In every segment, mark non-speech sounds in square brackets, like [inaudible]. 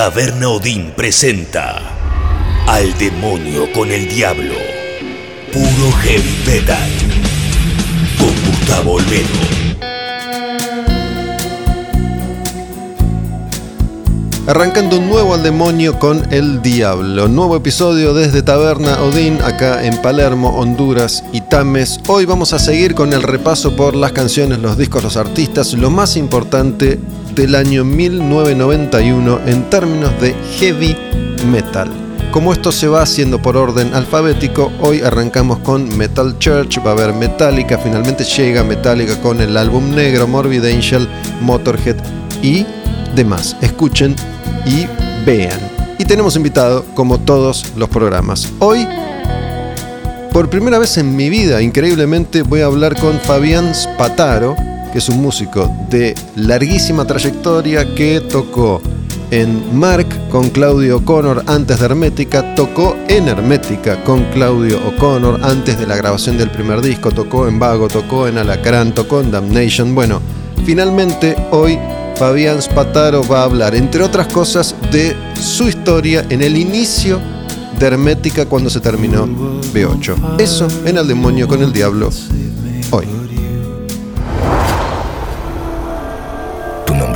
Taberna Odín presenta Al demonio con el diablo. Puro heavy metal. Con Gustavo Olmedo. Arrancando un nuevo al demonio con el diablo. Nuevo episodio desde Taberna Odín, acá en Palermo, Honduras y Tames. Hoy vamos a seguir con el repaso por las canciones, los discos, los artistas, lo más importante del año 1991 en términos de heavy metal. Como esto se va haciendo por orden alfabético, hoy arrancamos con Metal Church, va a haber Metallica, finalmente llega Metallica con el álbum negro, Morbid Angel, Motorhead y demás. Escuchen y vean. Y tenemos invitado, como todos los programas. Hoy, por primera vez en mi vida, increíblemente, voy a hablar con Fabián Spataro, que es un músico de larguísima trayectoria que tocó en Mark con Claudio O'Connor antes de Hermética, tocó en Hermética con Claudio O'Connor antes de la grabación del primer disco, tocó en Vago, tocó en Alacrán, tocó en Damnation. Bueno, finalmente hoy Fabián Spataro va a hablar, entre otras cosas, de su historia en el inicio de Hermética cuando se terminó B8. Eso en El Demonio con el Diablo hoy.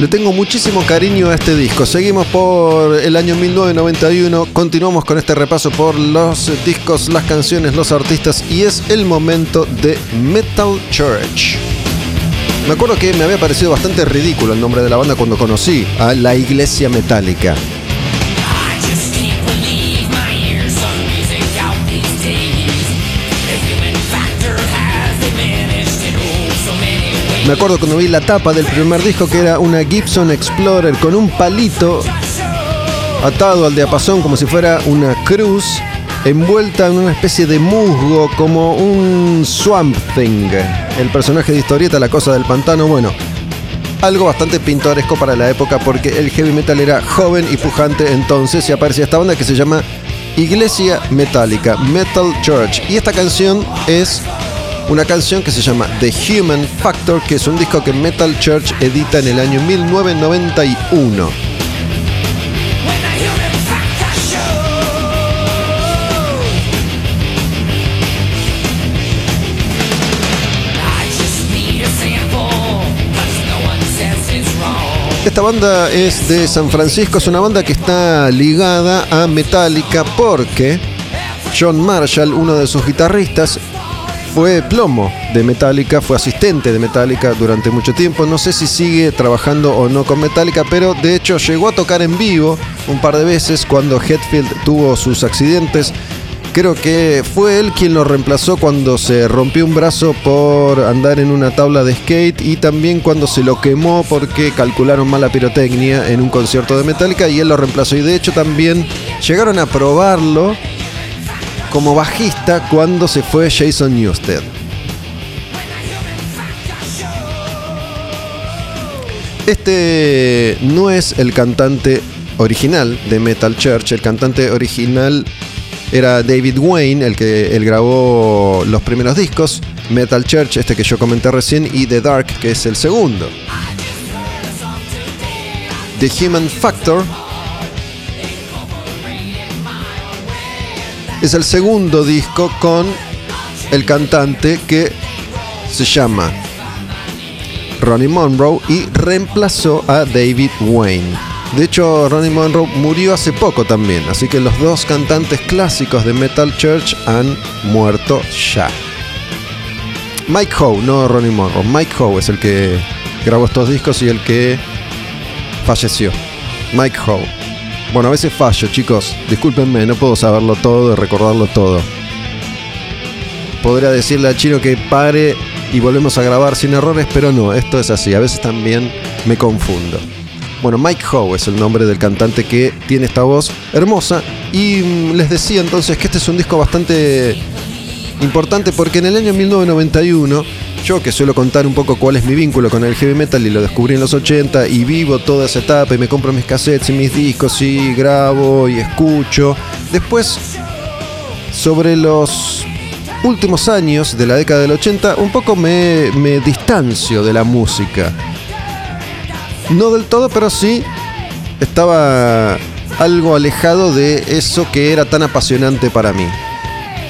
Le tengo muchísimo cariño a este disco. Seguimos por el año 1991. Continuamos con este repaso por los discos, las canciones, los artistas. Y es el momento de Metal Church. Me acuerdo que me había parecido bastante ridículo el nombre de la banda cuando conocí a la Iglesia Metálica. Me acuerdo cuando vi la tapa del primer disco que era una Gibson Explorer con un palito atado al diapasón como si fuera una cruz, envuelta en una especie de musgo como un Swamp Thing. El personaje de historieta, la cosa del pantano, bueno, algo bastante pintoresco para la época porque el heavy metal era joven y pujante entonces y aparecía esta banda que se llama Iglesia Metálica, Metal Church. Y esta canción es una canción que se llama The Human Factor, que es un disco que Metal Church edita en el año 1991. Esta banda es de San Francisco, es una banda que está ligada a Metallica porque John Marshall, uno de sus guitarristas, fue plomo de Metallica, fue asistente de Metallica durante mucho tiempo. No sé si sigue trabajando o no con Metallica, pero de hecho llegó a tocar en vivo un par de veces cuando Hetfield tuvo sus accidentes. Creo que fue él quien lo reemplazó cuando se rompió un brazo por andar en una tabla de skate y también cuando se lo quemó porque calcularon mal la pirotecnia en un concierto de Metallica y él lo reemplazó. Y de hecho también llegaron a probarlo como bajista cuando se fue Jason Newsted. Este no es el cantante original de Metal Church, el cantante original era David Wayne, el que grabó los primeros discos, Metal Church, este que yo comenté recién, y The Dark, que es el segundo. The Human Factor es el segundo disco con el cantante que se llama Ronnie Monroe y reemplazó a David Wayne. De hecho, Ronnie Monroe murió hace poco también, así que los dos cantantes clásicos de Metal Church han muerto ya. Mike Howe, no Ronnie Monroe, Mike Howe es el que grabó estos discos y el que falleció. Mike Howe. Bueno, a veces fallo, chicos. Discúlpenme, no puedo saberlo todo y recordarlo todo. Podría decirle al chino que pare y volvemos a grabar sin errores, pero no, esto es así, a veces también me confundo. Bueno, Mike Howe es el nombre del cantante que tiene esta voz hermosa y mm, les decía entonces que este es un disco bastante importante porque en el año 1991 yo que suelo contar un poco cuál es mi vínculo con el heavy metal y lo descubrí en los 80 y vivo toda esa etapa y me compro mis cassettes y mis discos y grabo y escucho. Después, sobre los últimos años de la década del 80 un poco me, me distancio de la música. No del todo, pero sí estaba algo alejado de eso que era tan apasionante para mí.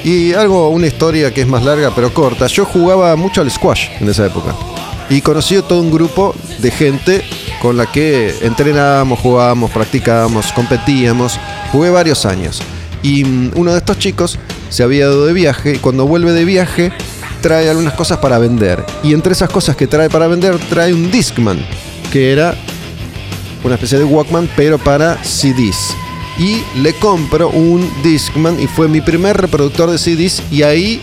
Y algo, una historia que es más larga pero corta. Yo jugaba mucho al squash en esa época. Y conocí todo un grupo de gente con la que entrenábamos, jugábamos, practicábamos, competíamos. Jugué varios años. Y mm, uno de estos chicos se había dado de viaje y cuando vuelve de viaje trae algunas cosas para vender. Y entre esas cosas que trae para vender trae un Discman, que era una especie de Walkman, pero para CDs. Y le compro un Discman y fue mi primer reproductor de CDs y ahí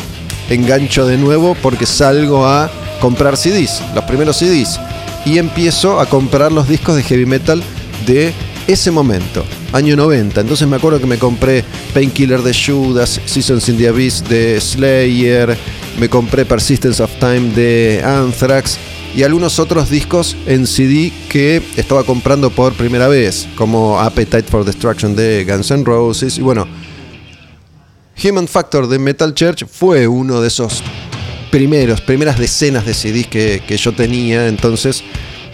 engancho de nuevo porque salgo a comprar CDs, los primeros CDs. Y empiezo a comprar los discos de heavy metal de ese momento, año 90. Entonces me acuerdo que me compré Painkiller de Judas, Seasons in the Abyss de Slayer, me compré Persistence of Time de Anthrax y algunos otros discos en CD que estaba comprando por primera vez, como Appetite for Destruction de Guns N' Roses. Y bueno, Human Factor de Metal Church fue uno de esos primeros, primeras decenas de CDs que, que yo tenía. Entonces,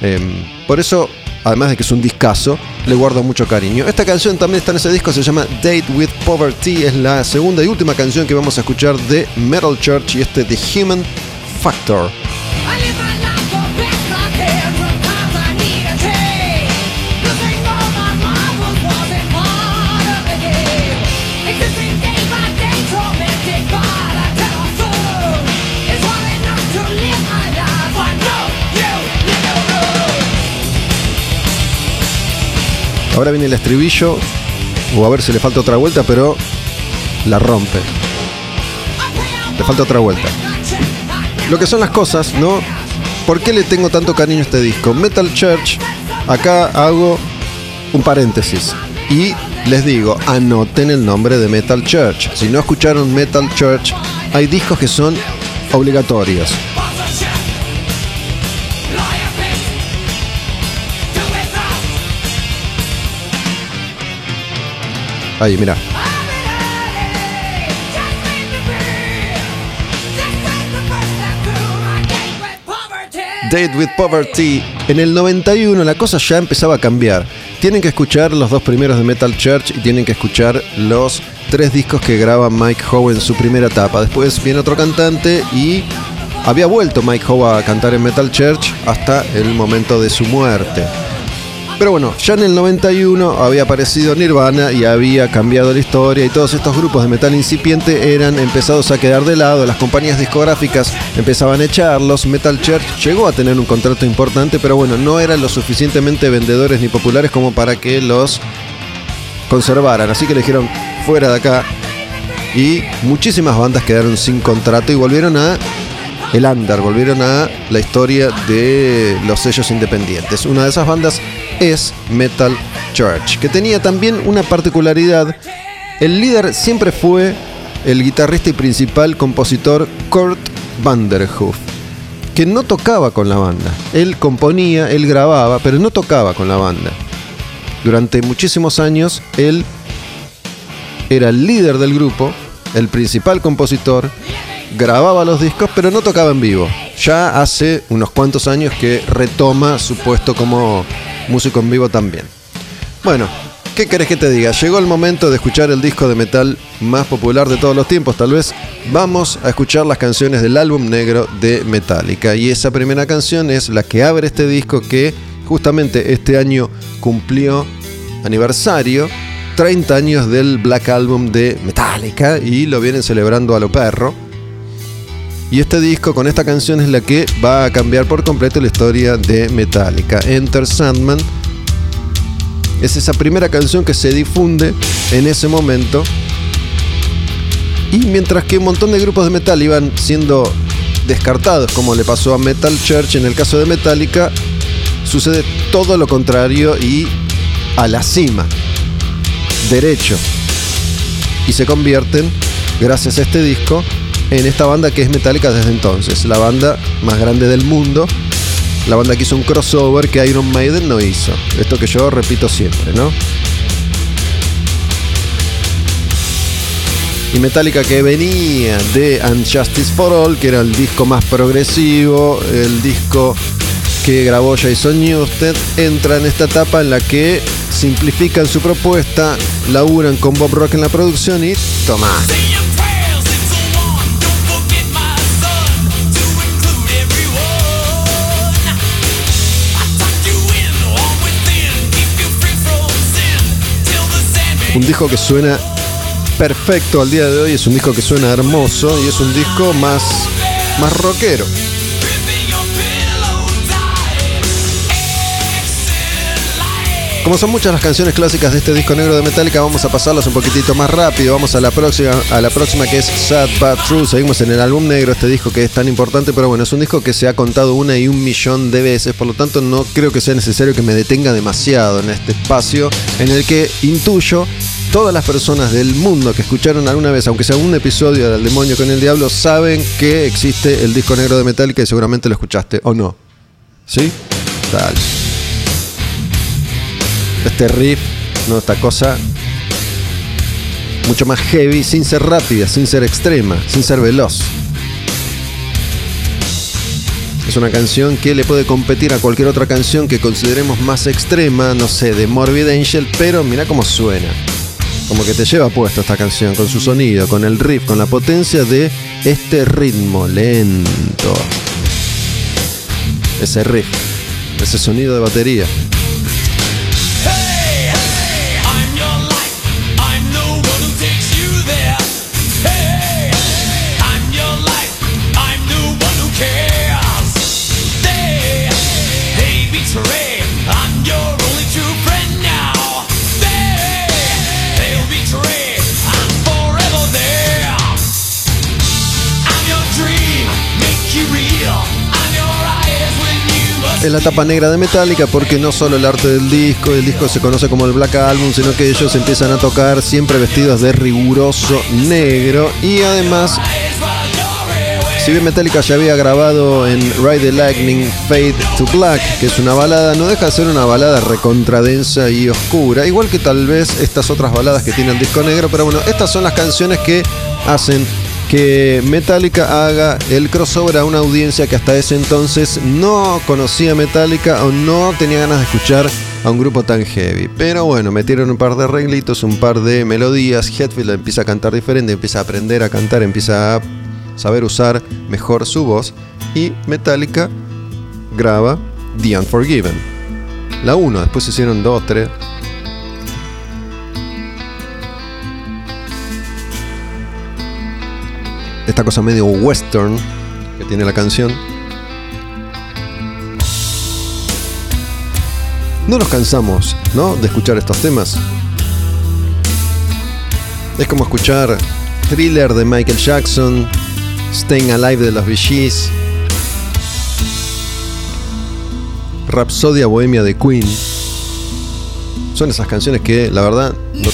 eh, por eso además de que es un discazo, le guardo mucho cariño. Esta canción también está en ese disco, se llama Date with Poverty, es la segunda y última canción que vamos a escuchar de Metal Church y este The Human Factor. Ahora viene el estribillo, o a ver si le falta otra vuelta, pero la rompe. Le falta otra vuelta. Lo que son las cosas, ¿no? ¿Por qué le tengo tanto cariño a este disco? Metal Church, acá hago un paréntesis. Y les digo, anoten el nombre de Metal Church. Si no escucharon Metal Church, hay discos que son obligatorios. Ahí, mira. Date with Poverty. En el 91 la cosa ya empezaba a cambiar. Tienen que escuchar los dos primeros de Metal Church y tienen que escuchar los tres discos que graba Mike Howe en su primera etapa. Después viene otro cantante y había vuelto Mike Howe a cantar en Metal Church hasta el momento de su muerte. Pero bueno, ya en el 91 había aparecido Nirvana y había cambiado la historia y todos estos grupos de metal incipiente eran empezados a quedar de lado, las compañías discográficas empezaban a echarlos, Metal Church llegó a tener un contrato importante, pero bueno, no eran lo suficientemente vendedores ni populares como para que los conservaran, así que le dijeron fuera de acá y muchísimas bandas quedaron sin contrato y volvieron a el under, volvieron a la historia de los sellos independientes. Una de esas bandas es Metal Church, que tenía también una particularidad. El líder siempre fue el guitarrista y principal compositor Kurt Vanderhoof, que no tocaba con la banda. Él componía, él grababa, pero no tocaba con la banda. Durante muchísimos años él era el líder del grupo, el principal compositor, grababa los discos pero no tocaba en vivo. Ya hace unos cuantos años que retoma su puesto como músico en vivo también. Bueno, ¿qué querés que te diga? Llegó el momento de escuchar el disco de metal más popular de todos los tiempos, tal vez. Vamos a escuchar las canciones del álbum negro de Metallica. Y esa primera canción es la que abre este disco que justamente este año cumplió aniversario 30 años del Black Album de Metallica y lo vienen celebrando a lo perro. Y este disco con esta canción es la que va a cambiar por completo la historia de Metallica. Enter Sandman es esa primera canción que se difunde en ese momento. Y mientras que un montón de grupos de metal iban siendo descartados, como le pasó a Metal Church en el caso de Metallica, sucede todo lo contrario y a la cima, derecho. Y se convierten, gracias a este disco, en esta banda que es Metallica desde entonces, la banda más grande del mundo, la banda que hizo un crossover que Iron Maiden no hizo. Esto que yo repito siempre, ¿no? Y Metallica que venía de Unjustice for All, que era el disco más progresivo, el disco que grabó Jason Newsted, entra en esta etapa en la que simplifican su propuesta, laburan con Bob Rock en la producción y toma. Un disco que suena perfecto al día de hoy, es un disco que suena hermoso y es un disco más, más rockero. Como son muchas las canciones clásicas de este disco negro de Metallica, vamos a pasarlas un poquitito más rápido. Vamos a la próxima, a la próxima que es Sad But True. Seguimos en el álbum negro, este disco que es tan importante, pero bueno, es un disco que se ha contado una y un millón de veces, por lo tanto no creo que sea necesario que me detenga demasiado en este espacio en el que intuyo todas las personas del mundo que escucharon alguna vez, aunque sea un episodio del demonio con el diablo, saben que existe el disco negro de Metallica y seguramente lo escuchaste o no. ¿Sí? Tal este riff, ¿no? esta cosa mucho más heavy, sin ser rápida, sin ser extrema, sin ser veloz. Es una canción que le puede competir a cualquier otra canción que consideremos más extrema, no sé, de Morbid Angel, pero mira cómo suena. Como que te lleva puesto esta canción, con su sonido, con el riff, con la potencia de este ritmo lento. Ese riff, ese sonido de batería. Es la tapa negra de Metallica porque no solo el arte del disco, el disco se conoce como el Black Album, sino que ellos empiezan a tocar siempre vestidos de riguroso negro. Y además si bien Metallica ya había grabado en Ride the Lightning Fade to Black, que es una balada, no deja de ser una balada recontradensa y oscura, igual que tal vez estas otras baladas que tienen disco negro, pero bueno, estas son las canciones que hacen que Metallica haga el crossover a una audiencia que hasta ese entonces no conocía Metallica o no tenía ganas de escuchar a un grupo tan heavy. Pero bueno, metieron un par de arreglitos, un par de melodías. Hetfield empieza a cantar diferente, empieza a aprender a cantar, empieza a saber usar mejor su voz. Y Metallica graba The Unforgiven. La 1, después hicieron 2, 3. Esta cosa medio western que tiene la canción. No nos cansamos, ¿no? De escuchar estos temas. Es como escuchar Thriller de Michael Jackson, Staying Alive de los Bee Rapsodia Bohemia de Queen. Son esas canciones que, la verdad, no,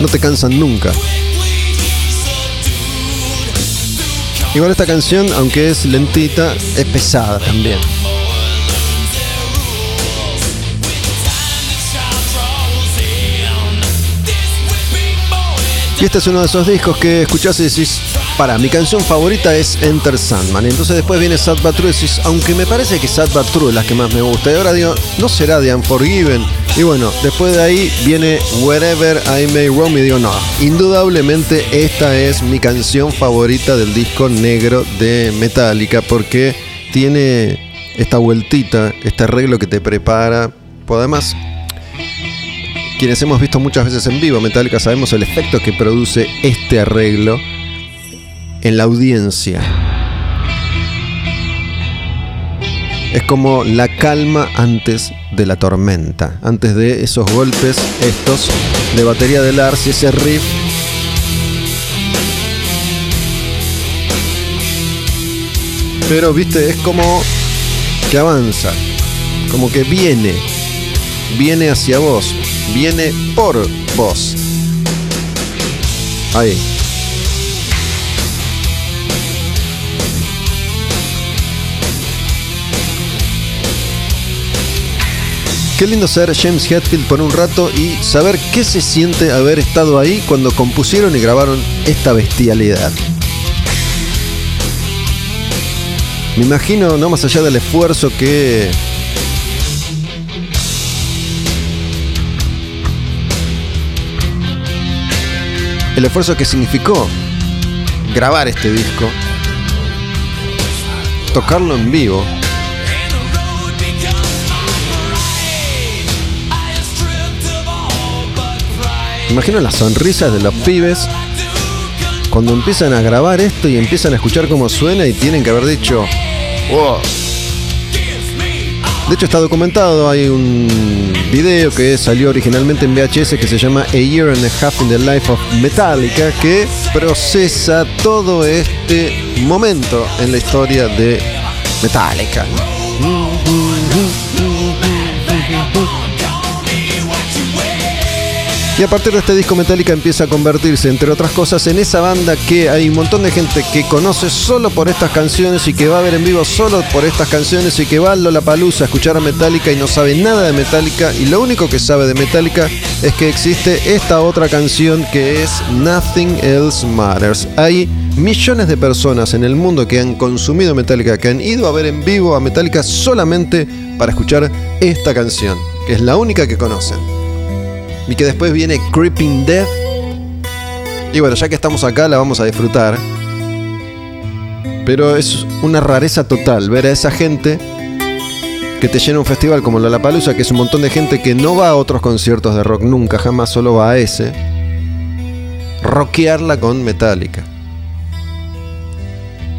no te cansan nunca. Igual esta canción, aunque es lentita, es pesada también. Y este es uno de esos discos que escuchás y decís, para, mi canción favorita es Enter Sandman. Y entonces después viene Sad But True y decís, aunque me parece que Sad But es la que más me gusta. Y ahora digo, ¿no será de Unforgiven? Y bueno, después de ahí viene Wherever I May Roam y digo, no, indudablemente esta es mi canción favorita del disco negro de Metallica porque tiene esta vueltita, este arreglo que te prepara. Pues además, quienes hemos visto muchas veces en vivo Metallica sabemos el efecto que produce este arreglo en la audiencia. Es como la calma antes de la tormenta, antes de esos golpes estos de batería de Lars y ese riff. Pero viste, es como que avanza, como que viene, viene hacia vos, viene por vos. Ahí. Qué lindo ser James Hetfield por un rato y saber qué se siente haber estado ahí cuando compusieron y grabaron esta bestialidad. Me imagino, no más allá del esfuerzo que el esfuerzo que significó grabar este disco, tocarlo en vivo. Imagino las sonrisas de los pibes cuando empiezan a grabar esto y empiezan a escuchar cómo suena y tienen que haber dicho, wow. De hecho está documentado, hay un video que salió originalmente en VHS que se llama A Year and a Half in the Life of Metallica, que procesa todo este momento en la historia de Metallica. Y a partir de este disco Metallica empieza a convertirse, entre otras cosas, en esa banda que hay un montón de gente que conoce solo por estas canciones y que va a ver en vivo solo por estas canciones y que va a Lollapalooza a escuchar a Metallica y no sabe nada de Metallica y lo único que sabe de Metallica es que existe esta otra canción que es Nothing Else Matters. Hay millones de personas en el mundo que han consumido Metallica, que han ido a ver en vivo a Metallica solamente para escuchar esta canción, que es la única que conocen y que después viene Creeping Death. Y bueno, ya que estamos acá la vamos a disfrutar. Pero es una rareza total ver a esa gente que te llena un festival como la Palusa, que es un montón de gente que no va a otros conciertos de rock nunca, jamás solo va a ese. Rockearla con Metallica.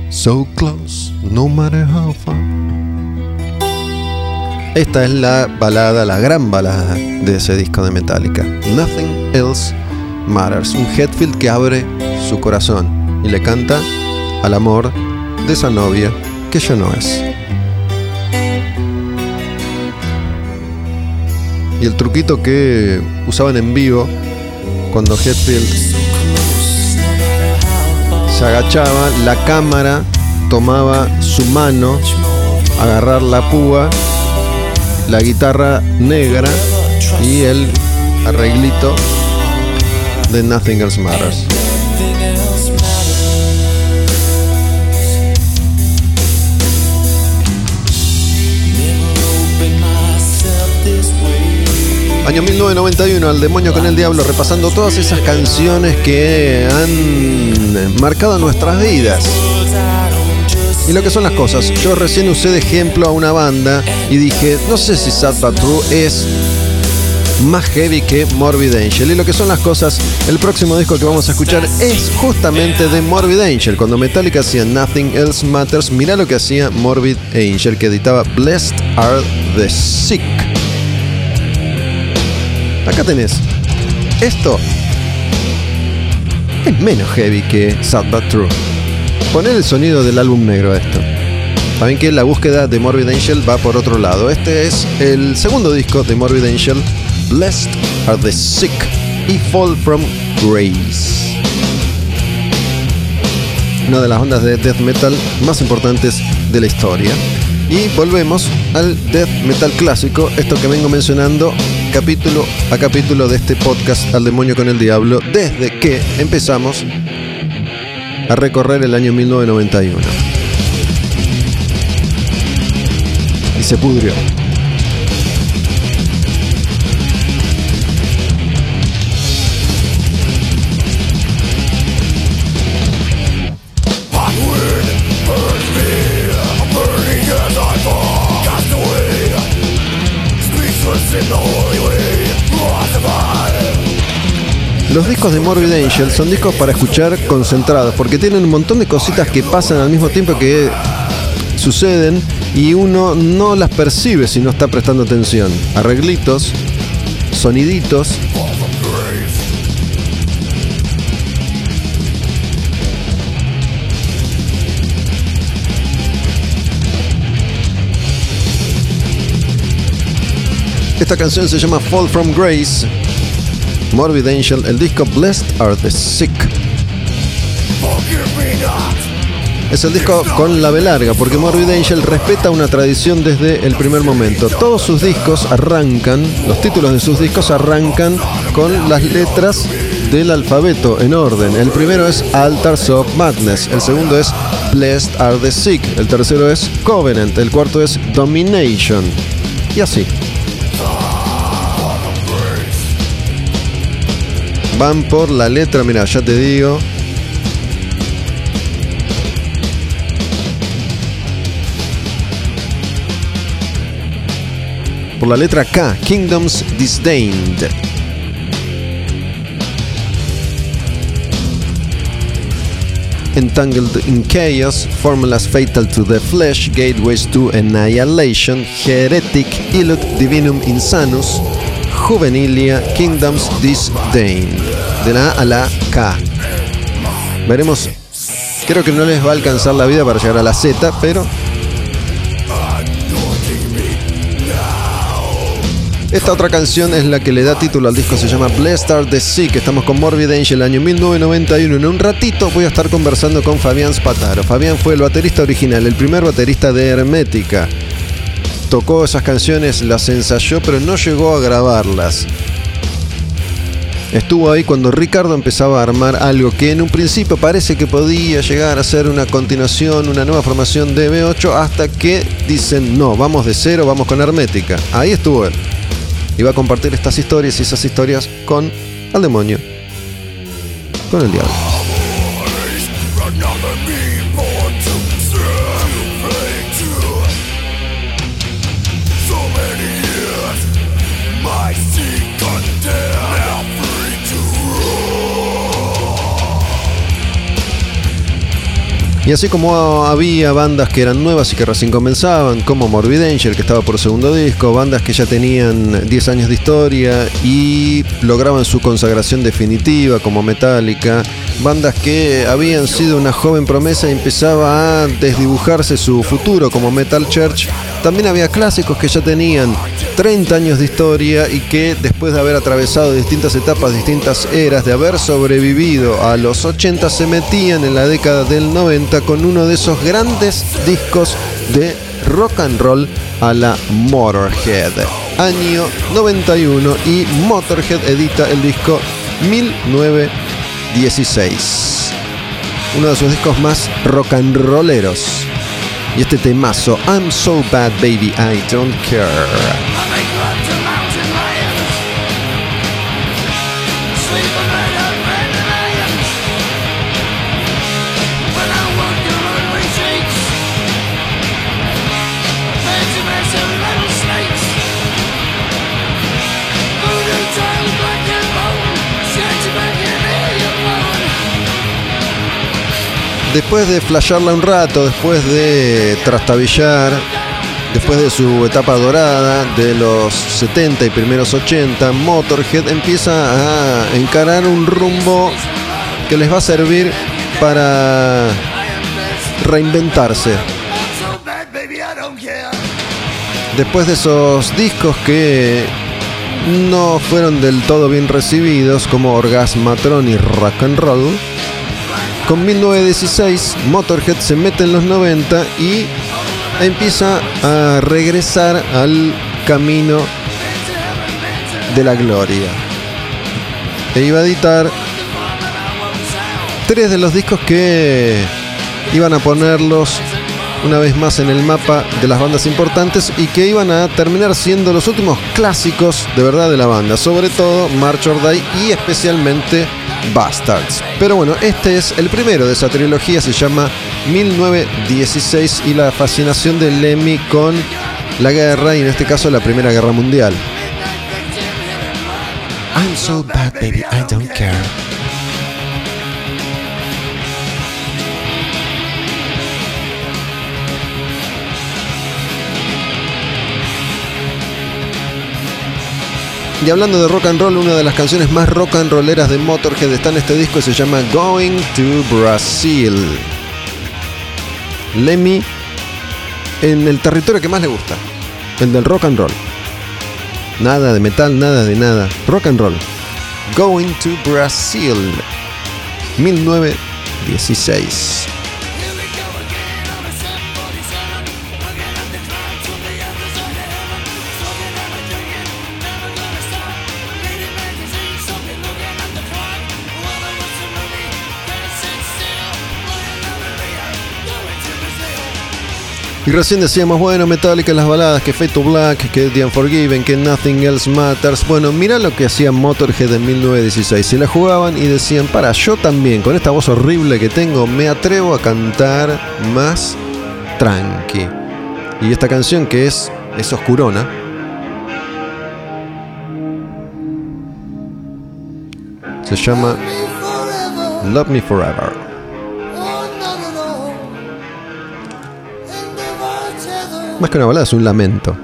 So close, no matter how far. Esta es la balada, la gran balada de ese disco de Metallica. Nothing Else Matters. Un Hetfield que abre su corazón y le canta al amor de esa novia que ya no es. Y el truquito que usaban en vivo cuando Hetfield se agachaba, la cámara tomaba su mano, agarrar la púa la guitarra negra y el arreglito de Nothing Else Matters. Año 1991, al demonio con el diablo, repasando todas esas canciones que han marcado nuestras vidas. Y lo que son las cosas, yo recién usé de ejemplo a una banda y dije, no sé si Sad But True es más heavy que Morbid Angel. Y lo que son las cosas, el próximo disco que vamos a escuchar es justamente de Morbid Angel. Cuando Metallica hacía Nothing Else Matters, mira lo que hacía Morbid Angel, que editaba Blessed Are the Sick. Acá tenés. Esto es menos heavy que Sad But True. Poner el sonido del álbum negro a esto. Saben que la búsqueda de Morbid Angel va por otro lado. Este es el segundo disco de Morbid Angel, Blessed Are the Sick y Fall from Grace. Una de las bandas de death metal más importantes de la historia. Y volvemos al death metal clásico, esto que vengo mencionando capítulo a capítulo de este podcast Al demonio con el diablo desde que empezamos a recorrer el año 1991. Y se pudrió. Los discos de Morbid Angel son discos para escuchar concentrados, porque tienen un montón de cositas que pasan al mismo tiempo que suceden y uno no las percibe si no está prestando atención. Arreglitos, soniditos. Esta canción se llama Fall from Grace Morbid Angel, el disco Blessed Are the Sick. Es el disco con la B larga, porque Morbid Angel respeta una tradición desde el primer momento. Todos sus discos arrancan, los títulos de sus discos arrancan con las letras del alfabeto en orden. El primero es Altars of Madness, el segundo es Blessed Are the Sick, el tercero es Covenant, el cuarto es Domination. Y así. Van por la letra, mira, ya te digo. Por la letra K, Kingdoms Disdained. Entangled in Chaos, Formulas Fatal to the Flesh, Gateways to Annihilation, Heretic, Illud Divinum Insanus, Juvenilia Kingdoms Disdain. De la A a la K. Veremos. Creo que no les va a alcanzar la vida para llegar a la Z, pero. Esta otra canción es la que le da título al disco, se llama Blessed Are the Sick. Estamos con Morbid Angel, año 1991. En un ratito voy a estar conversando con Fabián Spataro. Fabián fue el baterista original, el primer baterista de Hermética tocó esas canciones, las ensayó, pero no llegó a grabarlas. Estuvo ahí cuando Ricardo empezaba a armar algo que en un principio parece que podía llegar a ser una continuación, una nueva formación de B8, hasta que dicen, no, vamos de cero, vamos con Hermética. Ahí estuvo él. Iba a compartir estas historias y esas historias con al demonio, con el diablo. Y así como había bandas que eran nuevas y que recién comenzaban, como Morbid Angel, que estaba por segundo disco, bandas que ya tenían 10 años de historia y lograban su consagración definitiva, como Metallica, bandas que habían sido una joven promesa y empezaba a desdibujarse su futuro, como Metal Church, también había clásicos que ya tenían 30 años de historia y que después de haber atravesado distintas etapas, distintas eras, de haber sobrevivido a los 80, se metían en la década del 90 con uno de esos grandes discos de rock and roll a la Motorhead. Año 91 y Motorhead edita el disco 1916. Uno de sus discos más rock and rolleros. Y este temazo, I'm so bad baby, I don't care. Después de flashearla un rato, después de trastabillar, después de su etapa dorada de los 70 y primeros 80, Motorhead empieza a encarar un rumbo que les va a servir para reinventarse. Después de esos discos que no fueron del todo bien recibidos como Orgasmatron y Rock and Roll, con 1916 Motorhead se mete en los 90 y empieza a regresar al camino de la Gloria. E iba a editar tres de los discos que iban a ponerlos una vez más en el mapa de las bandas importantes y que iban a terminar siendo los últimos clásicos de verdad de la banda, sobre todo March or Die y especialmente Bastards. Pero bueno, este es el primero de esa trilogía, se llama 1916 y la fascinación de Lemmy con la guerra y en este caso la Primera Guerra Mundial. I'm so bad, baby, I don't care. Y hablando de rock and roll, una de las canciones más rock and rolleras de Motorhead está en este disco y se llama Going to Brazil. Lemmy en el territorio que más le gusta, el del rock and roll. Nada de metal, nada de nada. Rock and roll. Going to Brazil. 1916. Y recién decíamos, bueno, Metallica las baladas, que Fate to Black, que The Unforgiven, que Nothing Else Matters. Bueno, mira lo que hacía Motorhead en 1916. Se la jugaban y decían, para, yo también, con esta voz horrible que tengo, me atrevo a cantar más tranqui. Y esta canción que es, es oscurona, se llama Love Me Forever. Más que una balada, es un lamento.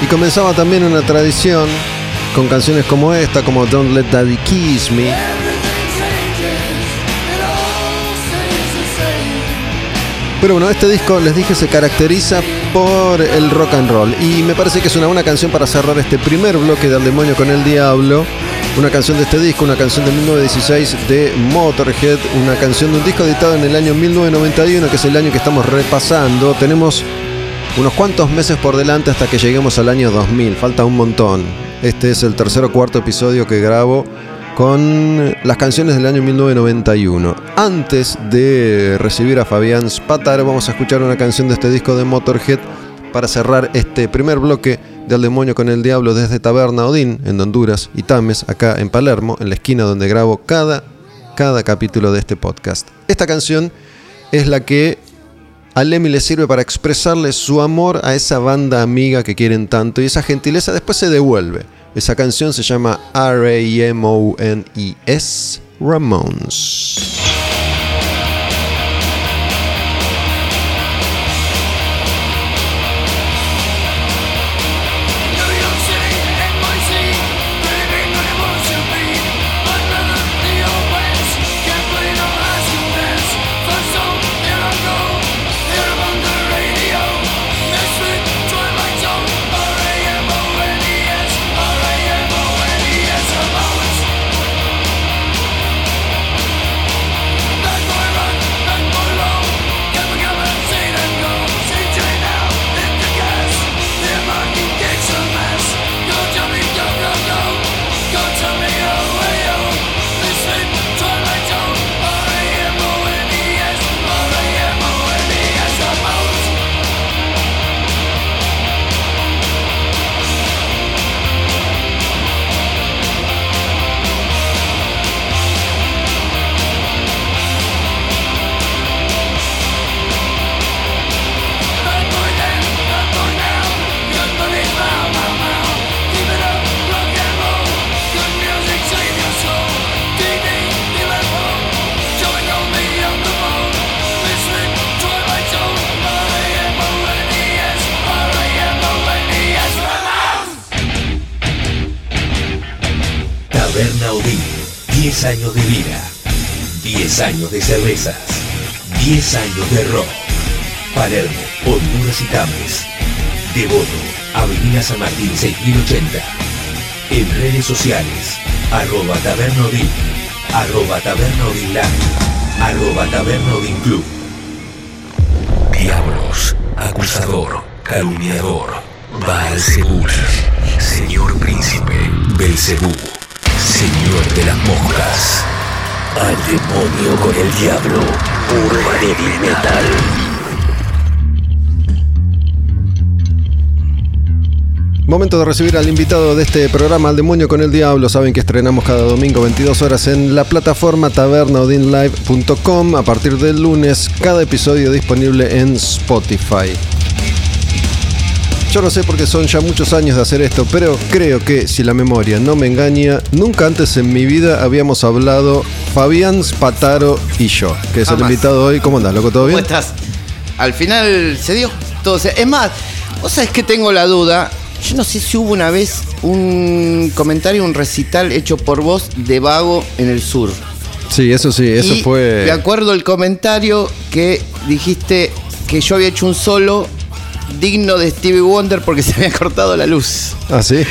Y comenzaba también una tradición con canciones como esta, como Don't Let Daddy Kiss Me. Pero bueno, este disco, les dije, se caracteriza por el rock and roll. Y me parece que es una buena canción para cerrar este primer bloque del demonio con el diablo. Una canción de este disco, una canción de 1916 de Motorhead, una canción de un disco editado en el año 1991, que es el año que estamos repasando. Tenemos unos cuantos meses por delante hasta que lleguemos al año 2000, falta un montón. Este es el tercer o cuarto episodio que grabo con las canciones del año 1991. Antes de recibir a Fabián Spatar, vamos a escuchar una canción de este disco de Motorhead para cerrar este primer bloque del demonio con el diablo desde Taberna Odín, en Honduras, y Tames, acá en Palermo, en la esquina donde grabo cada, cada capítulo de este podcast. Esta canción es la que a Lemmy le sirve para expresarle su amor a esa banda amiga que quieren tanto y esa gentileza después se devuelve. Esa canción se llama R-A-M-O-N-E-S, Ramones. Años de vida, 10 años de cervezas, 10 años de rock. Palermo, Honduras y Tames. Devoto, Avenida San Martín 6080. En redes sociales, arroba tabernodin, arroba tabernodinland, arroba tabernodin club. Diablos, acusador, calumniador, Baal señor príncipe, Belcebú, señor de las moscas. Al demonio con el diablo, puro heavy metal. Momento de recibir al invitado de este programa Al Demonio con el Diablo. Saben que estrenamos cada domingo 22 horas en la plataforma tabernaudinlive.com. A partir del lunes, cada episodio disponible en Spotify. Yo no sé porque son ya muchos años de hacer esto, pero creo que si la memoria no me engaña, nunca antes en mi vida habíamos hablado Fabián Spataro y yo, que es el invitado hoy. ¿Cómo andás, loco? ¿Todo ¿Cómo bien? estás? Al final se dio todo. se- Es más, vos sabés que tengo la duda. Yo no sé si hubo una vez un comentario, un recital hecho por vos de Vago en el sur. Sí, eso sí, eso Y fue. Me acuerdo el comentario que dijiste que yo había hecho un solo digno de Stevie Wonder porque [laughs] se había cortado la luz. Ah, sí. [laughs]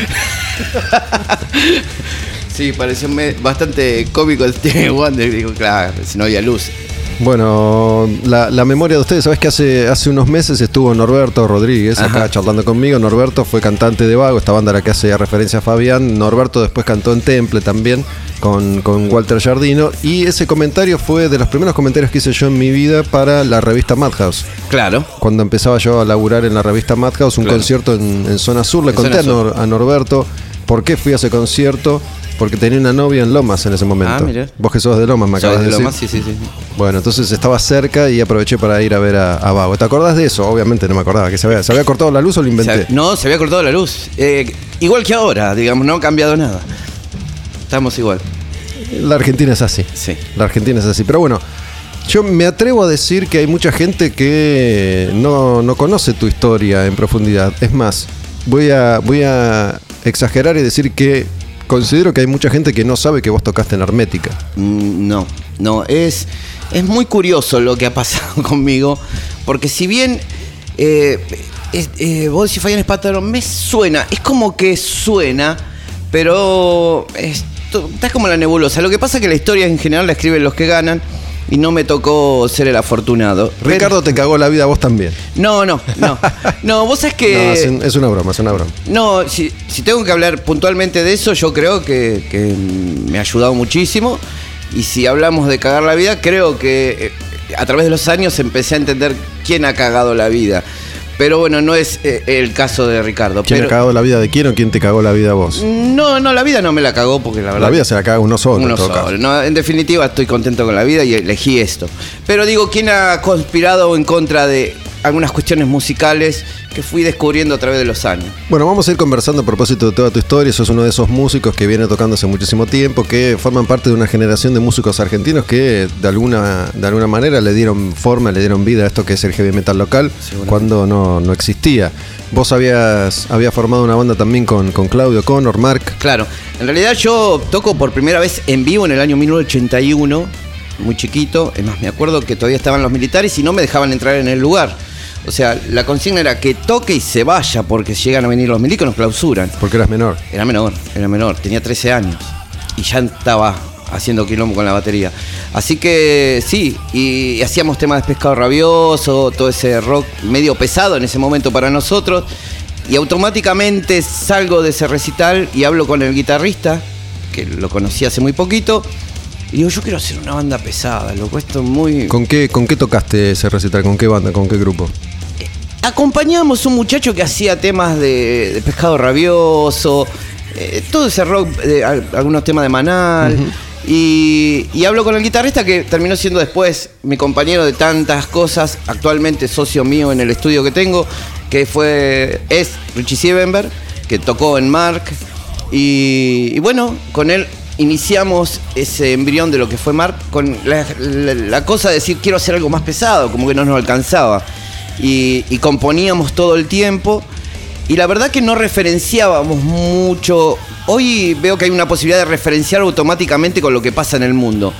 Sí, pareció bastante cómico de Stevie Wonder. Digo, claro, si no había luz. Bueno, la, la memoria de ustedes, sabes que hace, hace unos meses estuvo Norberto Rodríguez acá Ajá. charlando conmigo. Norberto fue cantante de Vago, esta banda a la que hace referencia a Fabián. Norberto después cantó en Temple también con, con Walter Jardino. Y ese comentario fue de los primeros comentarios que hice yo en mi vida para la revista Madhouse. Claro. Cuando empezaba yo a laburar en la revista Madhouse, un Claro. concierto en, en Zona Sur, le En conté a, Zona Nor- a Norberto por qué fui a ese concierto. Porque tenía una novia en Lomas en ese momento. Ah, mirá. Vos que sos de Lomas, me acabas ¿Sabes de de decir. más? Sí, sí, sí. Bueno, entonces estaba cerca y aproveché para ir a ver a, a Vago. ¿Te acordás de eso? Obviamente no me acordaba. ¿Que se había, se había cortado la luz o lo inventé? Se- no, se había cortado la luz. Eh, igual que ahora, digamos, no ha cambiado nada. Estamos igual. La Argentina es así. Sí. La Argentina es así. Pero bueno, yo me atrevo a decir que hay mucha gente que no, no conoce tu historia en profundidad. Es más, voy a, voy a exagerar y decir que considero que hay mucha gente que no sabe que vos tocaste en Hermética. Mm, No, no, es, es muy curioso lo que ha pasado [laughs] conmigo, porque si bien eh, es- eh, vos decís Fabián Espátaro, me suena, es como que suena, pero está como la nebulosa. Lo que pasa es que la historia en general la escriben los que ganan y no me tocó ser el afortunado. Ricardo te cagó la vida vos también. no, no, no. No, vos sabés [laughs] No, que... es, un- es una broma, es una broma. No, si, si tengo que hablar puntualmente de eso, yo creo que, que me ha ayudado muchísimo. Y si hablamos de cagar la vida, creo que eh, a través de los años empecé a entender quién ha cagado la vida. Pero bueno, no es eh, el caso de Ricardo. ¿Quién pero, ha cagado la vida de quién o quién te cagó la vida a vos? No, no, la vida no me la cagó porque la verdad. La vida se la caga uno solo. en Uno todo solo. caso. No, en definitiva, estoy contento con la vida y elegí esto. Pero digo, ¿quién ha conspirado en contra de algunas cuestiones musicales que fui descubriendo a través de los años? Bueno, vamos a ir conversando a propósito de toda tu historia. Sos uno de esos músicos que viene tocando hace muchísimo tiempo, que forman parte de una generación de músicos argentinos que de alguna, de alguna manera le dieron forma, le dieron vida a esto que es el heavy metal local cuando no, no existía. Vos habías, habías formado una banda también con, con Claudio Connor, Mark. Claro, en realidad yo toco por primera vez en vivo en el año 1981, muy chiquito, es más, me acuerdo que todavía estaban los militares y no me dejaban entrar en el lugar. O sea, la consigna era que toque y se vaya porque llegan a venir los milicos nos clausuran. Porque eras menor. Era menor, era menor, tenía 13 años y ya estaba haciendo quilombo con la batería. Así que sí, y, hacíamos temas de pescado rabioso, todo ese rock medio pesado en ese momento para nosotros. Y automáticamente salgo de ese recital y hablo con el guitarrista, que lo conocí hace muy poquito. Y digo, yo quiero hacer una banda pesada, loco, esto es muy... ¿Con qué, ¿Con qué tocaste ese recital? ¿Con qué banda? ¿Con qué grupo? acompañamos un muchacho que hacía temas de, de pescado rabioso, eh, todo ese rock, eh, al- algunos temas de Manal. y, y hablo con el guitarrista que terminó siendo después mi compañero de tantas cosas, actualmente socio mío en el estudio que tengo, que fue, es Richie Siebenberg, que tocó en Mark. Y, y bueno, con él iniciamos ese embrión de lo que fue Mark con la, cosa de decir quiero hacer algo más pesado, como que no nos alcanzaba. Y, componíamos todo el tiempo. Y la verdad que no referenciábamos mucho. Hoy veo que hay una posibilidad de referenciar automáticamente con lo que pasa en el mundo.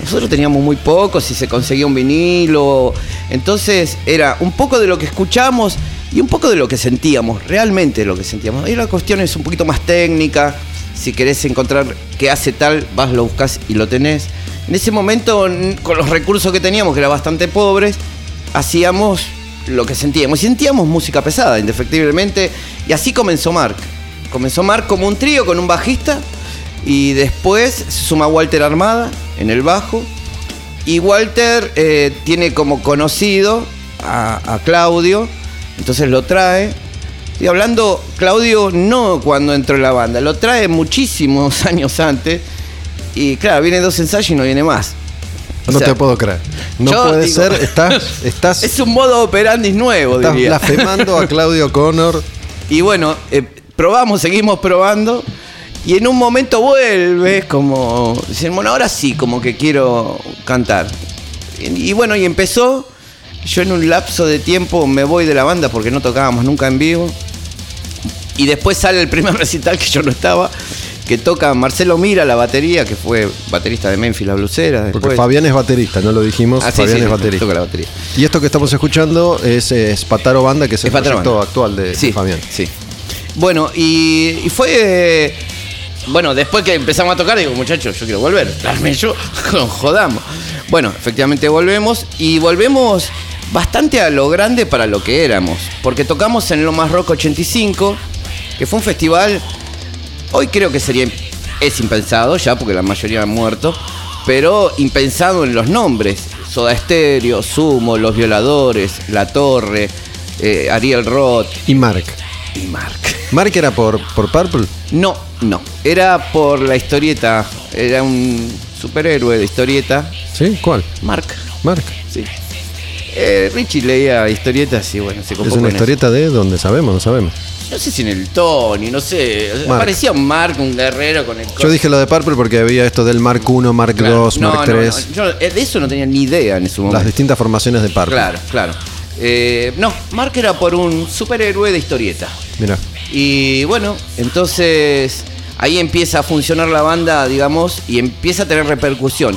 Nosotros teníamos muy poco, si se conseguía un vinilo. Entonces era un poco de lo que escuchamos, y un poco de lo que sentíamos, realmente lo que sentíamos. Ahí la cuestión es un poquito más técnica, si querés encontrar qué hace tal, vas, lo buscas y lo tenés. En ese momento, con los recursos que teníamos, que eran bastante pobres, hacíamos lo que sentíamos. Sentíamos música pesada, indefectiblemente. Y así comenzó Mark. Comenzó Mark como un trío con un bajista. Y después se suma Walter Armada en el bajo. Y Walter eh, tiene como conocido a Claudio. Entonces lo trae. Estoy hablando, Claudio no cuando entró en la banda, lo trae muchísimos [laughs] años antes. Y claro, viene dos ensayos y no viene más. O no sea, te puedo creer. No puede digo- ser, [laughs] estás, estás, Es un modo operandi nuevo, estás diría. blasfemando a Claudio [laughs] Connor. Y bueno, eh, probamos, seguimos probando. Y en un momento vuelve como... Dicen, bueno, ahora sí, como que quiero cantar. Y, y bueno, y empezó. Yo en un lapso de tiempo me voy de la banda porque no tocábamos nunca en vivo. Y después sale el primer [laughs] recital que yo no estaba, que toca Marcelo Mira, la batería, que fue baterista de Memphis, la blusera. Porque. Fabián es baterista, no lo dijimos. Ah, Fabián sí, es baterista. toca la batería. Y esto que estamos escuchando es, eh, Spataro Banda, que es el Es Pataro proyecto actual de, de sí, Fabián. Sí. Bueno, y, y fue. eh, bueno, después que empezamos a tocar, digo, muchachos, yo quiero volver. Darme [laughs] yo, jodamos. Bueno, efectivamente volvemos y volvemos bastante a lo grande para lo que éramos. Porque tocamos en Lo Más Rock 85, que fue un festival. Hoy creo que sería. Es impensado ya, porque la mayoría han muerto. Pero impensado en los nombres. Soda Stereo, Sumo, Los Violadores, La Torre, eh, Ariel Roth Y Mark. y Mark. [laughs] Mark era por, por Purple. No, no. Era por la historieta. Era un superhéroe de historieta. ¿Sí? ¿Cuál? Mark, Mark. sí. Eh, Richie leía historietas y bueno, se Es una historieta de donde sabemos, no sabemos. No sé si en el Tony, no sé. Mark. Parecía un Mark, un guerrero con el. Yo dije lo de Purple porque había esto del Mark 1, Mark Claro. 2, No, Mark no, 3. no, Yo eh, de eso no tenía ni idea en ese momento. Las distintas formaciones de Purple. Claro, claro. Eh, no, Mark era por un superhéroe de historieta. Mira. Y bueno, entonces ahí empieza a funcionar la banda, digamos, y empieza a tener repercusión.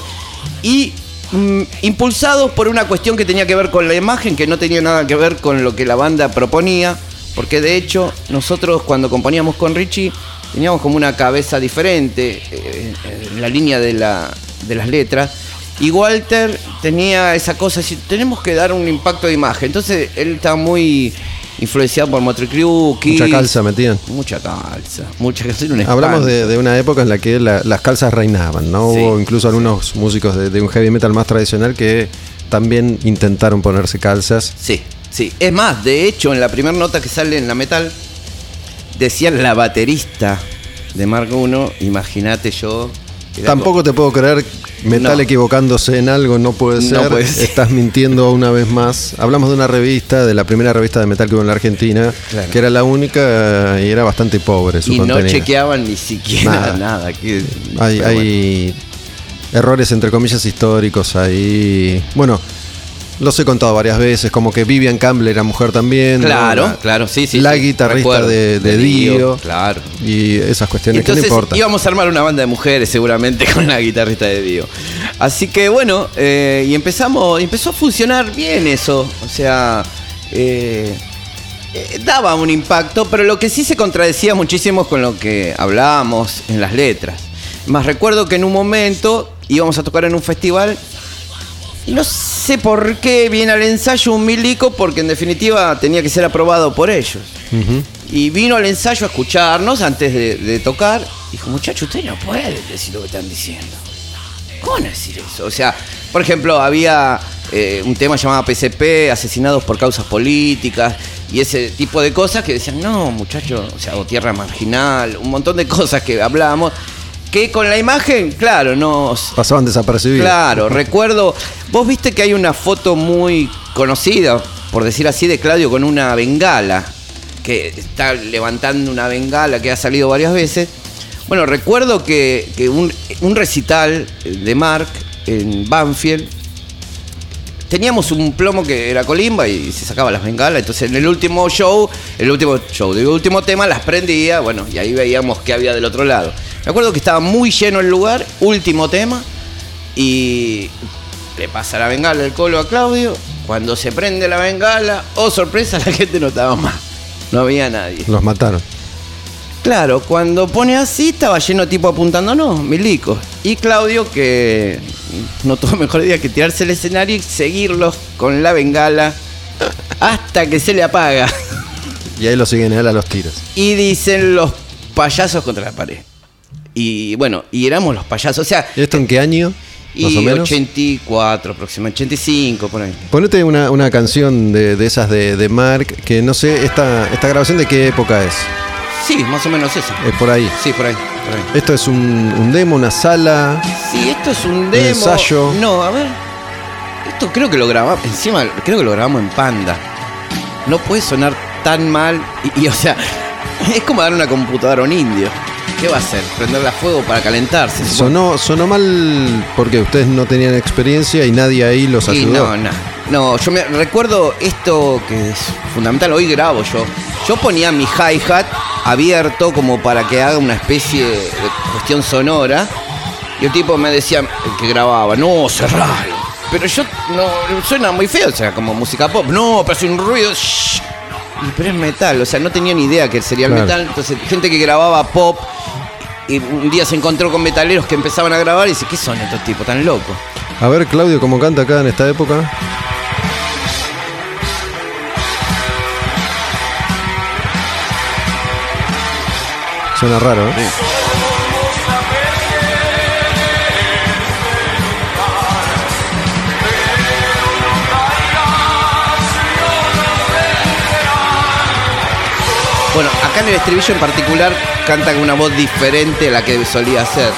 Y mm, impulsados por una cuestión que tenía que ver con la imagen, que no tenía nada que ver con lo que la banda proponía, porque de hecho nosotros cuando componíamos con Richie teníamos como una cabeza diferente eh, en la línea de, la, de las letras. Y Walter tenía esa cosa, si tenemos que dar un impacto de imagen. Entonces él estaba muy influenciado por Motley Crue, Mucha calza metían. Mucha calza, mucha calza. un Hablamos de, de una época en la que la- las calzas reinaban, ¿no? Sí. Hubo incluso algunos músicos de, de un heavy metal más tradicional que también intentaron ponerse calzas. Sí, sí. Es más, de hecho, en la primera nota que sale en la metal, decía la baterista de Mark I, imagínate yo. Tampoco te puedo creer, metal No. equivocándose en algo, no puede No ser. puede ser. Estás mintiendo una vez más. Hablamos de una revista, de la primera revista de metal que hubo en la Argentina, Claro. que era la única y era bastante pobre su y no chequeaban ni siquiera Nada. nada. que- hay errores entre comillas históricos ahí. Bueno, los he contado varias veces, como que Vivian Campbell era mujer también. ¿no? Claro, La- claro, sí, sí. La sí, guitarrista de, de Dio. Claro. Y esas cuestiones que no entonces importa. íbamos a armar una banda de mujeres seguramente [laughs] con la guitarrista de Dio. Así que bueno, eh, y empezamos, empezó a funcionar bien eso. O sea, eh, eh, daba un impacto, pero lo que sí se contradecía muchísimo con lo que hablábamos en las letras. Más recuerdo que en un momento íbamos a tocar en un festival no sé por qué viene al ensayo un milico, porque en definitiva tenía que ser aprobado por ellos. Y vino al ensayo a escucharnos antes de, de tocar. Dijo, muchacho, usted no puede decir lo que están diciendo. ¿Cómo decir eso? O sea, por ejemplo, había eh, un tema llamado PCP, asesinados por causas políticas, y ese tipo de cosas que decían, no, muchacho, o sea, o tierra marginal, un montón de [laughs] cosas que hablábamos, que con la imagen, claro, nos, Pasaban desapercibidos. Claro, recuerdo. Vos viste que hay una foto muy conocida, por decir así, de Claudio con una bengala. Que está levantando una bengala que ha salido varias veces. Bueno, recuerdo que, que un, un recital de Mark en Banfield. Teníamos un plomo que era colimba y se sacaba las bengalas. Entonces en el último show, el último show, el último tema las prendía. Bueno, y ahí veíamos qué había del otro lado. Me acuerdo que estaba muy lleno el lugar, último tema. Y le pasa la bengala el colo a Claudio. Cuando se prende la bengala, oh sorpresa, [laughs] la gente no estaba más. No había nadie. Los mataron. Claro, cuando pone así estaba lleno tipo apuntándonos, milicos. Y Claudio que no tuvo [laughs] mejor idea que tirarse el escenario y seguirlos con la bengala hasta que se le apaga. Y ahí lo siguen él a los tiros. Y dicen los payasos contra la pared. Y bueno, y éramos los payasos. O sea, ¿Y esto en qué año? Más y o menos. 84 aproximadamente, 85 por ahí. Ponete una, una canción de, de esas de, de Mark, que no sé, esta, esta grabación de qué época es. Sí, más o menos eso. Es por ahí. Sí, por ahí. por ahí. Esto es un, un demo, una sala. Sí, esto es un demo. ensayo. No, a ver. Esto creo que lo grabamos. Encima, creo que lo grabamos en Panda. No puede sonar tan mal. Y, y, o sea, [laughs] es como dar una computadora a un indio. ¿Qué va a hacer? ¿Prenderla a fuego para calentarse? Sonó, sonó mal porque ustedes no tenían experiencia y nadie ahí los ayudó. no, no. No, yo me recuerdo esto que es fundamental, hoy grabo yo. Yo ponía mi hi-hat abierto como para que haga una especie de cuestión sonora. Y el tipo me decía, el que grababa, no, cerralo. Pero yo no, suena muy feo, o sea, como música pop. No, pero hace un ruido. shh. Pero es metal, o sea, no tenía ni idea que sería el Claro. metal. Entonces, gente que grababa pop. Y un día se encontró con metaleros que empezaban a grabar y dice, ¿qué son estos tipos tan locos? A ver, Claudio, ¿cómo canta acá en esta época? Suena raro, ¿eh? Bueno, acá en el estribillo en particular canta con una voz diferente a la que solía hacer.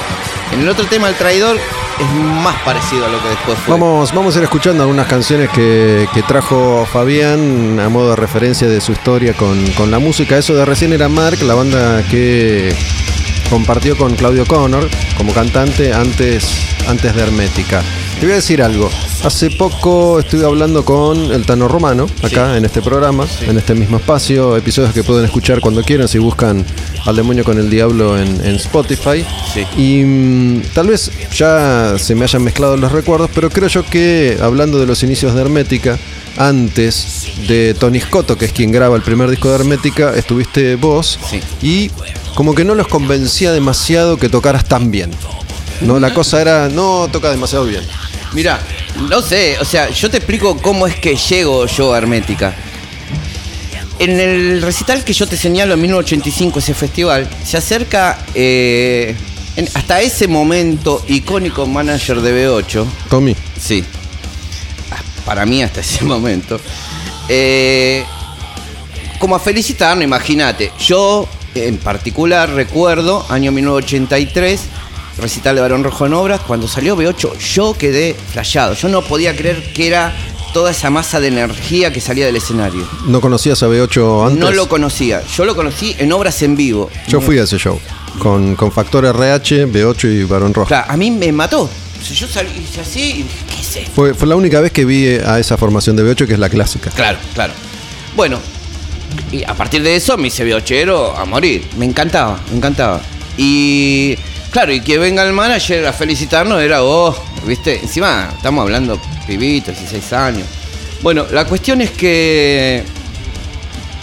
En el otro tema, El Traidor, es más parecido a lo que después fue. Vamos, vamos a ir escuchando algunas canciones que, que trajo Fabián a modo de referencia de su historia con, con la música. Eso de recién era Mark, la banda que compartió con Claudio Connor como cantante antes, antes de Hermética. Te voy a decir algo. Hace poco estuve hablando con el Tano Romano, acá en este programa, en este mismo espacio, episodios que pueden escuchar cuando quieran si buscan al demonio con el diablo en, en Spotify. Sí. Y mm, tal vez ya se me hayan mezclado los recuerdos, pero creo yo que hablando de los inicios de Hermética, antes de Tony Scotto, que es quien graba el primer disco de Hermética, estuviste vos y como que no los convencía demasiado que tocaras tan bien. No, la cosa era, no toca demasiado bien. Mira, no sé, o sea, yo te explico cómo es que llego yo a Hermética. En el recital que yo te señalo en 1985, ese festival, se acerca eh, en- hasta ese momento icónico manager de B8, Tommy, Sí. Ah, Para mí hasta ese [laughs] momento. Eh, como a felicitarnos, imagínate. Yo, en particular, recuerdo, año 1983, recital de Barón Rojo en Obras, cuando salió B8, yo quedé flasheado. Yo no podía creer que era toda esa masa de energía que salía del escenario. ¿no conocías a B8 antes? No lo conocía. Yo lo conocí en obras en vivo. Yo fui a ese show. Con, con Factor RH, B8 y Barón Rojo. Claro, a mí me mató. Yo salí hice así y dije, ¿qué es esto? Fue, fue la única vez que vi a esa formación de B8 que es la clásica. Claro, claro. Bueno, y a partir de eso me hice biochero a morir. Me encantaba, me encantaba. Y claro, y que venga el manager a felicitarnos era, oh, ¿viste? Encima estamos hablando pibitos, 16 años. Bueno, la cuestión es que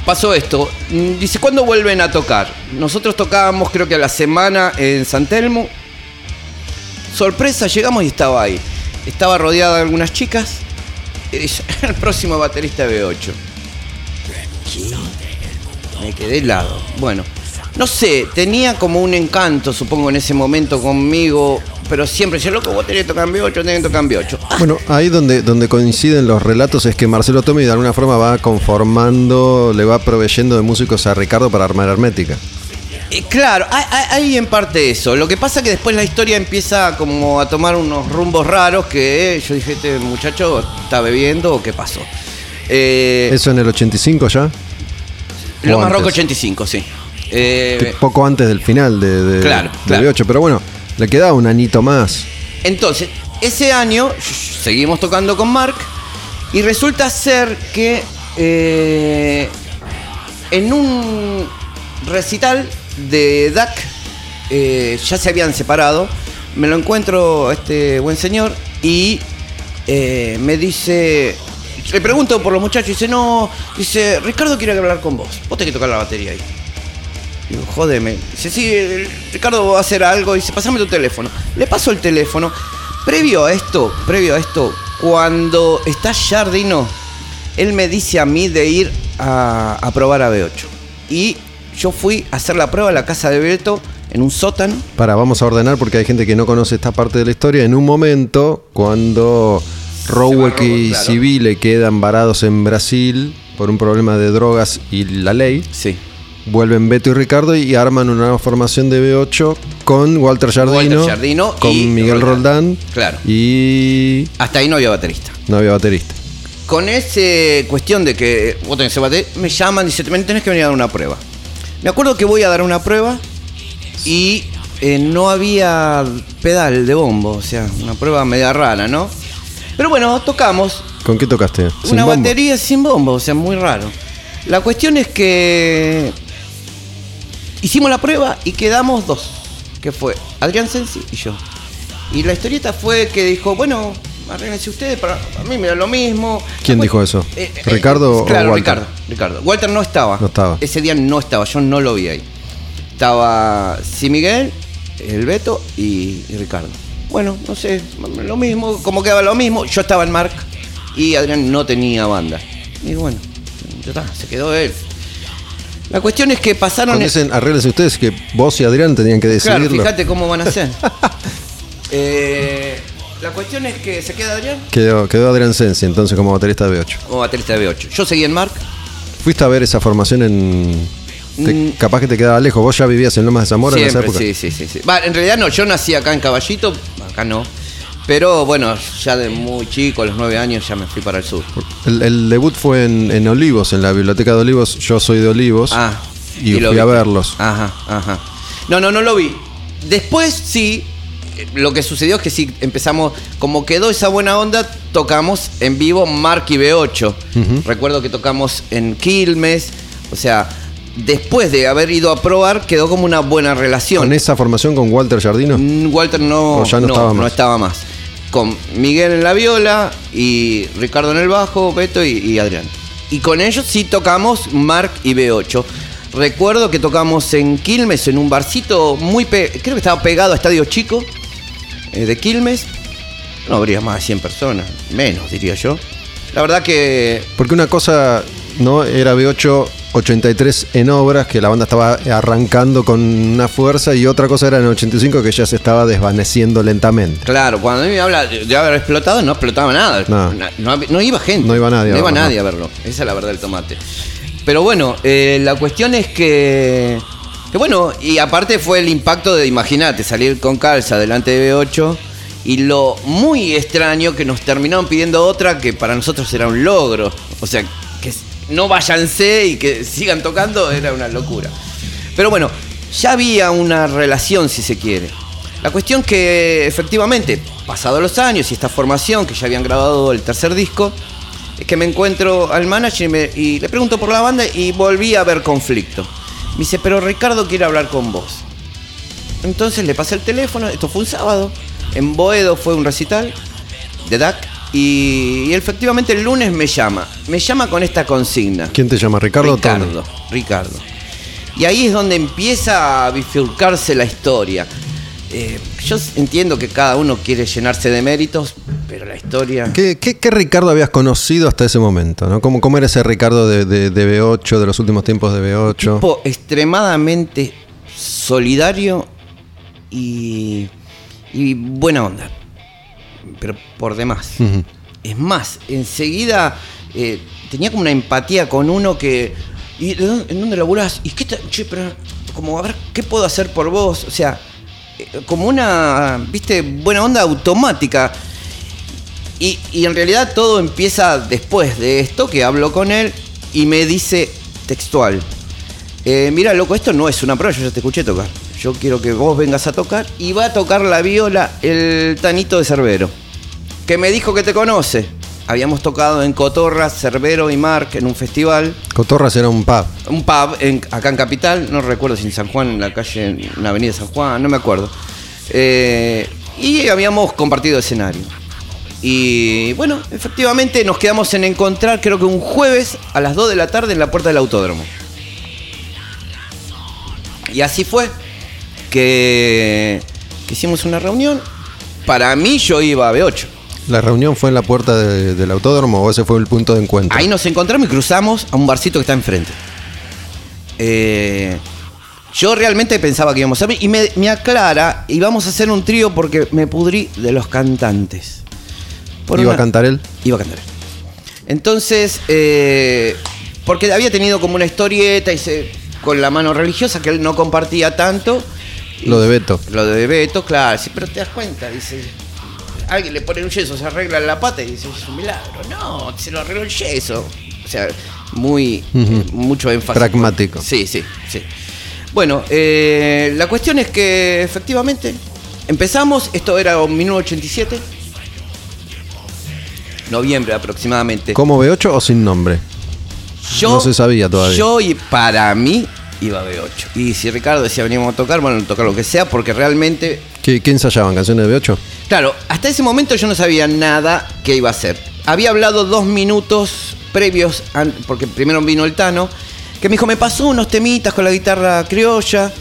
pasó esto. Mm, Dice, ¿cuándo vuelven a tocar? Nosotros tocábamos creo que a la semana en San Telmo. Sorpresa, llegamos y estaba ahí. Estaba rodeada de algunas chicas. El próximo baterista de B8. ¿Qué? Me quedé helado. Bueno, no sé, tenía como un encanto, supongo, en ese momento conmigo. Pero siempre decía, loco, vos tenés que tocar en B8, tenés que tocar en B8. Bueno, ahí donde, donde coinciden los relatos es que Marcelo Tommy de alguna forma va conformando, le va proveyendo de músicos a Ricardo para armar Hermética. Eh, claro, hay, hay- hay en parte eso. Lo que pasa es que después la historia empieza como a tomar unos rumbos raros que eh, yo dije, este muchacho está bebiendo o qué pasó. Eh, ¿Eso en el 85 ya? lo más rock antes. 85, sí. Eh, Poco antes del final de, de, Claro, de claro. B8, pero bueno, le quedaba un anito más. Entonces, ese año seguimos tocando con Mark y resulta ser que eh, en un recital de DAC eh, ya se habían separado. Me lo encuentro a este buen señor y eh, me dice, le pregunto por los muchachos y dice, no, dice, Ricardo quiere hablar con vos. Vos tenés que tocar la batería ahí. Digo, jodeme. Dice, sí, Ricardo va a hacer algo. Dice, pasame tu teléfono. Le paso el teléfono. Previo a esto, previo a esto, cuando está Jardino, él me dice a mí de ir a, a probar a B8. Y yo fui a hacer la prueba a la casa de Beto en un sótano. Para, vamos a ordenar porque hay gente que no conoce esta parte de la historia. En un momento, cuando Rowek y claro. Civile quedan varados en Brasil por un problema de drogas y la ley, Sí. Vuelven Beto y Ricardo y arman una nueva formación de B8 con Walter Jardino, Walter Jardino con y Miguel Roldán. Roldán Claro. y Hasta ahí no había baterista. no había baterista. Con esa cuestión de que vos tenés que baterista, me llaman y dicen, "Ten- tenés que venir a dar una prueba. Me acuerdo que voy a dar una prueba y eh, no había pedal de bombo, o sea, una prueba media rara, ¿no? Pero bueno, tocamos ¿Con qué tocaste? ¿Sin una bombo? batería sin bombo, o sea, muy raro. La cuestión es que hicimos la prueba y quedamos dos, que fue Adrián Sensi y yo. Y la historieta fue que dijo, bueno, arréglense ustedes, para a mí me da lo mismo. ¿Quién dijo eso? Eh, eh, ¿Ricardo o Claro, Walter? Ricardo, Ricardo. Walter no estaba. No estaba. Ese día no estaba, yo no lo vi ahí. Estaba sí Miguel, el Beto y, y Ricardo. Bueno, no sé, lo mismo, como quedaba lo mismo. Yo estaba en Mark y Adrián no tenía banda. Y bueno, ya está, se quedó él. La cuestión es que pasaron. Cuando dicen arréglense ustedes que vos y Adrián tenían que Claro, decidirlo. fíjate cómo van a hacer. [laughs] Eh, la cuestión es que se queda Adrián Quedó, quedó Adrián Sensi entonces como baterista de B8. o baterista de B8. Yo seguí en Mark. ¿Fuiste a ver esa formación en... te- Mm. capaz que te quedaba lejos. ¿Vos ya vivías en Lomas de Zamora en esa Siempre, época? sí, sí, sí, sí. En realidad no, yo nací acá en Caballito, acá no. Pero bueno, ya de muy chico, a los nueve años, ya me fui para el sur. El, el debut fue en, en Olivos, en la biblioteca de Olivos. Yo soy de Olivos. Ah, y, fui a verlos. Ajá, ajá. No, no, no lo vi. Después sí, lo que sucedió es que sí empezamos, como quedó esa buena onda, tocamos en vivo Mark y B8. Recuerdo que tocamos en Quilmes, o sea, después de haber ido a probar, quedó como una buena relación. Con esa formación con Walter Jardino. Mm, Walter no, O ya no estaba más. estaba más. Con Miguel en la viola y Ricardo en el bajo, Beto y, Adrián. Y con ellos sí tocamos Mark y B8. Recuerdo que tocamos en Quilmes, en un barcito muy... creo que estaba pegado a Estadio Chico eh, de Quilmes. No habría más de 100 personas, menos diría yo. La verdad que Porque una cosa no era B8 83 en obras, que la banda estaba arrancando con una fuerza, y otra cosa era en 85 que ya se estaba desvaneciendo lentamente. Claro, cuando a mí me habla de haber explotado, no explotaba nada. No. Iba gente. No iba nadie No iba nadie a verlo. Esa es la verdad del tomate. Pero bueno, eh, la cuestión es que. Que bueno, y aparte fue el impacto de, imagínate, salir con calza delante de B8 y lo muy extraño que nos terminaron pidiendo otra que para nosotros era un logro. O sea, que no váyanse y que sigan tocando era una locura. Pero bueno, ya había una relación, si se quiere. La cuestión que efectivamente, pasados los años y esta formación, que ya habían grabado el tercer disco, es que me encuentro al manager y, y le pregunto por la banda y volví a ver conflicto. Me dice, pero Ricardo quiere hablar con vos. Entonces le pasé el teléfono, esto fue un sábado, en Boedo fue un recital de DAC y, y efectivamente el lunes me llama, me llama con esta consigna. ¿Quién te llama? ¿Ricardo? Ricardo, Ricardo. Y ahí es donde empieza a bifurcarse la historia. Eh, yo entiendo que cada uno quiere llenarse de méritos, pero la historia... ¿Qué, qué, qué Ricardo habías conocido hasta ese momento? ¿no? ¿Cómo, cómo era ese Ricardo de, de- de B8, de los últimos tiempos de B8? tipo extremadamente solidario y, y buena onda. Pero por demás. Es más, enseguida eh, tenía como una empatía con uno que. ¿Y de dónde, en dónde laburás? ¿Y qué Che, pero. Como, a ver, ¿qué puedo hacer por vos? O sea, eh, como una. ¿Viste? Buena onda automática. Y, y en realidad todo empieza después de esto, que hablo con él y me dice textual. Eh, mira, loco, esto no es una prueba, yo ya te escuché tocar. Yo quiero que vos vengas a tocar y va a tocar la viola el Tanito de Cerbero, que me dijo que te conoce. Habíamos tocado en Cotorra, Cerbero y Mark en un festival, Cotorras era un pub. un pub en- acá en Capital, no recuerdo si en San Juan, en la calle, en la avenida San Juan, no me acuerdo. Eh, y habíamos compartido escenario. Y bueno, efectivamente nos quedamos en encontrar, creo que un jueves a las 2 de la tarde en la puerta del autódromo. Y así fue que, que hicimos una reunión. Para mí yo iba a B8. ¿La reunión fue en la puerta de- del autódromo o ese fue el punto de encuentro? Ahí nos encontramos y cruzamos a un barcito que está enfrente. Eh, yo realmente pensaba que íbamos a ver y me, me aclara, íbamos a hacer un trío porque me pudrí de los cantantes. Por ¿Iba una- a cantar él? Iba a cantar él. Entonces, eh, porque había tenido como una historieta y se- con la mano religiosa que él no compartía tanto. Lo de Beto. Lo de Beto, claro. Sí, pero te das cuenta, dice. Alguien le pone un yeso, se arregla la pata y dice, es un milagro. No, se lo arregló el yeso. O sea, muy. Eh, mucho énfasis. Pragmático. Sí, sí, sí. Bueno, eh, la cuestión es que efectivamente empezamos, esto era en 1987, noviembre aproximadamente. ¿Como B8 o sin nombre? Yo, No se sabía todavía. Yo y para mí iba a B8. Y si Ricardo decía veníamos a tocar, bueno, tocar lo que sea, porque realmente, ¿Qué, qué ensayaban? ¿Canciones de B8? Claro, hasta ese momento yo no sabía nada que iba a hacer. Había hablado dos minutos previos, porque primero vino el Tano, que me dijo, me pasó unos temitas con la guitarra criolla.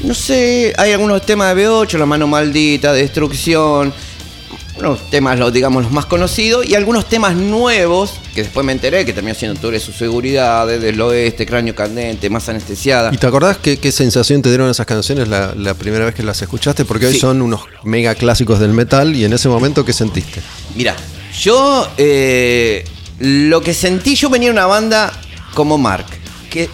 No sé, hay algunos temas de B8, La mano maldita, Destrucción, unos temas, los, digamos, los más conocidos, y algunos temas nuevos, que después me enteré, que terminó siendo Tú eres su seguridad, Desde el oeste, Cráneo Candente, Más anestesiada. ¿Y te acordás qué, qué sensación te dieron esas canciones la, la primera vez que las escuchaste? Porque hoy Sí. son unos mega clásicos del metal y en ese momento, ¿qué sentiste? Mira, yo eh, lo que sentí, yo venía de una banda como Mark, que,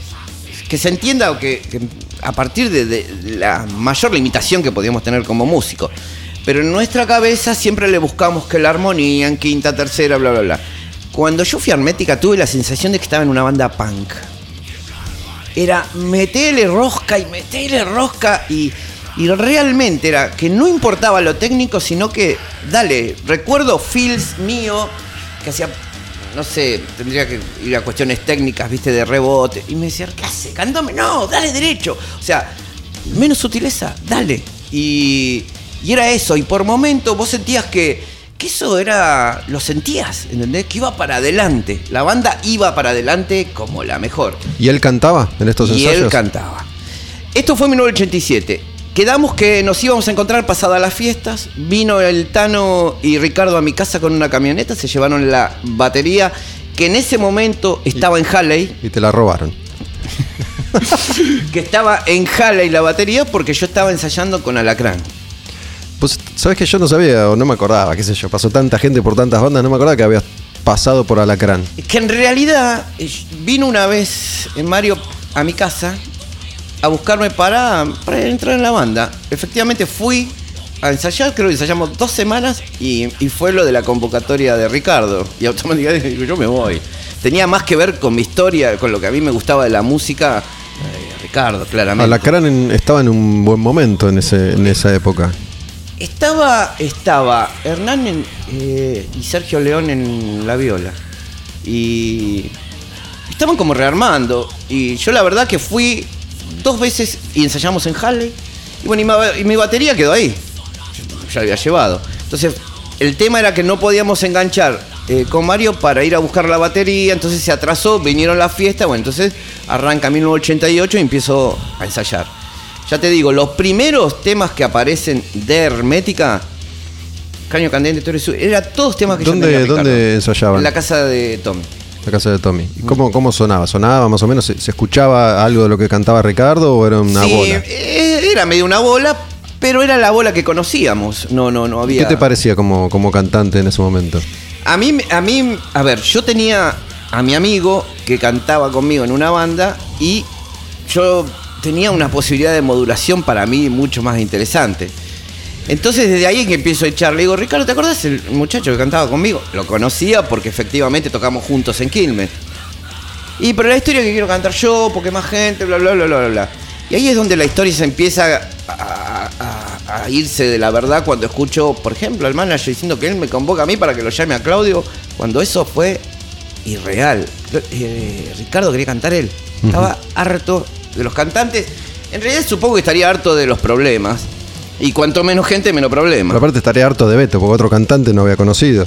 que se entienda o que, que a partir de, de la mayor limitación que podíamos tener como músico, pero en nuestra cabeza siempre le buscamos que la armonía en quinta, tercera, bla, bla, bla. Cuando yo fui a Hermética tuve la sensación de que estaba en una banda punk. Era metele rosca y metele rosca y, y realmente era que no importaba lo técnico, sino que, dale, recuerdo feels mío que hacía, no sé, tendría que ir a cuestiones técnicas, viste, de rebote. Y me decía, ¿qué hace? Cántame, no, dale derecho. O sea, menos sutileza, dale. Y, y era eso, y por momento vos sentías que, que eso era, lo sentías, ¿entendés? Que iba para adelante. La banda iba para adelante como la mejor. ¿Y él cantaba en estos Y ensayos? él cantaba. Esto fue en 1987. Quedamos que nos íbamos a encontrar pasadas las fiestas. Vino el Tano y Ricardo a mi casa con una camioneta. Se llevaron la batería que en ese momento estaba en Halley. Y te la robaron. [laughs] Que estaba en Halley la batería porque yo estaba ensayando con Alacrán. Pues, ¿sabes que yo no sabía o no me acordaba? ¿Qué sé yo? Pasó tanta gente por tantas bandas, no me acordaba que habías pasado por Alacrán. Es que en realidad eh, vino una vez en Mario a mi casa a buscarme para, para entrar en la banda. Efectivamente fui a ensayar, creo que ensayamos dos semanas y, y fue lo de la convocatoria de Ricardo. Y automáticamente digo, [laughs] yo me voy. Tenía más que ver con mi historia, con lo que a mí me gustaba de la música. eh, Ricardo, claramente. Alacrán en- estaba en un buen momento en, ese, en esa época. Estaba, estaba Hernán eh, y Sergio León en la viola. Y estaban como rearmando. Y yo la verdad que fui dos veces y ensayamos en Halley. Y bueno, y mi, batería quedó ahí. Ya la había llevado. Entonces, el tema era que no podíamos enganchar eh, con Mario para ir a buscar la batería. Entonces se atrasó, vinieron las fiestas. Bueno, entonces arranca 1988 y empiezo a ensayar. Ya te digo, los primeros temas que aparecen de Hermética, Caño Candente, Tú eres su- era todos temas que ¿Dónde- yo tenía, dónde ensayaban? En la casa de Tom. La casa de Tommy. ¿Y ¿Cómo, cómo sonaba? ¿Sonaba más o menos? ¿Se, se escuchaba algo de lo que cantaba Ricardo o era una sí, bola? eh, era medio una bola, pero era la bola que conocíamos. No, no, no había. ¿Qué te parecía como, como cantante en ese momento? A mí, a mí, a ver, yo tenía a mi amigo que cantaba conmigo en una banda y yo tenía una posibilidad de modulación para mí mucho más interesante. Entonces desde ahí es que empiezo a echar. Le digo, Ricardo, ¿te acordás el muchacho que cantaba conmigo? Lo conocía porque efectivamente tocamos juntos en Quilmes. Y pero la historia que quiero cantar yo, porque más gente, bla, bla, bla, bla, bla. Y ahí es donde la historia se empieza a, a- a irse de la verdad cuando escucho, por ejemplo, al manager diciendo que él me convoca a mí para que lo llame a Claudio, cuando eso fue irreal. Eh, Ricardo quería cantar él. Estaba harto de los cantantes. En realidad supongo que estaría harto de los problemas. Y cuanto menos gente, menos problema. Pero aparte estaría harto de Beto, porque otro cantante no había conocido.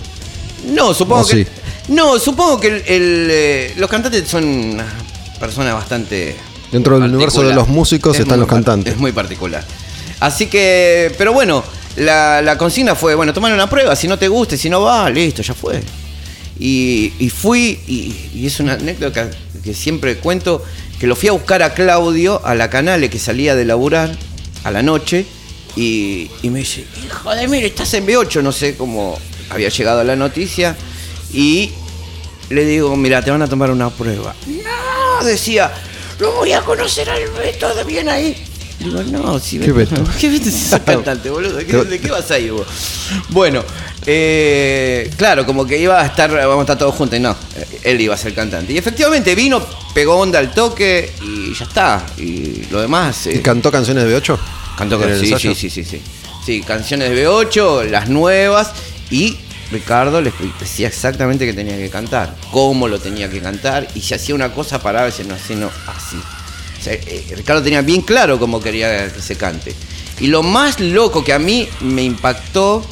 No, supongo ¿O que. sí? No, supongo que el- el, eh, los cantantes son personas bastante. Dentro del universo de los músicos Es están muy los par- cantantes. Es muy particular. Así que, pero bueno, la, la consigna fue, bueno, tomar una prueba, si no te gusta, si no va, listo, ya fue. Y, y fui, y, y es una anécdota que siempre cuento, que lo fui a buscar a Claudio, a la Canale, que salía de laburar a la noche, y, y me dice, hijo de mire, estás en B8, no sé cómo había llegado la noticia, y le digo, mira, te van a tomar una prueba. No, decía, no voy a conocer al Beto de bien ahí. Digo, no, si ¿Qué Beto? [laughs] ¿Qué Beto si sos [laughs] cantante, boludo? ¿Qué- ¿De qué vas ahí vos? Bueno, eh, claro, como que iba a estar, vamos a estar todos juntos, y no, eh, él iba a ser cantante. Y efectivamente vino, pegó onda al toque y ya está. Y lo demás. ¿Y eh, cantó canciones de B8? Cantó ¿En con el sí, sí, sí, sí, sí. Sí, canciones de B8, las nuevas y Ricardo le decía exactamente que tenía que cantar, cómo lo tenía que cantar y si hacía una cosa paraba y decía, no, así no, así. Eh, Ricardo tenía bien claro cómo quería que se cante. Y lo más loco que a mí me impactó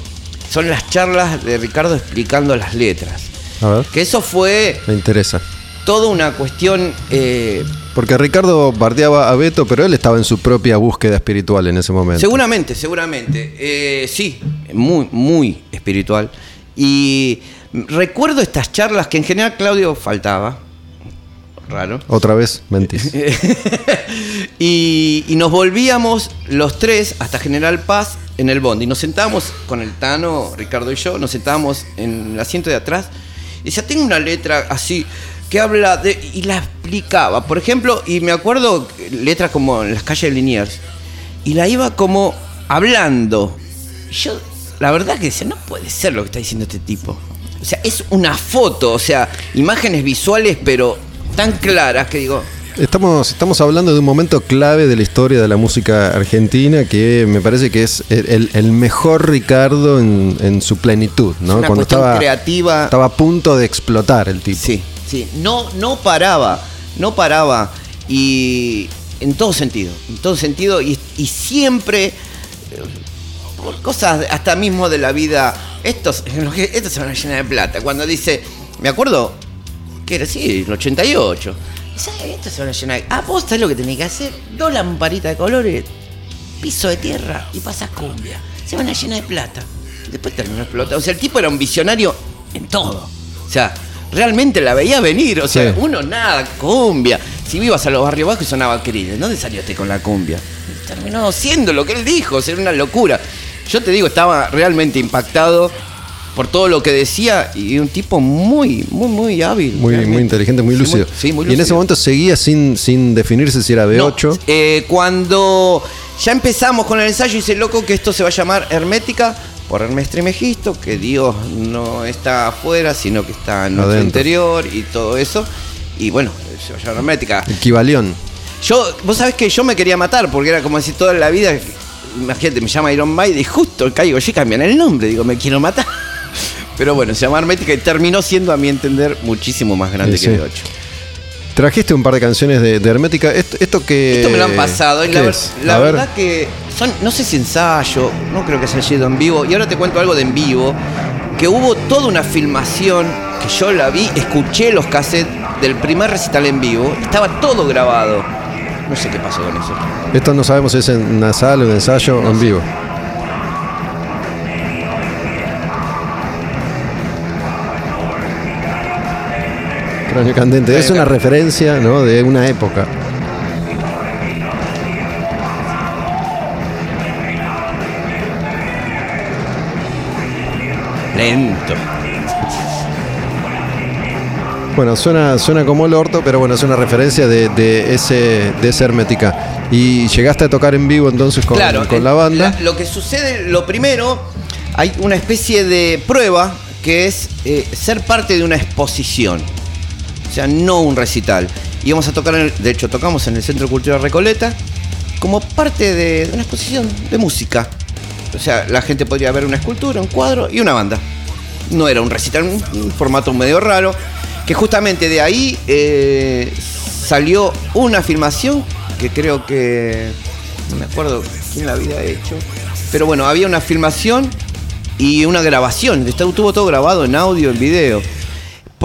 son las charlas de Ricardo explicando las letras. A ver, Que eso fue me interesa. toda una cuestión eh, Porque Ricardo bardeaba a Beto, pero él estaba en su propia búsqueda espiritual en ese momento. Seguramente, seguramente. Eh, sí, muy, muy espiritual. Y recuerdo estas charlas que en general Claudio faltaba. Raro. Otra vez, mentís. [laughs] y, y nos volvíamos los tres hasta General Paz en el bondi. Nos sentábamos con el Tano, Ricardo y yo, nos sentábamos en el asiento de atrás. Y decía, tengo una letra así que habla de. y la explicaba. Por ejemplo, y me acuerdo letras como en las calles de Liniers. Y la iba como hablando. Y yo, la verdad que decía, no puede ser lo que está diciendo este tipo. O sea, es una foto, o sea, imágenes visuales, pero tan claras que digo, Estamos, estamos hablando de un momento clave de la historia de la música argentina que me parece que es el, mejor Ricardo en, en su plenitud, ¿no? una cuestión creativa. estaba a punto de explotar el tipo. Sí, sí. No, no paraba, no paraba. Y en todo sentido, en todo sentido. Y, y siempre, eh, por cosas hasta mismo de la vida, estos, [laughs] estos se van a llenar de plata. Cuando dice, me acuerdo, que era así, el 88. ¿Sabes? Estos se van a llenar. Ah, vos sabés lo que tenés que hacer. Dos lamparitas de colores, piso de tierra y pasas cumbia. Se van a llenar de plata. Después terminó explotando. O sea, el tipo era un visionario en todo. O sea, realmente la veía venir. O sea, Sí. uno nada, cumbia. Si vivas a los barrios bajos y sonaba Cris, ¿dónde salió este con la cumbia? Terminó siendo lo que él dijo, o sea, era una locura. Yo te digo, estaba realmente impactado por todo lo que decía y un tipo muy, muy, muy hábil. Muy, realmente. muy inteligente, muy Sí, lúcido. sí, muy Y en ese lúcido. momento seguía sin, sin definirse si era No, B8. eh, cuando ya empezamos con el ensayo, dice loco que esto se va a llamar Hermética por Hermes Trimegisto, que Dios no está afuera, sino que está en nuestro Adentro. interior y todo eso. Y bueno, se va a llamar Hermética. Equivalión. Yo, vos sabés que yo me quería matar, porque era como decir toda la vida, imagínate, me llama Iron Maiden y justo caigo, yo cambian el nombre, digo, me quiero matar. Pero bueno, se llama Hermética y terminó siendo, a mi entender, muchísimo más grande Sí, que sí. B8. Trajiste un par de canciones de, de Hermética. Esto, esto que. Esto me lo han pasado y ¿qué la, ver- es? la A ver. verdad que son, no sé si ensayo, no creo que se haya ido en vivo. Y ahora te cuento algo de en vivo, que hubo toda una filmación que yo la vi, escuché los cassettes del primer recital en vivo, estaba todo grabado. No sé qué pasó con eso. Esto no sabemos si es en una sala, un ensayo o en vivo. Cráneo candente. Es una referencia ¿no? de una época. Lento. Bueno, suena, suena como el orto, pero bueno, es una referencia de, de ese, de esa hermética. Y llegaste a tocar en vivo entonces con, claro, con el- la banda. lo que sucede, lo primero, hay una especie de prueba que es eh, ser parte de una exposición. Sea, no un recital. Íbamos a tocar, en el- de hecho, tocamos en el Centro Cultural Recoleta como parte de, de una exposición de música. O sea, la gente podría ver una escultura, un cuadro y una banda. No era un recital, un, un formato medio raro. Que justamente de ahí eh, salió una filmación que creo que. No me acuerdo quién la había hecho. Pero bueno, había una filmación y una grabación. Estuvo todo grabado en audio, en video.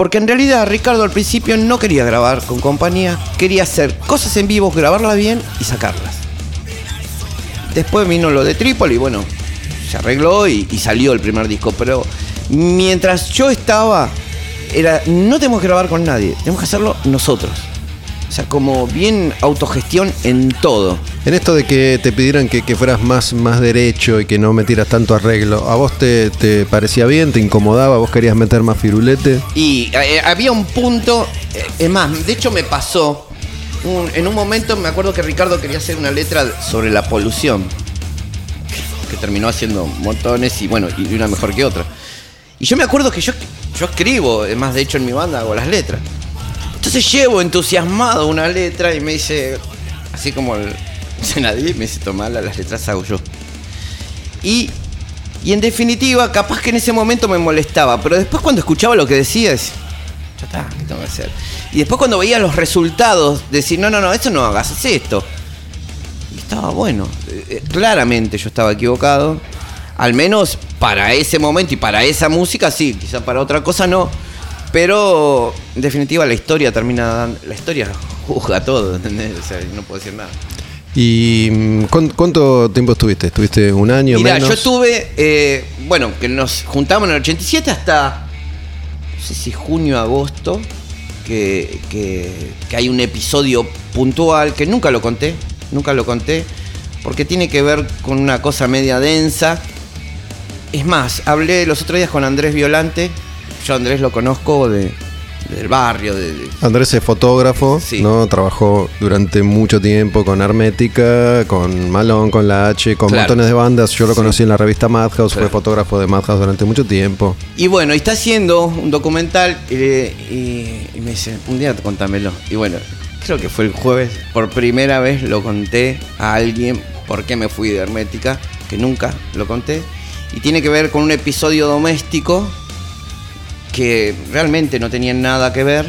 Porque en realidad Ricardo al principio no quería grabar con compañía, quería hacer cosas en vivo, grabarlas bien y sacarlas. Después vino lo de Trípoli bueno, se arregló y, y salió el primer disco. Pero mientras yo estaba, era, no tenemos que grabar con nadie, tenemos que hacerlo nosotros. O sea, como bien autogestión en todo. En esto de que te pidieran que, que fueras más, más derecho y que no metieras tanto arreglo, ¿a vos te, te parecía bien? ¿Te incomodaba? ¿Vos querías meter más firulete? Y eh, había un punto, eh, es más, de hecho me pasó. un- en un momento me acuerdo que Ricardo quería hacer una letra sobre la polución. Que terminó haciendo montones y bueno, y una mejor que otra. Y yo me acuerdo que yo, yo escribo, es más, de hecho en mi banda hago las letras. Entonces llevo entusiasmado una letra y me dice, así como el nadie, me dice, toma, las letras hago yo. Y, y en definitiva, capaz que en ese momento me molestaba, pero después cuando escuchaba lo que decía, decía, ya está, ¿qué tengo que hacer? Y después cuando veía los resultados, decir, no, no, no, esto no hagas, haz esto. Y estaba bueno. Eh, eh, claramente yo estaba equivocado. Al menos para ese momento y para esa música sí, quizá para otra cosa no. Pero en definitiva la historia termina dando. La historia [laughs] juzga todo, ¿entendés? O sea, no puedo decir nada. ¿Y mm, cuán- cuánto tiempo estuviste? ¿Estuviste un año Mira, menos? yo estuve, eh, bueno, que nos juntamos en el 87 hasta, no sé si junio, agosto, que, que- que hay un episodio puntual que nunca lo conté, nunca lo conté, porque tiene que ver con una cosa media densa. Es más, hablé los otros días con Andrés Violante, yo a Andrés lo conozco de, del barrio, de, de- Andrés es fotógrafo, Sí. ¿no? Trabajó durante mucho tiempo con Hermética, con Malón, con la H, con Claro. montones de bandas. Yo lo Sí. conocí en la revista Madhouse, fue Claro. fotógrafo de Madhouse durante mucho tiempo. Y bueno, y está haciendo un documental eh, y, y me dice, un día contámelo. Y bueno, creo que fue el jueves, por primera vez lo conté a alguien por qué me fui de Hermética, que nunca lo conté. Y tiene que ver con un episodio doméstico que realmente no tenía nada que ver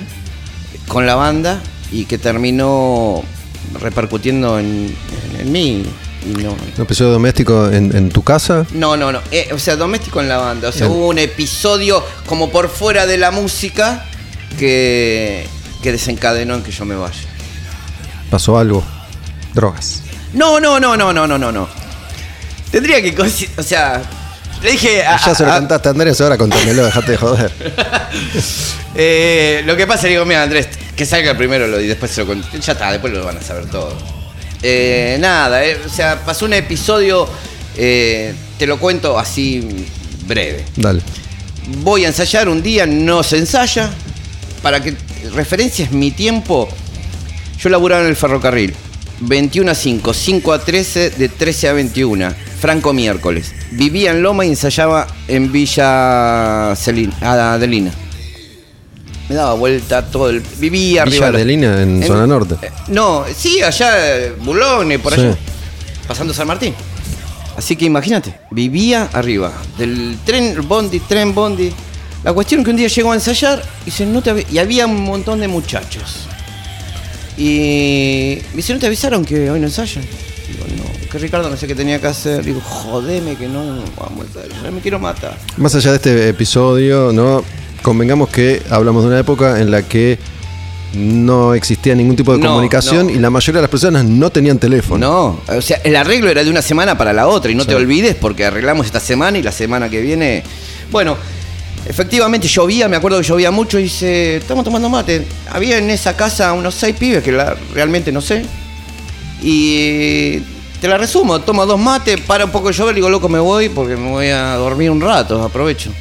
con la banda y que terminó repercutiendo en, en- en mí. Y no, ¿Un episodio doméstico en, en tu casa? no, no, no. Eh, o sea, doméstico en la banda. O sea, Bien. hubo un episodio como por fuera de la música que, que desencadenó en que yo me vaya. ¿Pasó algo? Drogas. No, no, no, no, no, no, no, no. Tendría que. O sea, le dije. a- ya se lo a- cantaste a Andrés, ahora contámelo, dejate de joder. [laughs] Eh, lo que pasa, le digo, mira, Andrés, que salga primero lo, y después se lo cont- Ya está, después lo van a saber todo. Eh, nada, eh, o sea, pasó un episodio. te lo cuento así breve. Dale. voy a ensayar un día, no se ensaya. Para que referencias mi tiempo, yo laburaba en el ferrocarril. 21 a 5, 5 a 13, de 13 a 21. Franco miércoles. Vivía en Loma y ensayaba en Villa Adelina. Me daba vuelta todo el. Vivía Villa arriba. los- Adelina, en zona norte. eh, No, sí, allá, Boulogne, por Sí. allá. Pasando San Martín. Así que imagínate, vivía arriba del tren, bondi, tren, bondi. La cuestión es que un día llegó a ensayar y, se, no te y había un montón de muchachos. Y me dice, ¿no te avisaron que hoy no ensayan? Que Ricardo no sé qué tenía que hacer. Digo, jodeme que no, vamos me quiero matar. Más allá de este episodio, ¿no? Convengamos que hablamos de una época en la que no existía ningún tipo de No, comunicación no. y la mayoría de las personas no tenían teléfono. No, o sea, el arreglo era de una semana para la otra y no Sí. te olvides porque arreglamos esta semana y la semana que viene. Bueno, efectivamente llovía, me acuerdo que llovía mucho y dice, estamos tomando mate. Había en esa casa unos seis pibes que la- realmente no sé. Y te la resumo, tomo dos mates, para un poco de llover, digo, loco, me voy porque me voy a dormir un rato, aprovecho.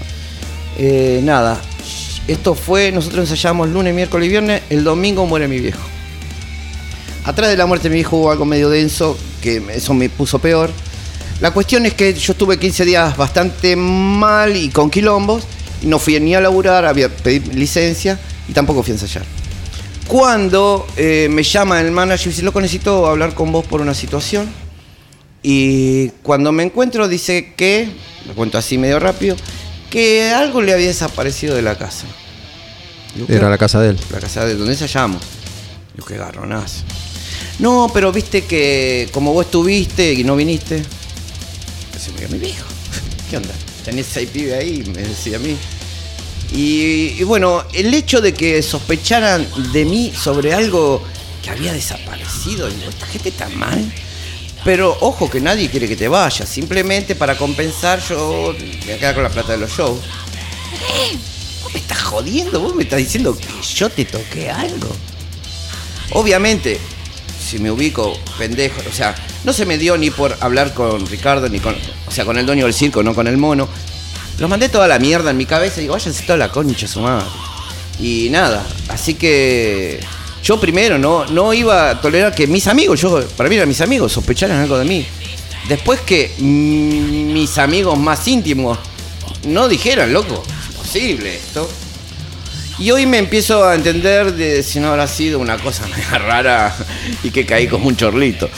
Eh, nada, esto fue, nosotros ensayamos lunes, miércoles y viernes, el domingo muere mi viejo. Atrás de la muerte de mi hijo hubo algo medio denso, que eso me puso peor. La cuestión es que yo estuve 15 días bastante mal y con quilombos, no fui ni a laburar, había pedido licencia y tampoco fui a ensayar. Cuando eh, me llama el manager y dice, loco, necesito hablar con vos por una situación. Y cuando me encuentro dice que, lo cuento así medio rápido, que algo le había desaparecido de la casa. Era la casa de él. la casa de donde ensayamos. Digo, qué garronazo. No, pero viste que como vos estuviste y no viniste, se murió mi viejo. [laughs] ¿Qué onda? Tenés seis pibes ahí, me decía a mí. Y, y bueno, el hecho de que sospecharan de mí sobre algo que había desaparecido, digo, esta gente está mal. Pero ojo que nadie quiere que te vayas, simplemente para compensar yo me voy a quedar con la plata de los shows. Eh, ¿Vos me estás jodiendo? ¿Vos me estás diciendo que yo te toqué algo? Obviamente, si me ubico pendejo, o sea, no se me dio ni por hablar con Ricardo, ni con, o sea, con el dueño del circo, no con el mono. Los mandé toda la mierda en mi cabeza y digo, váyanse toda la concha su madre. Y nada, así que yo primero no, no iba a tolerar que mis amigos, yo para mí eran mis amigos, sospecharan algo de mí. Después que mm, mis amigos más íntimos no dijeran, loco, es posible esto. Y hoy me empiezo a entender de si no habrá sido una cosa [laughs] media rara y que caí como un chorlito.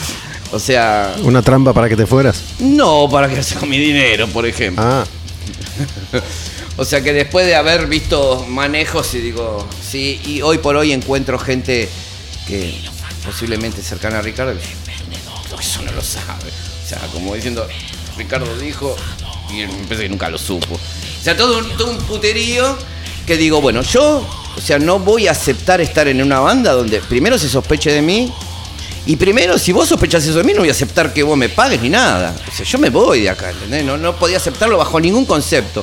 O sea, ¿Una trampa para que te fueras? no para quedarse con mi dinero, por ejemplo. Ah, [laughs] O sea que después de haber visto manejos y digo, sí, y hoy por hoy encuentro gente que posiblemente cercana a Ricardo, eso no lo sabe. O sea, como diciendo, Ricardo dijo, y me parece que nunca lo supo. O sea, todo un, todo un puterío que digo, bueno, yo, o sea, no voy a aceptar estar en una banda donde primero se sospeche de mí. Y primero, si vos sospechás eso de mí, no voy a aceptar que vos me pagues ni nada. O sea, yo me voy de acá, ¿entendés? No, no podía aceptarlo bajo ningún concepto.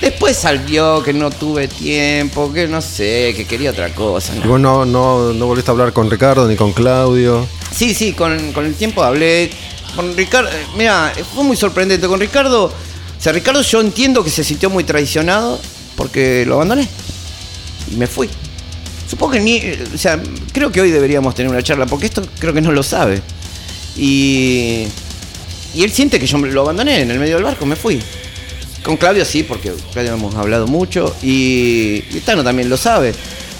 Después salió que no tuve tiempo, que no sé, que quería otra cosa. y vos no, no, no volviste a hablar con Ricardo ni con Claudio. Sí, sí, con, con el tiempo hablé. Con Ricardo, eh, mira, fue muy sorprendente. Con Ricardo, o sea, Ricardo yo entiendo que se sintió muy traicionado porque lo abandoné. Y me fui. Supongo que ni, o sea, creo que hoy deberíamos tener una charla porque esto creo que no lo sabe. Y, y él siente que yo lo abandoné en el medio del barco, me fui. Con Claudio sí, porque Claudio hemos hablado mucho y, y Tano también lo sabe.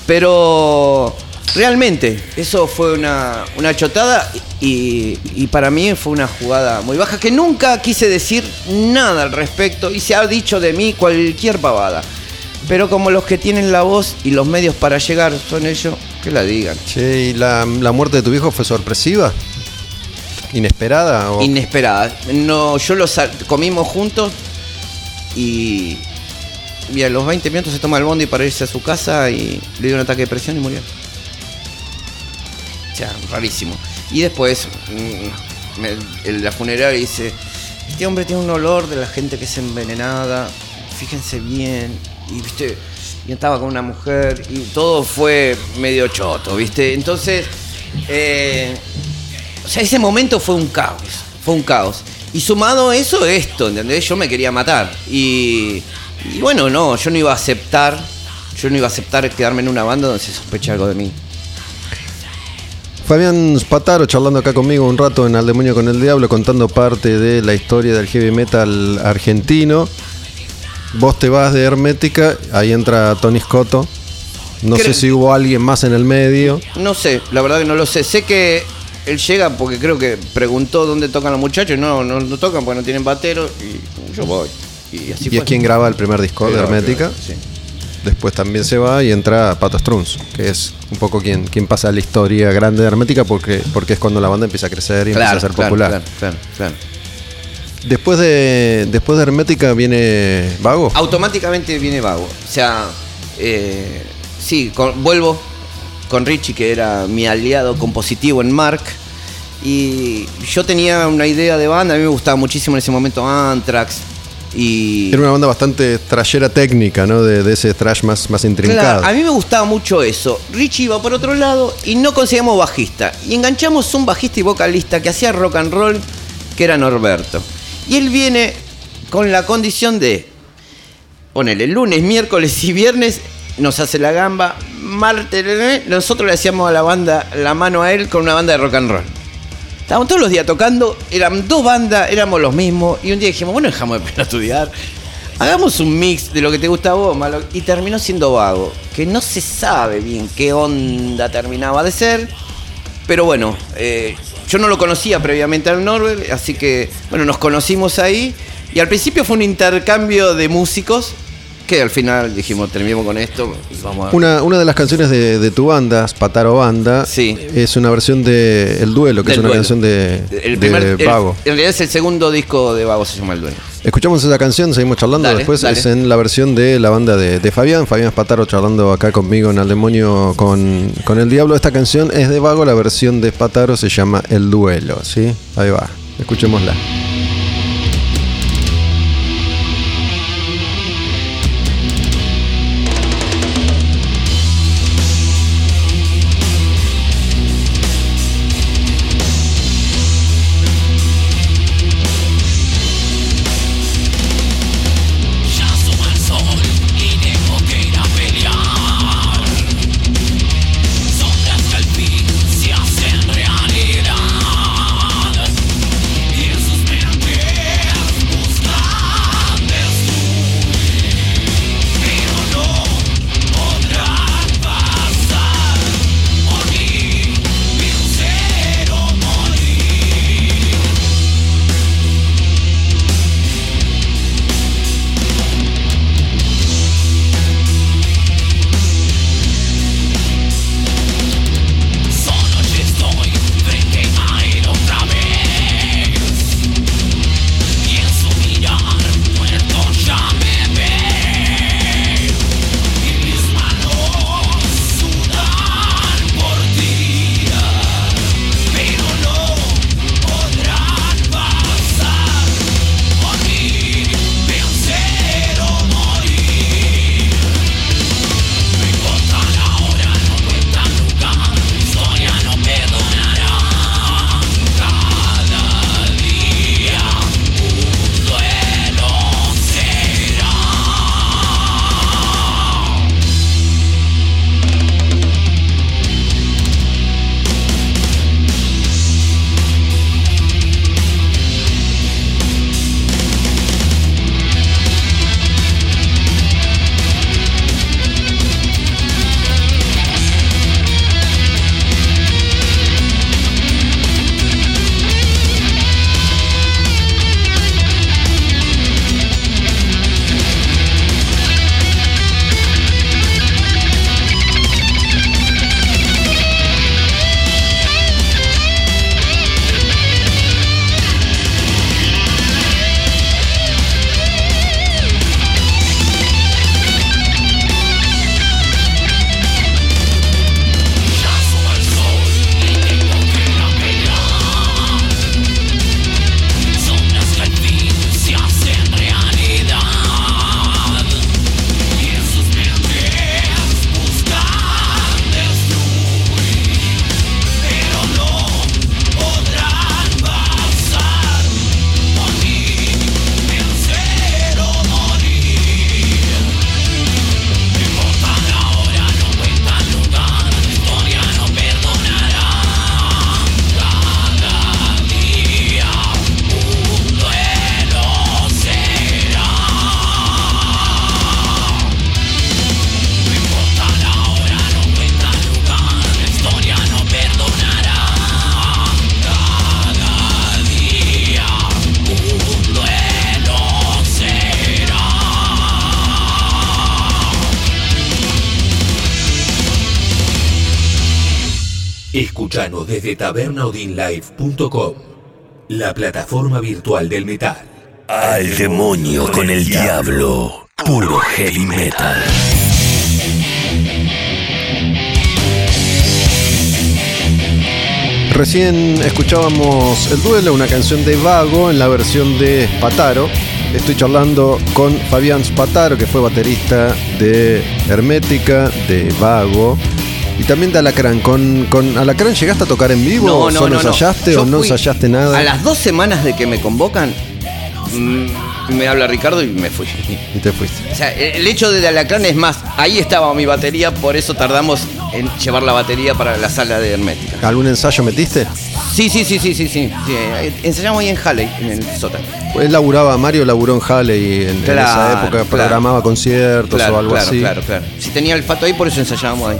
Pero realmente, eso fue una, una chotada y, y para mí fue una jugada muy baja que nunca quise decir nada al respecto y se ha dicho de mí cualquier pavada. Pero como los que tienen la voz y los medios para llegar son ellos, que la digan. Che, ¿y la, la muerte de tu hijo fue sorpresiva? ¿Inesperada? O... Inesperada. No, yo los comimos juntos y, y a los 20 minutos se toma el bondi para irse a su casa y le dio un ataque de presión y murió. O sea, rarísimo. Y después, mm, me- la funeraria dice, este hombre tiene un olor de la gente que es envenenada, fíjense bien. Y viste, y estaba con una mujer y todo fue medio choto, viste. Entonces, eh, o sea, ese momento fue un caos, fue un caos. Y sumado a eso, esto, ¿entendés? Yo me quería matar. Y, y bueno, no, yo no iba a aceptar, yo no iba a aceptar quedarme en una banda donde se sospecha algo de mí. Fabián Spataro charlando acá conmigo un rato en Al Demonio con el Diablo, contando parte de la historia del heavy metal argentino. Vos te vas de Hermética, ahí entra Tony Scotto. No Creo- sé si hubo alguien más en el medio. No sé, la verdad que no lo sé. Sé que él llega porque creo que preguntó dónde tocan los muchachos. No, no, no tocan porque no tienen batero. Y yo voy. Y así y fue. es quien graba el primer disco de Hermética. claro, sí. Después también se va y entra Pato Strunz, que es un poco quien, quien pasa la historia grande de Hermética porque, porque es cuando la banda empieza a crecer y Claro, empieza a ser claro, popular. claro, claro, claro. Después de después de Hermética viene Vago. automáticamente viene vago. O sea, eh, sí, con- vuelvo con Richie, que era mi aliado compositivo en Mark. Y yo tenía una idea de banda, a mí me gustaba muchísimo en ese momento Anthrax. Y Era una banda bastante trashera técnica, ¿no? De, de ese trash más, más intrincado. Claro, a mí me gustaba mucho eso. Richie iba por otro lado y no conseguíamos bajista. Y enganchamos un bajista y vocalista que hacía rock and roll, que era Norberto. Y él viene con la condición de, ponele, lunes, miércoles y viernes nos hace la gamba, martes, eh, nosotros le hacíamos a la banda la mano a él con una banda de rock and roll. Estábamos todos los días tocando, eran dos bandas, éramos los mismos, y un día dijimos, bueno, dejamos de [laughs] estudiar, hagamos un mix de lo que te gusta a vos, malo, y terminó siendo vago, que no se sabe bien qué onda terminaba de ser, pero bueno, eh, yo no lo conocía previamente al Norbert, así que, bueno, nos conocimos ahí, y al principio fue un intercambio de músicos, que al final dijimos, terminemos con esto y vamos a... Una, una de las canciones de, de tu banda, Pataro Banda, Sí. es una versión de El Duelo, que Del es una Duelo. canción de, El de primer, el- Vago. en realidad es el segundo disco de Vago, se llama El Duelo. Escuchamos esa canción, seguimos charlando. Dale, Después dale. es en la versión de la banda de, de Fabián. Fabián Spataro charlando acá conmigo en Al Demonio con, con el Diablo. Esta canción es de Vago, la versión de Spataro se llama El Duelo. ¿sí? Ahí va, escuchémosla. Desde tabernaudinlive.com, la plataforma virtual del metal. Al demonio con el diablo. Puro heavy metal. Recién escuchábamos El Duelo, una canción de Vago en la versión de Spataro. Estoy charlando con Fabián Spataro, que fue baterista de Hermética, de Vago y también de Alacrán. ¿Con, con Alacrán llegaste a tocar en vivo? No, no, ¿Solo no, no. ensayaste o no ensayaste nada? A las dos semanas de que me convocan, mm, me habla Ricardo y me fui. Y te fuiste. O sea, el hecho de Alacrán es más, ahí estaba mi batería, por eso tardamos en llevar la batería para la sala de Hermética. ¿Algún ensayo metiste? Sí, sí, sí, sí, sí, sí. sí, eh, Ensayamos ahí en Halley, en el sótano. Él laburaba, Mario laburó en Halley en, en esa Claro, época, claro. programaba conciertos Claro, o algo claro, así. claro, claro. Si tenía el fato ahí, por eso ensayábamos ahí.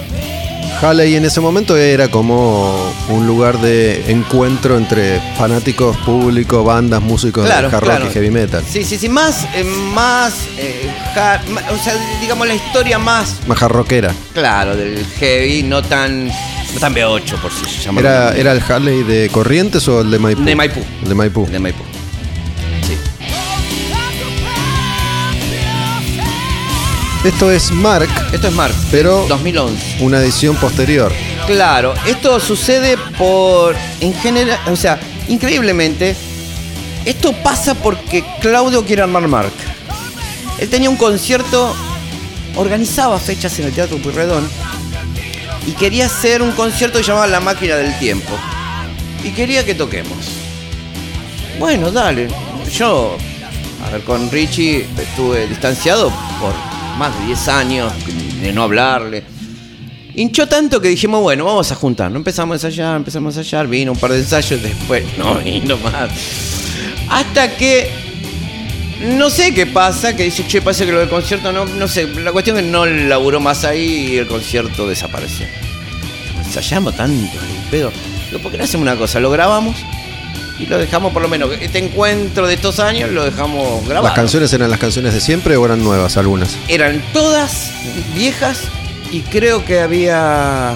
Halley en ese momento era como un lugar de encuentro entre fanáticos, público, bandas, músicos Claro, de hard claro. rock y heavy metal. Sí, sí, sí, más, eh, más, eh, hard- o sea, digamos la historia más, Más hard rockera. claro, del heavy, no tan, no tan B8 por si se llama. ¿Era, ¿Era el Halley de Corrientes o el de Maipú? De Maipú. El de Maipú. de Maipú. Esto es Mark, Esto es Mark, Pero- 2011. una edición posterior. Claro, esto sucede por, en general, o sea, increíblemente, esto pasa porque Claudio quiere armar Mark. Él tenía un concierto, organizaba fechas en el Teatro Purredón y quería hacer un concierto que llamaba La Máquina del Tiempo. Y quería que toquemos. Bueno, dale. Yo, a ver, con Richie estuve distanciado por más de 10 años de no hablarle. Hinchó tanto que dijimos, bueno, vamos a juntarnos. Empezamos a ensayar, empezamos a ensayar, vino un par de ensayos, después no [laughs] vino más. Hasta que no sé qué pasa, que dice, che, parece que lo del concierto no, no sé. La cuestión es que no laburó más ahí y el concierto desapareció. Ensayamos tanto, ni pedo. Digo, ¿por qué no hacemos una cosa? Lo grabamos y lo dejamos por lo menos. Este encuentro de estos años lo dejamos grabado. ¿Las canciones eran las canciones de siempre o eran nuevas algunas? Eran todas viejas y creo que había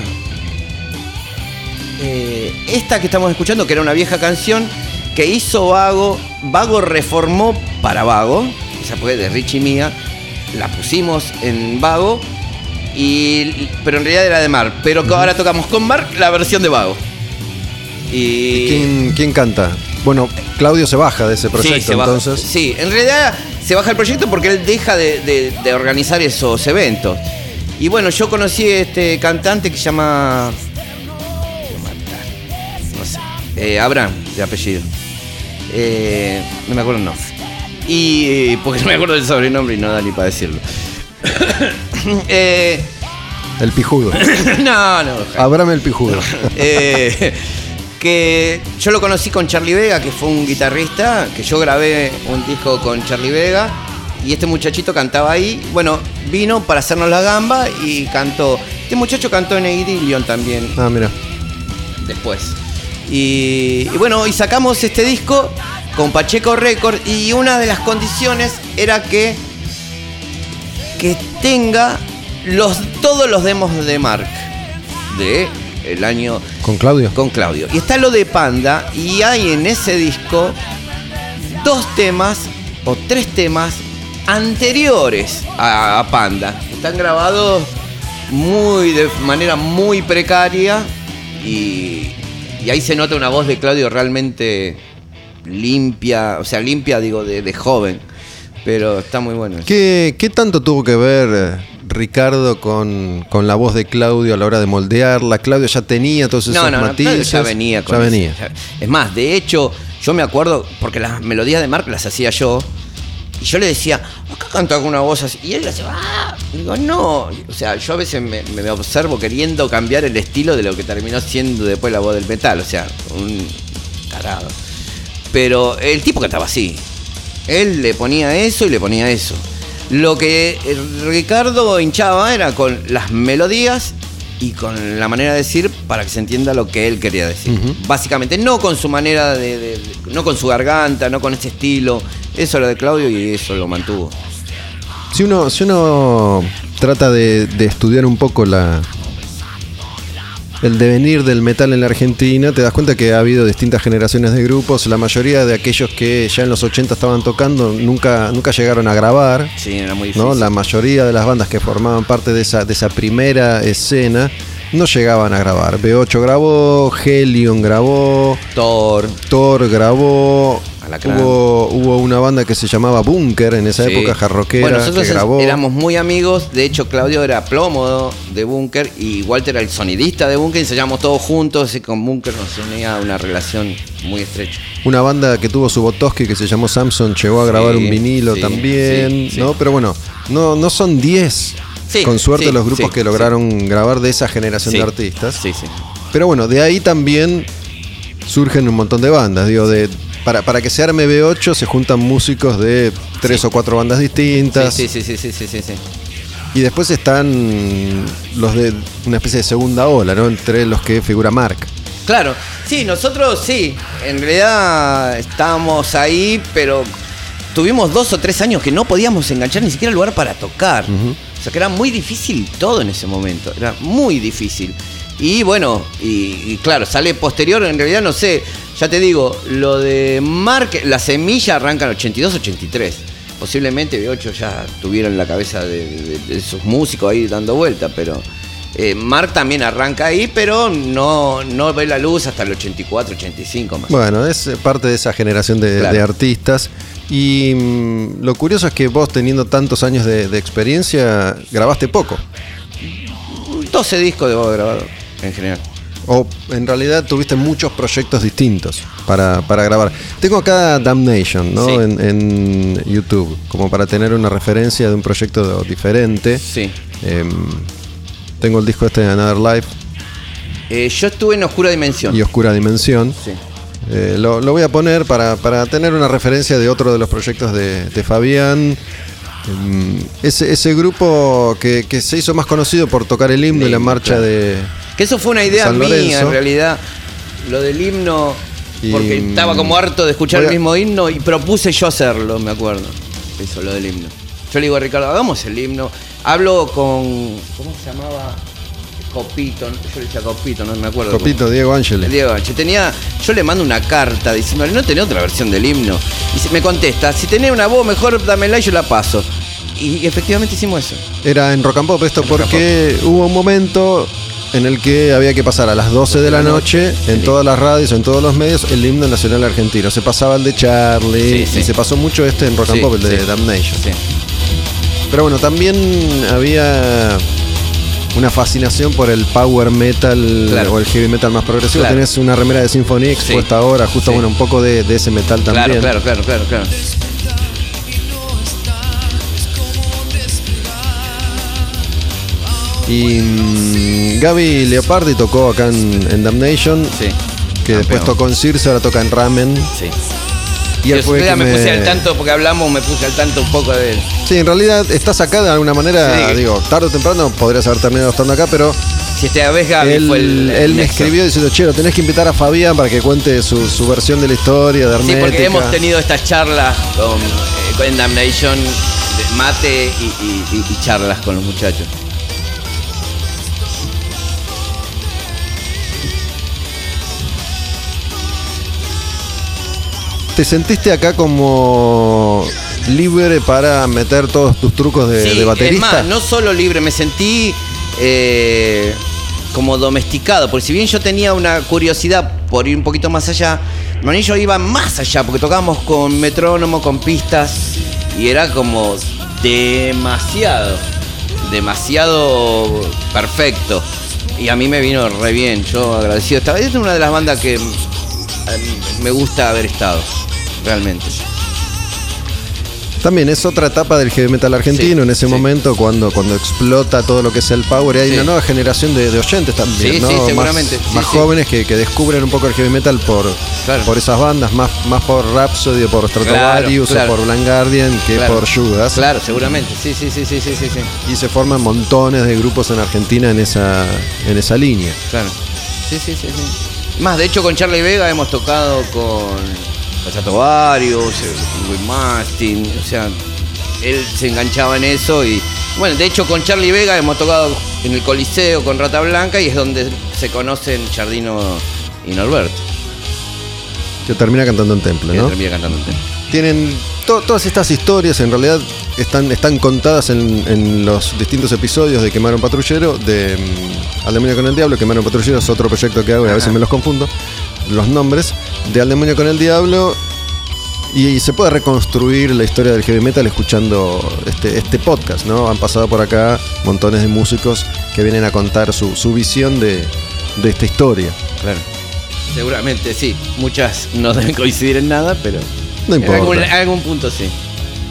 eh, esta que estamos escuchando, que era una vieja canción que hizo Vago, Vago reformó para Vago, esa fue de Richie Mía, la pusimos en Vago, y, pero en realidad era de Mar, pero que ahora tocamos con Mar la versión de Vago. Y, ¿Quién, quién canta? Bueno, Claudio se baja de ese proyecto, Sí, se baja. entonces. Sí, en realidad se baja el proyecto porque él deja de, de- de organizar esos eventos. Y bueno, yo conocí a este cantante que se llama. No sé. eh, Abraham, de apellido. Eh, no me acuerdo nombre. Y. porque [laughs] no me acuerdo del sobrenombre y no da ni para decirlo. [coughs] Eh, El pijudo. [coughs] no, no. Abrame el pijudo. [laughs] Eh, que yo lo conocí con Charlie Vega, que fue un guitarrista, que yo grabé un disco con Charlie Vega y este muchachito cantaba ahí. Bueno, vino para hacernos la gamba y cantó. Este muchacho cantó en Idillion también Ah, mira. después. Y, y bueno, y sacamos este disco con Pacheco Record y una de las condiciones era que que tenga los todos los demos de Mark de el año ¿Con Claudio? con Claudio. Y está lo de Panda y hay en ese disco dos temas o tres temas anteriores a, a Panda. Están grabados muy de manera muy precaria y, y ahí se nota una voz de Claudio realmente limpia, o sea, limpia digo de, de joven, pero está muy bueno. ¿Qué, qué tanto tuvo que ver eh, Ricardo con, con la voz de Claudio a la hora de moldearla? Claudio ya tenía todos esos No, no, no, ya venía con Ya venía. Es más, de hecho, yo me acuerdo, porque las melodías de Mark las hacía yo, y yo le decía, acá canta alguna voz así, y él le hacía, ¡ah! Digo, no, o sea, yo a veces me, me observo queriendo cambiar el estilo de lo que terminó siendo después la voz del metal, o sea, un tarado. Pero el tipo cantaba así, él le ponía eso y le ponía eso. Lo que eh, Ricardo hinchaba era con las melodías y con la manera de decir para que se entienda lo que él quería decir. Básicamente, no con su manera de, de- de- no con su garganta, no con ese estilo. Eso era de Claudio y eso lo mantuvo. Si uno, si uno trata de, de estudiar un poco la el devenir del metal en la Argentina, te das cuenta que ha habido distintas generaciones de grupos. La mayoría de aquellos que ya en los 80 estaban tocando nunca, nunca llegaron a grabar. Sí, era muy difícil. ¿no? La mayoría de las bandas que formaban parte de esa, de esa primera escena no llegaban a grabar. B8 grabó, Helion grabó, Thor. Thor grabó. Alacrán. Hubo, hubo una banda que se llamaba Bunker en esa Sí. época, jarroquera, Bueno, nosotros que grabó. éramos muy amigos. De hecho, Claudio era plomo de Bunker y Walter era el sonidista de Bunker. Ensayamos todos juntos y con Bunker nos unía una relación muy estrecha. Una banda que tuvo su Botoski que se llamó Samson, llegó a grabar Sí, un vinilo sí, también. ¿no? Pero bueno, no, no son 10, Sí, con suerte, sí, los grupos sí, que lograron grabar de esa generación de artistas. Sí, sí. Pero bueno, de ahí también surgen un montón de bandas. Digo, de, para, para que se arme B8 se juntan músicos de tres Sí. o cuatro bandas distintas. Sí, sí, sí, sí, sí, sí, sí. Y después están los de una especie de segunda ola, ¿no? Entre los que figura Mark. Claro, sí, nosotros sí, en realidad estábamos ahí, pero tuvimos dos o tres años que no podíamos enganchar ni siquiera lugar para tocar. O sea que era muy difícil todo en ese momento, era muy difícil. Y bueno, y, y claro, sale posterior, en realidad no sé, ya te digo, lo de Mark, la semilla arranca en 82, 83. Posiblemente B8 ya tuviera en la cabeza de, de- de sus músicos ahí dando vuelta, pero eh, Mark también arranca ahí, pero no, no ve la luz hasta el 84, 85 más. Bueno, es parte de esa generación de, Claro. de artistas. Y mm, lo curioso es que vos, teniendo tantos años de, de experiencia, grabaste poco. 12 discos debo haber grabado en general. O en realidad tuviste muchos proyectos distintos para, para grabar. Tengo acá Damnation, ¿no? Sí. En, en YouTube, como para tener una referencia de un proyecto diferente. Sí. Em, tengo el disco este de Another Life Eh, yo estuve en Oscura Dimensión. y Oscura Dimensión. Sí. Eh, lo, lo voy a poner para, para tener una referencia de otro de los proyectos de, de Fabián. Em, ese, ese grupo que, que se hizo más conocido por tocar el himno y la marcha claro. de. Que eso fue una idea mía, en realidad. Lo del himno, Y, porque mm, estaba como harto de escuchar el mismo himno y propuse yo hacerlo, me acuerdo. Eso, lo del himno. Yo le digo a Ricardo, hagamos el himno. Hablo con. ¿Cómo se llamaba? Copito. Yo le decía Copito, no me acuerdo. cómo. Copito, Diego Ángeles. Diego Anche. Tenía, yo le mando una carta diciéndole, no tenés otra versión del himno. Y me contesta, si tenés una voz mejor, dámela y yo la paso. Y efectivamente hicimos eso. Era en Rock and Pop esto En porque hubo un momento en el que había que pasar a las 12 de la noche en todas las radios, en todos los medios, el himno nacional argentino. Se pasaba el de Charlie Sí, sí. y se pasó mucho este en Rock and Pop, el de. Damnation. Pero bueno, también había una fascinación por el power metal Claro. o el heavy metal más progresivo. Claro. Tenés una remera de Symphony X Sí. puesta ahora, justo bueno, un poco de, de ese metal también. Claro, claro, claro, claro, claro. Y mm, Gaby Leopardi tocó acá en, en Damnation, Sí. que después Campeón. tocó en Circe, ahora toca en Ramen. Sí. Y él fue que me, puse al tanto porque hablamos, me puse al tanto un poco de él. Sí, en realidad estás acá de alguna manera, Sí. digo, tarde o temprano podrías haber terminado estando acá, pero Si esta vez Gaby él, fue el. él el me escribió diciendo, che, lo tenés que invitar a Fabián para que cuente su, su versión de la historia de Sí, Hermética. porque hemos tenido estas charlas con, eh, con Damnation, mate y, y- y- y charlas con los muchachos. ¿Te sentiste acá como libre para meter todos tus trucos de, sí, de baterista? es más, no solo libre, me sentí eh, como domesticado, porque si bien yo tenía una curiosidad por ir un poquito más allá, Manillo iba más allá, porque tocábamos con metrónomo, con pistas, y era como demasiado, demasiado perfecto. Y a mí me vino re bien, yo agradecido. Esta es una de las bandas que mm, me gusta haber estado, realmente. También es otra etapa del heavy metal argentino Sí, en ese sí. momento cuando, cuando explota todo lo que es el power y hay Sí. una nueva generación de, de oyentes también, Sí, ¿no? Más- seguramente, Más, jóvenes que, que descubren un poco el heavy metal por, Claro. por esas bandas, más, más por Rhapsody o por Stratovarius claro. o por Blind Guardian que por Judas. Claro, seguramente. Sí, sí, sí, sí, sí, sí, sí. Y se forman montones de grupos en Argentina en esa, en esa línea. Claro. Sí, sí, sí, sí. Más, de hecho, con Charlie Vega hemos tocado con Payato Varios, Will Mastin, o sea, él se enganchaba en eso y. Bueno, de hecho, con Charlie Vega hemos tocado en el Coliseo con Rata Blanca y es donde se conocen Jardino y Norberto. Que termina cantando en Temple, Que ¿no? termina cantando un tema. Tienen to- todas estas historias, en realidad están, están contadas en, en los distintos episodios de Quemaron Patrullero, de mm, Al Demonio con el Diablo. Quemaron Patrullero es otro proyecto que hago y a veces me los confundo, los nombres. De Al Demonio con el Diablo. Y, se puede reconstruir la historia del heavy metal escuchando este, este podcast, ¿no? Han pasado por acá montones de músicos que vienen a contar su, su visión de, de esta historia. Claro. Seguramente sí. Muchas no deben coincidir en nada, pero. No En importa. algún, en algún punto sí.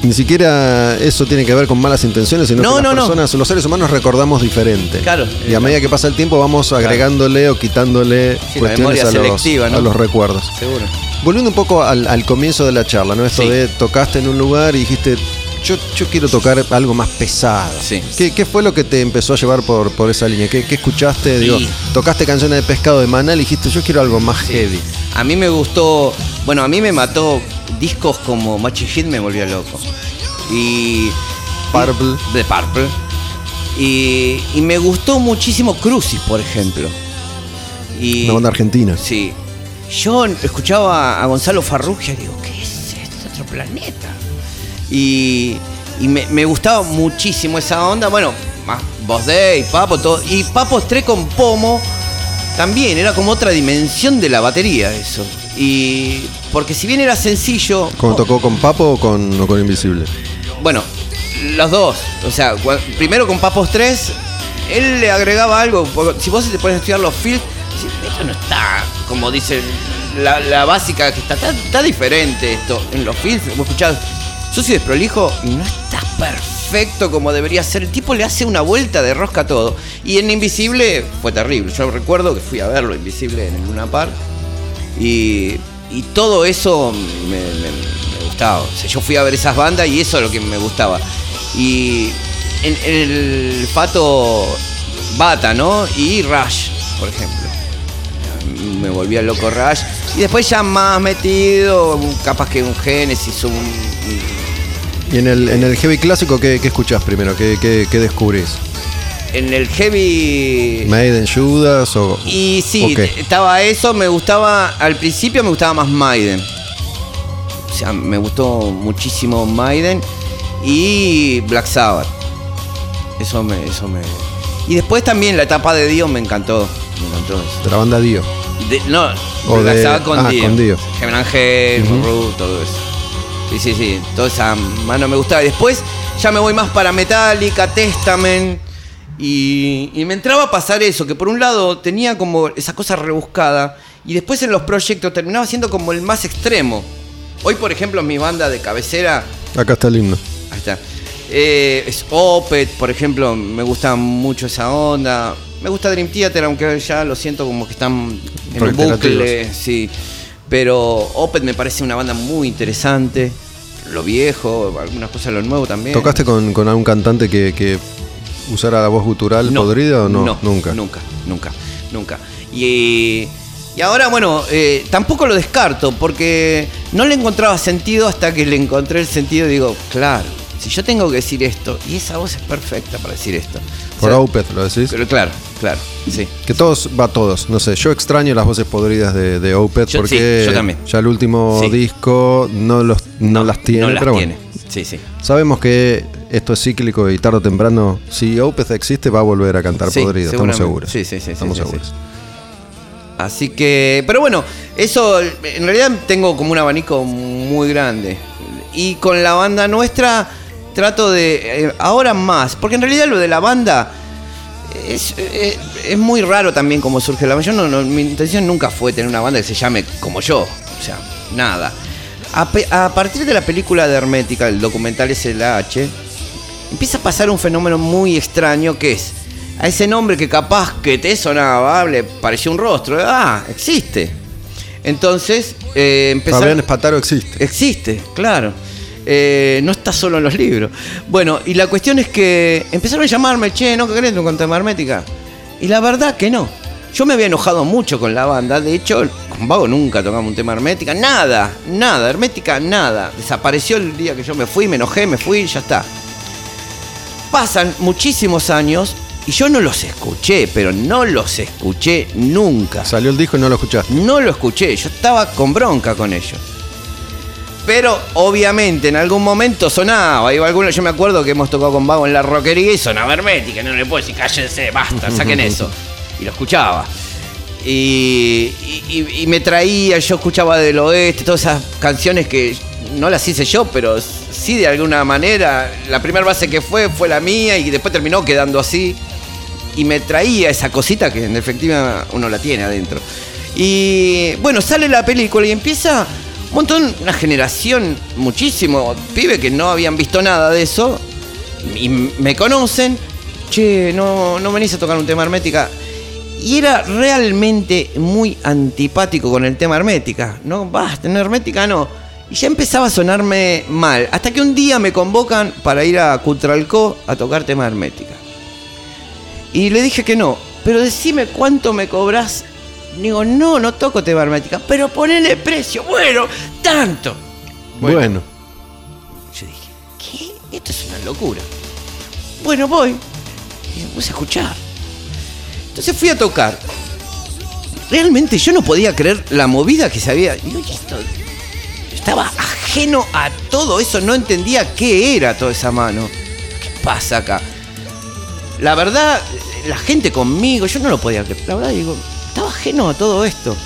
Ni siquiera eso tiene que ver con malas intenciones, sino No, que no, las no. personas, los seres humanos recordamos diferente. Claro. Y a medida que pasa el tiempo vamos agregándole o quitándole Sí, cuestiones a los, recuerdos. Seguro. Volviendo un poco al, al comienzo de la charla, ¿no? Esto Sí. de tocaste en un lugar y dijiste, yo, yo quiero tocar algo más pesado. Sí. ¿Qué, qué fue lo que te empezó a llevar por, por esa línea? ¿Qué, qué escuchaste? Digo, tocaste canciones de pescado de Manal y dijiste, yo quiero algo más heavy. A mí me gustó, bueno, a mí me mató discos como Machi Hit me volvió loco. Y Purple. de Purple. Y, y me gustó muchísimo Crucis, por ejemplo. Y, Una banda argentina. Sí. Yo escuchaba a Gonzalo Farrugia y digo, ¿qué es esto? Es otro planeta. Y, y me, me gustaba muchísimo esa onda. Bueno, más Boss Day, Papo, todo. Y Papo 3 con Pomo también era como otra dimensión de la batería eso. Y porque si bien era sencillo. ¿Cómo tocó con Papo o con, o con Invisible? Bueno, los dos. O sea, primero con Papos 3, él le agregaba algo. Si vos te pones a estudiar los fields, esto no está, como dice la, la básica, que está, está, está diferente esto. En los fields, vos escuchás, yo soy desprolijo y no está perfecto como debería ser. El tipo le hace una vuelta de rosca a todo. Y en Invisible fue terrible. Yo recuerdo que fui a verlo, Invisible, en el Luna Park. Y, y todo eso me, gustaba. Yo fui a ver esas bandas y eso es lo que me gustaba. Y en el Pato Bata, ¿no? Y Rush, por ejemplo. Me volvía loco Rush. Y después ya más metido, capaz que un Genesis, un. Y en el, en el heavy clásico, ¿qué, qué escuchás primero? ¿Qué, qué, qué descubrís? En el heavy. ¿Maiden, Judas o.? Y sí, estaba eso, me gustaba, al principio me gustaba más Maiden. O sea, me gustó muchísimo Maiden y Black Sabbath. Eso me, eso me. Y después también la etapa de Dio me encantó. Me encantó eso. De la banda Dio. De- no, O Black de- Sabbath con ah, Dio. con Dio. Moru, todo eso. Sí, sí, sí. Toda esa mano me gustaba. Y después ya me voy más para Metallica, Testament. Y, y me entraba a pasar eso, que por un lado tenía como esa cosa rebuscada. Y después en los proyectos terminaba siendo como el más extremo. Hoy, por ejemplo, mi banda de cabecera Acá está el himno. Ahí está. Eh, es Opet, por ejemplo, me gusta mucho esa onda. Me gusta Dream Theater, aunque ya lo siento como que están en un bucle, sí. Pero Opet me parece una banda muy interesante. Lo viejo, algunas cosas de lo nuevo también. ¿Tocaste con, con algún cantante que, que usara la voz gutural No, podrida o no? Nunca. Nunca, nunca, nunca. Y, y ahora, bueno, eh, tampoco lo descarto, porque no le encontraba sentido hasta que le encontré el sentido digo, claro, si yo tengo que decir esto, y esa voz es perfecta para decir esto. Por Opeth, ¿lo decís? pero claro, claro, sí. Que todos, va todos, no sé, yo extraño las voces podridas de, de Opeth Yo- porque sí, yo también. ya el último Sí. disco no, los, no, las tiene, No las pero tiene. bueno. Sí, sí. Sabemos que esto es cíclico y tarde o temprano, si Opeth existe, va a volver a cantar Sí, podrido, estamos seguramente. seguros. Sí, sí, sí, sí, Estamos sí, seguros. Así que, pero bueno, eso en realidad tengo como un abanico muy grande. Y con la banda nuestra trato de, eh, ahora más, porque en realidad lo de la banda es, eh, es muy raro también como surge la banda. Yo no, no- mi intención nunca fue tener una banda que se llame como yo, o sea, nada. A, partir de la película de Hermética, el documental SLH, empieza a pasar un fenómeno muy extraño que es a ese nombre que capaz que te sonaba, le pareció un rostro, ah, existe. Entonces, eh, empezaron- Fabián Espataro existe. Existe, claro. Eh, no está solo en los libros. Bueno, y la cuestión es que empezaron a llamarme, che, ¿no querés un tema hermética? Y la verdad que no. Yo me había enojado mucho con la banda. De hecho, con Vago nunca tocamos un tema hermética. Nada, nada, hermética, nada. Desapareció el día que yo me fui, me enojé, me fui y ya está. Pasan muchísimos años y yo no los escuché, pero no los escuché nunca. Salió el disco y no lo escuchaste. No lo escuché, yo estaba con bronca con ellos. Pero obviamente en algún momento sonaba, iba alguno, yo me acuerdo que hemos tocado con Vago en la rockería y sonaba hermética, no le puedo decir cállense, basta, saquen eso. Y lo escuchaba. Y, y- y me traía, yo escuchaba del oeste, todas esas canciones que no las hice yo, pero sí de alguna manera. La primera base que fue fue la mía y después terminó quedando así y me traía esa cosita que en definitiva uno la tiene adentro. Y bueno, sale la película y empieza un montón, una generación, muchísimo, pibe que no habían visto nada de eso y me conocen. Che, no, no venís a tocar un tema hermética. Y era realmente muy antipático con el tema hermética. No, basta, en hermética no. Y ya empezaba a sonarme mal. Hasta que un día me convocan para ir a Cutralcó a tocar tema hermética. Y le dije que no. Pero decime cuánto me cobras. Digo, no, no toco tema hermética. Pero ponele precio. Bueno, tanto. Bueno, Yo dije, ¿qué? Esto es una locura. Bueno, voy. Y me puse a escuchar. Entonces fui a tocar. Realmente yo no podía creer la movida que se había. Digo, "¿Y esto?". Estaba ajeno a todo eso, no entendía qué era toda esa mano. ¿Qué pasa acá? La verdad, la gente conmigo, yo no lo podía creer. La verdad, digo, estaba ajeno a todo esto.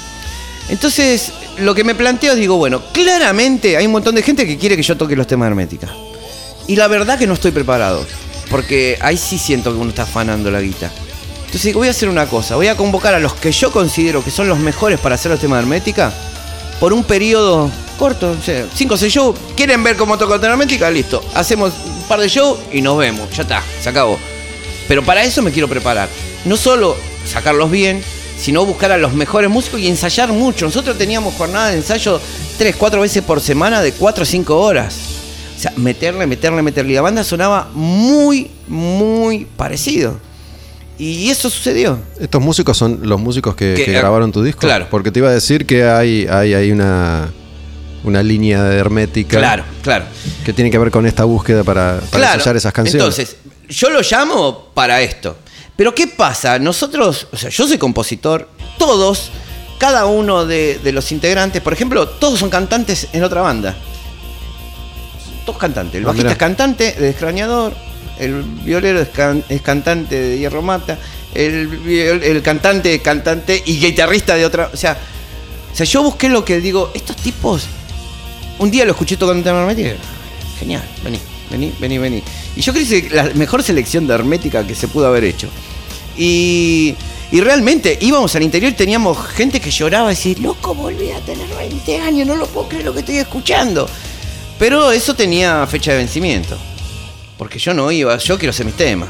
Entonces, lo que me planteo, digo, bueno, claramente hay un montón de gente que quiere que yo toque los temas de hermética. Y la verdad que no estoy preparado. Porque ahí sí siento que uno está afanando la guita. Entonces voy a hacer una cosa. Voy a convocar a los que yo considero que son los mejores para hacer los temas de hermética. Por un periodo corto, 5 o 6 shows. ¿Quieren ver cómo toco hermética? Listo. Hacemos un par de shows y nos vemos. Ya está, se acabó. Pero para eso me quiero preparar. No solo sacarlos bien, sino buscar a los mejores músicos y ensayar mucho. Nosotros teníamos jornada de ensayo 3, 4 veces por semana de 4 o 5 horas. O sea, meterle, meterle, meterle. Y la banda sonaba muy, muy parecido. Y eso sucedió. estos músicos son los músicos que, Que, que eh, grabaron tu disco. claro. Porque te iba a decir que hay, hay, hay una, una línea de hermética Claro, claro. que tiene que ver con esta búsqueda para, para Claro. esas canciones. Entonces, yo lo llamo para esto. Pero ¿qué pasa? Nosotros, o sea, yo soy compositor, todos, cada uno de, de los integrantes, por ejemplo, todos son cantantes en otra banda. Todos cantantes. El Ah, bajista es cantante de Extrañador, el violero es, can- es cantante de Hierro Mata, el, viol- el cantante, cantante y guitarrista de otra. O sea, o sea, yo busqué lo que digo, estos tipos un día lo escuché tocando un tema Genial, vení, vení, vení, vení. Y yo creo que es la mejor selección de hermética que se pudo haber hecho. Y, y realmente íbamos al interior y teníamos gente que lloraba y decía, loco, volví a tener 20 años, no lo puedo creer lo que estoy escuchando. Pero eso tenía fecha de vencimiento. Porque yo no iba, yo quiero hacer mis temas.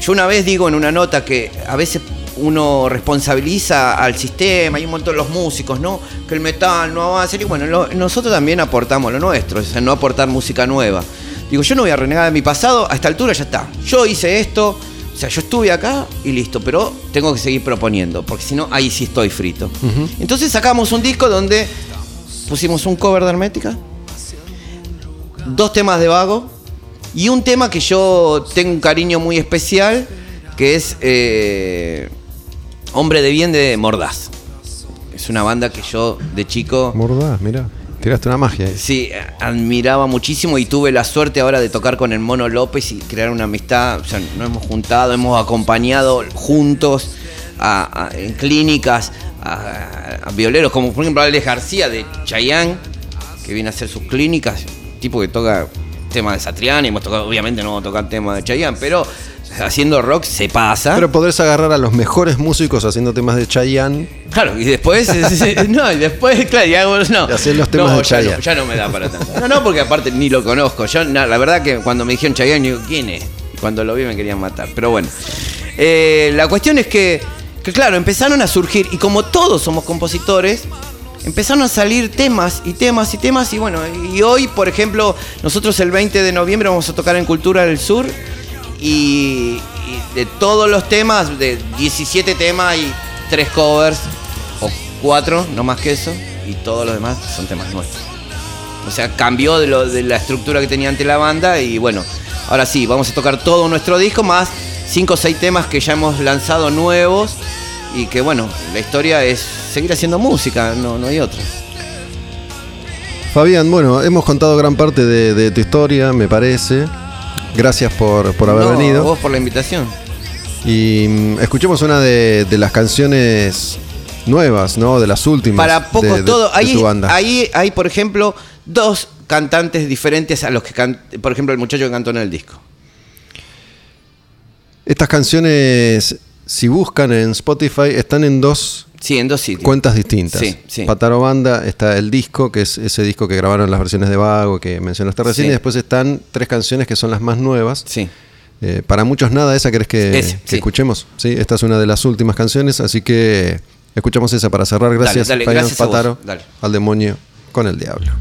Yo una vez digo en una nota que a veces uno responsabiliza al sistema, hay un montón de los músicos, ¿no? Que el metal no avanza. Y bueno, nosotros también aportamos lo nuestro, o no aportar música nueva. Digo, yo no voy a renegar de mi pasado, a esta altura ya está. Yo hice esto, o sea, yo estuve acá y listo, pero tengo que seguir proponiendo, porque si no, ahí sí estoy frito. Entonces sacamos un disco donde pusimos un cover de Hermética, dos temas de Vago y un tema que yo tengo un cariño muy especial, que es eh, Hombre de Bien de Mordaz. Es una banda que yo de chico Mordaz, mira, tiraste una magia sí admiraba muchísimo y tuve la suerte ahora de tocar con el Mono López y crear una amistad. O sea, nos hemos juntado, hemos acompañado juntos en clínicas a, violeros, como por ejemplo Alex García de Chayanne, que viene a hacer sus clínicas, tipo que toca temas de Satriani, hemos tocado, obviamente no vamos a tocar temas de Chayanne, pero haciendo rock se pasa. Pero podrás agarrar a los mejores músicos haciendo temas de Chayanne. Claro, y después, [laughs] no, y después, claro, ya, no. Y hacer los temas no, de ya, no, ya no me da para tanto. No, no, porque aparte ni lo conozco. Yo, na- la verdad que cuando me dijeron Chayanne, digo, ¿quién es? Y cuando lo vi me querían matar. Pero bueno, Eh, la cuestión es que, que, claro, empezaron a surgir, y como todos somos compositores, empezaron a salir temas y temas y temas. Y bueno, y hoy, por ejemplo, nosotros el 20 de noviembre vamos a tocar en Cultura del Sur. Y, de todos los temas, de 17 temas y 3 covers, o 4, no más que eso, y todos los demás son temas nuestros. O sea, cambió de, lo, de la estructura que tenía ante la banda y bueno, ahora sí, vamos a tocar todo nuestro disco más 5 o 6 temas que ya hemos lanzado nuevos y que bueno, la historia es seguir haciendo música, no, no hay otra. Fabián, bueno, hemos contado gran parte de tu historia, me parece. Gracias por, por haber No, venido. Vos por la invitación. Y mm, escuchemos una de, de las canciones nuevas, ¿no? De las últimas. Para poco de- de- todo. Ahí, banda. ahí hay, por ejemplo, dos cantantes diferentes a los que can- por ejemplo, el muchacho que cantó en el disco. Estas canciones, si buscan en Spotify, están en dos Sí, en dos sitios. cuentas distintas. Sí, sí. Pataro Banda está el disco, que es ese disco que grabaron las versiones de Vago, que mencionaste recién, Sí. y después están tres canciones que son las más nuevas. Sí. Eh, para muchos nada, esa querés que, escuchemos. Sí, esta es una de las últimas canciones, así que escuchamos esa para cerrar. Gracias, dale, gracias. Pataro, Dale. al demonio con el diablo.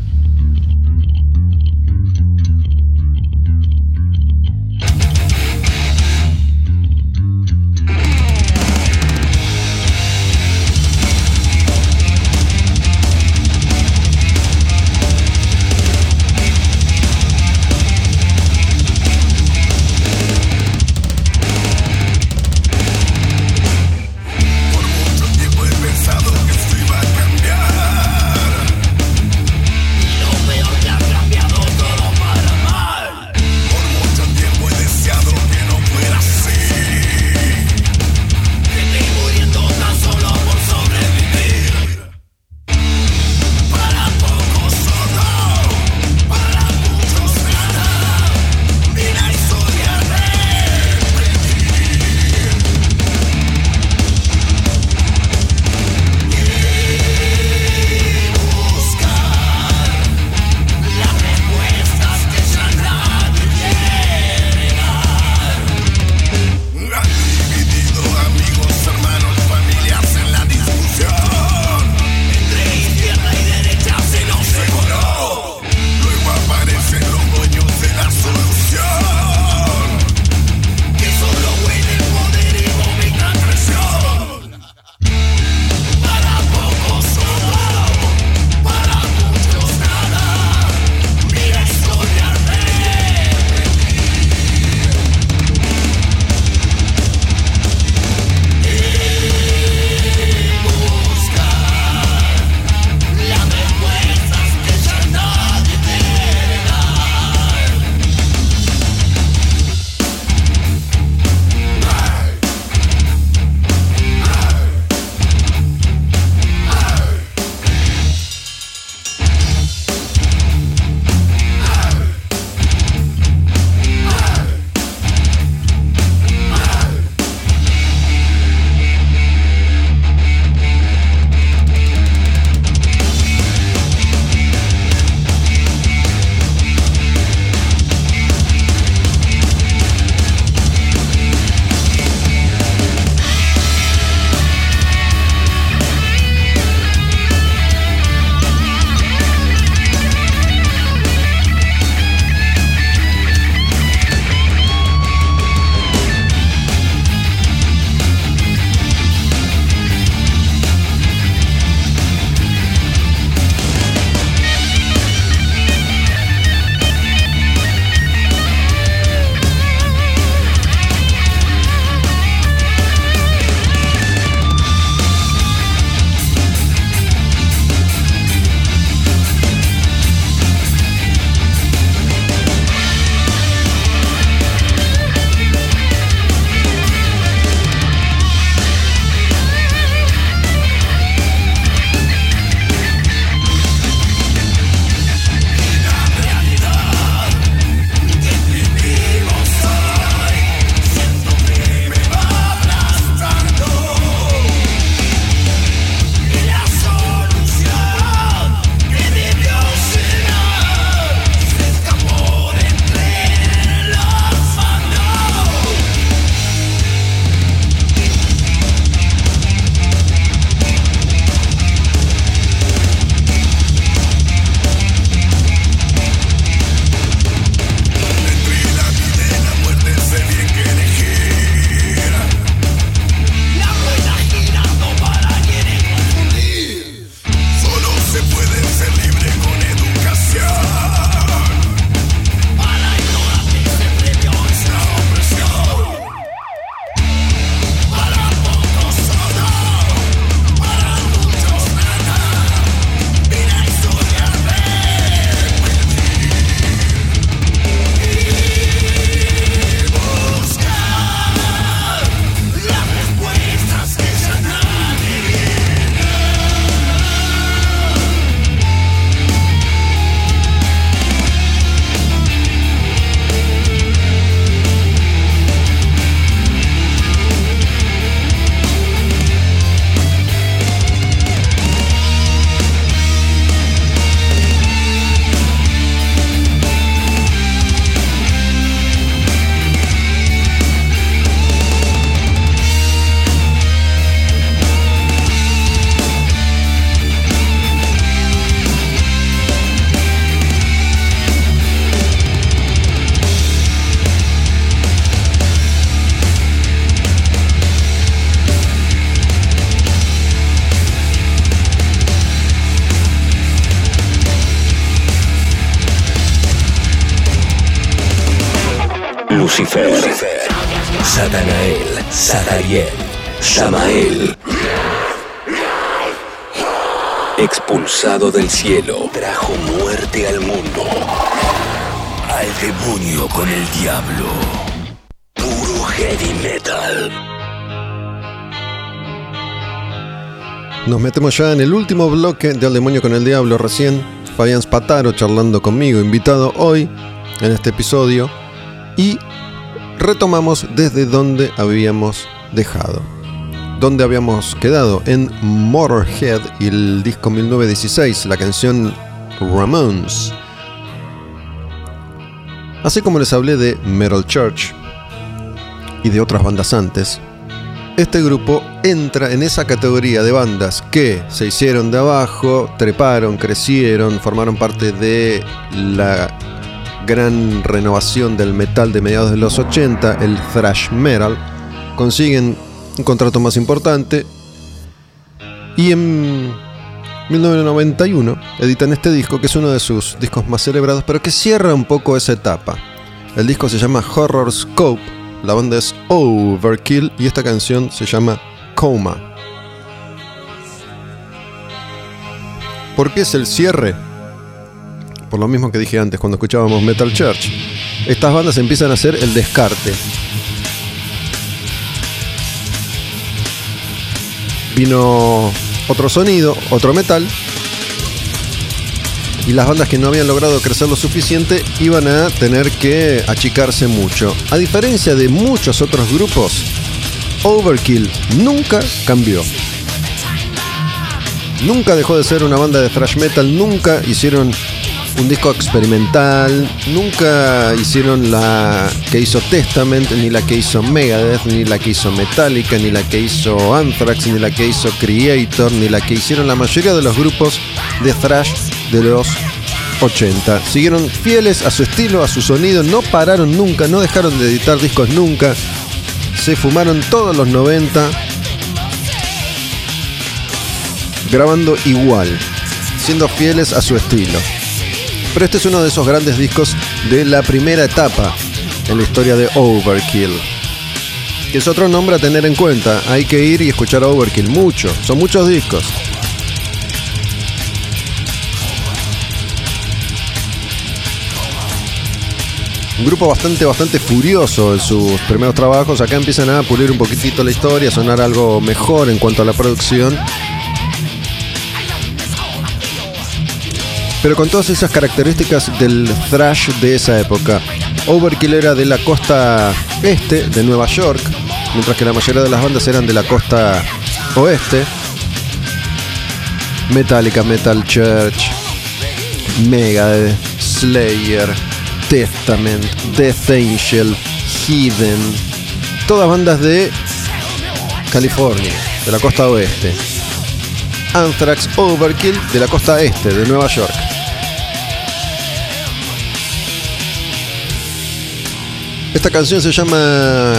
Lucifer, Satanael, Satariel, Samael. Expulsado del cielo, trajo muerte al mundo. Al demonio con el diablo. Puro heavy metal. Nos metemos ya en el último bloque de Al Demonio con el Diablo. Recién Fabián Spataro charlando conmigo, invitado hoy en este episodio. Y retomamos desde donde habíamos dejado. Donde habíamos quedado en Motorhead y el disco 1916, la canción Ramones. Así como les hablé de Metal Church y de otras bandas antes, este grupo entra en esa categoría de bandas que se hicieron de abajo, treparon, crecieron, formaron parte de la gran renovación del metal de mediados de los 80, el thrash metal, consiguen un contrato más importante y en 1991 editan este disco que es uno de sus discos más celebrados pero que cierra un poco esa etapa. El disco se llama Horror Scope, la banda es Overkill y esta canción se llama Coma. ¿Por qué es el cierre? Por lo mismo que dije antes cuando escuchábamos Metal Church. Estas bandas empiezan a hacer el descarte. Vino otro sonido, otro metal. Y las bandas que no habían logrado crecer lo suficiente iban a tener que achicarse mucho. A diferencia de muchos otros grupos, Overkill nunca cambió. Nunca dejó de ser una banda de thrash metal, nunca hicieron un disco experimental, nunca hicieron la que hizo Testament, ni la que hizo Megadeth, ni la que hizo Metallica, ni la que hizo Anthrax, ni la que hizo Creator, ni la que hicieron la mayoría de los grupos de thrash de los 80. Siguieron fieles a su estilo, a su sonido, no pararon nunca, no dejaron de editar discos nunca. Se fumaron todos los 90 grabando igual, siendo fieles a su estilo. Pero este es uno de esos grandes discos de la primera etapa en la historia de Overkill. Que es otro nombre a tener en cuenta. Hay que ir y escuchar a Overkill mucho. Son muchos discos. Un grupo bastante, bastante furioso en sus primeros trabajos. Acá empiezan a pulir un poquitito la historia, a sonar algo mejor en cuanto a la producción. Pero con todas esas características del thrash de esa época. Overkill era de la costa este de Nueva York, mientras que la mayoría de las bandas eran de la costa oeste. Metallica, Metal Church, Megadeth, Slayer, Testament, Death Angel, Hidden, todas bandas de California, de la costa oeste. Anthrax, Overkill de la costa este de Nueva York. Esta canción se llama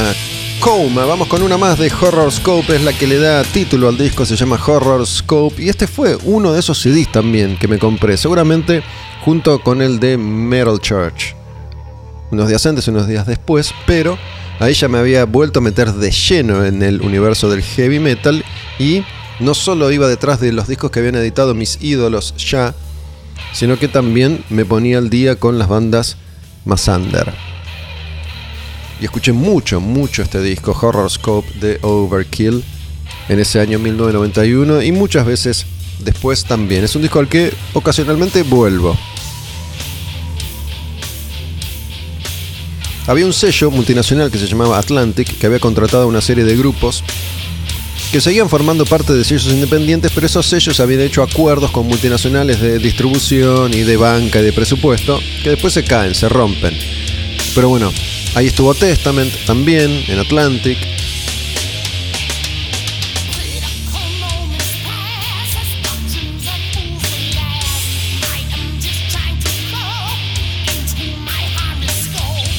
Coma. Vamos con una más de Horror Scope. Es la que le da título al disco. Se llama Horror Scope. Y este fue uno de esos CDs también que me compré. Seguramente junto con el de Metal Church. Unos días antes, unos días después. Pero ahí ya me había vuelto a meter de lleno en el universo del heavy metal. Y no solo iba detrás de los discos que habían editado mis ídolos ya. Sino que también me ponía al día con las bandas más y escuché mucho, mucho este disco, Horror Scope de Overkill, en ese año 1991 y muchas veces después también. Es un disco al que ocasionalmente vuelvo. Había un sello multinacional que se llamaba Atlantic que había contratado a una serie de grupos que seguían formando parte de sellos independientes, pero esos sellos habían hecho acuerdos con multinacionales de distribución y de banca y de presupuesto que después se caen, se rompen. Pero bueno, Ahí estuvo Testament también, en Atlantic.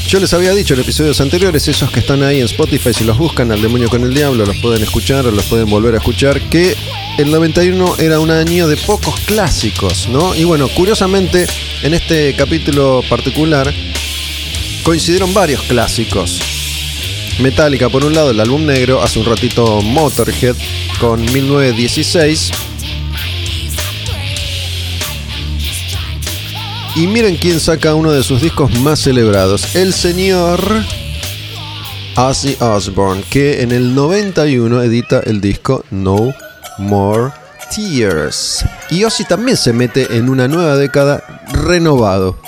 Yo les había dicho en episodios anteriores, esos que están ahí en Spotify, si los buscan al demonio con el diablo, los pueden escuchar o los pueden volver a escuchar, que el 91 era un año de pocos clásicos, ¿no? Y bueno, curiosamente, en este capítulo particular, coincidieron varios clásicos. Metallica por un lado, el álbum negro, hace un ratito Motorhead con 1916. Y miren quién saca uno de sus discos más celebrados, el señor Ozzy Osbourne, que en el 91 edita el disco No More Tears. Y Ozzy también se mete en una nueva década renovado.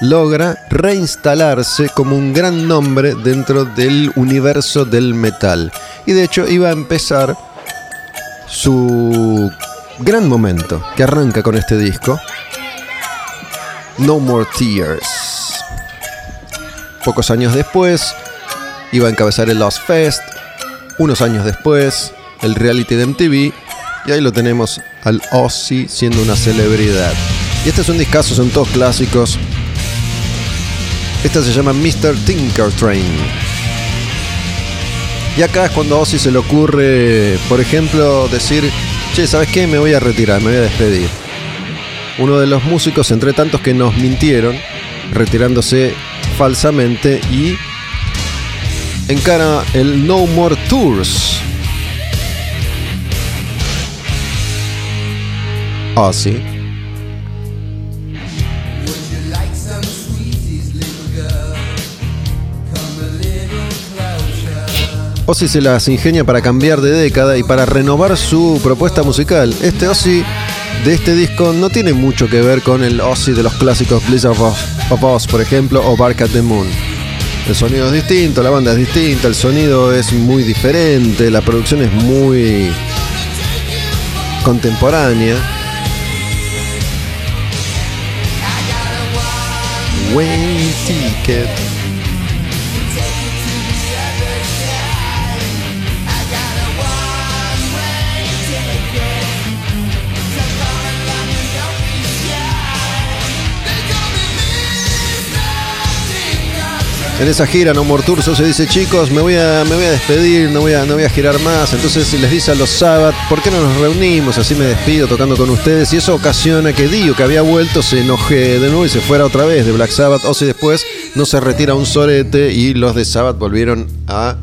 Logra reinstalarse como un gran nombre dentro del universo del metal. Y de hecho iba a empezar su gran momento, que arranca con este disco. No More Tears. Pocos años después, iba a encabezar el Lost Fest. Unos años después, el reality de MTV. Y ahí lo tenemos al Ozzy siendo una celebridad. Y este es un discazo, son todos clásicos. Esta se llama Mr. Tinker Train. Y acá es cuando a Ozzy se le ocurre, por ejemplo, decir, che, ¿sabes qué? Me voy a retirar, me voy a despedir. Uno de los músicos, entre tantos que nos mintieron, retirándose falsamente y encara el No More Tours. Ozzy. Ozzy se las ingenia para cambiar de década y para renovar su propuesta musical. Este Ozzy de este disco no tiene mucho que ver con el Ozzy de los clásicos Blizzard of, Oz, por ejemplo, o Bark at the Moon. El sonido es distinto, la banda es distinta, el sonido es muy diferente, la producción es muy contemporánea. Wayne Ticket. En esa gira No More Tours se dice chicos me voy a, me voy a despedir, no voy a, no voy a girar más. Entonces les dice a los Sabbath, ¿por qué no nos reunimos? Así me despido tocando con ustedes. Y eso ocasiona que Dio, que había vuelto, se enoje de nuevo y se fuera otra vez de Black Sabbath. Ozzy después no se retira un sorete y los de Sabbath volvieron a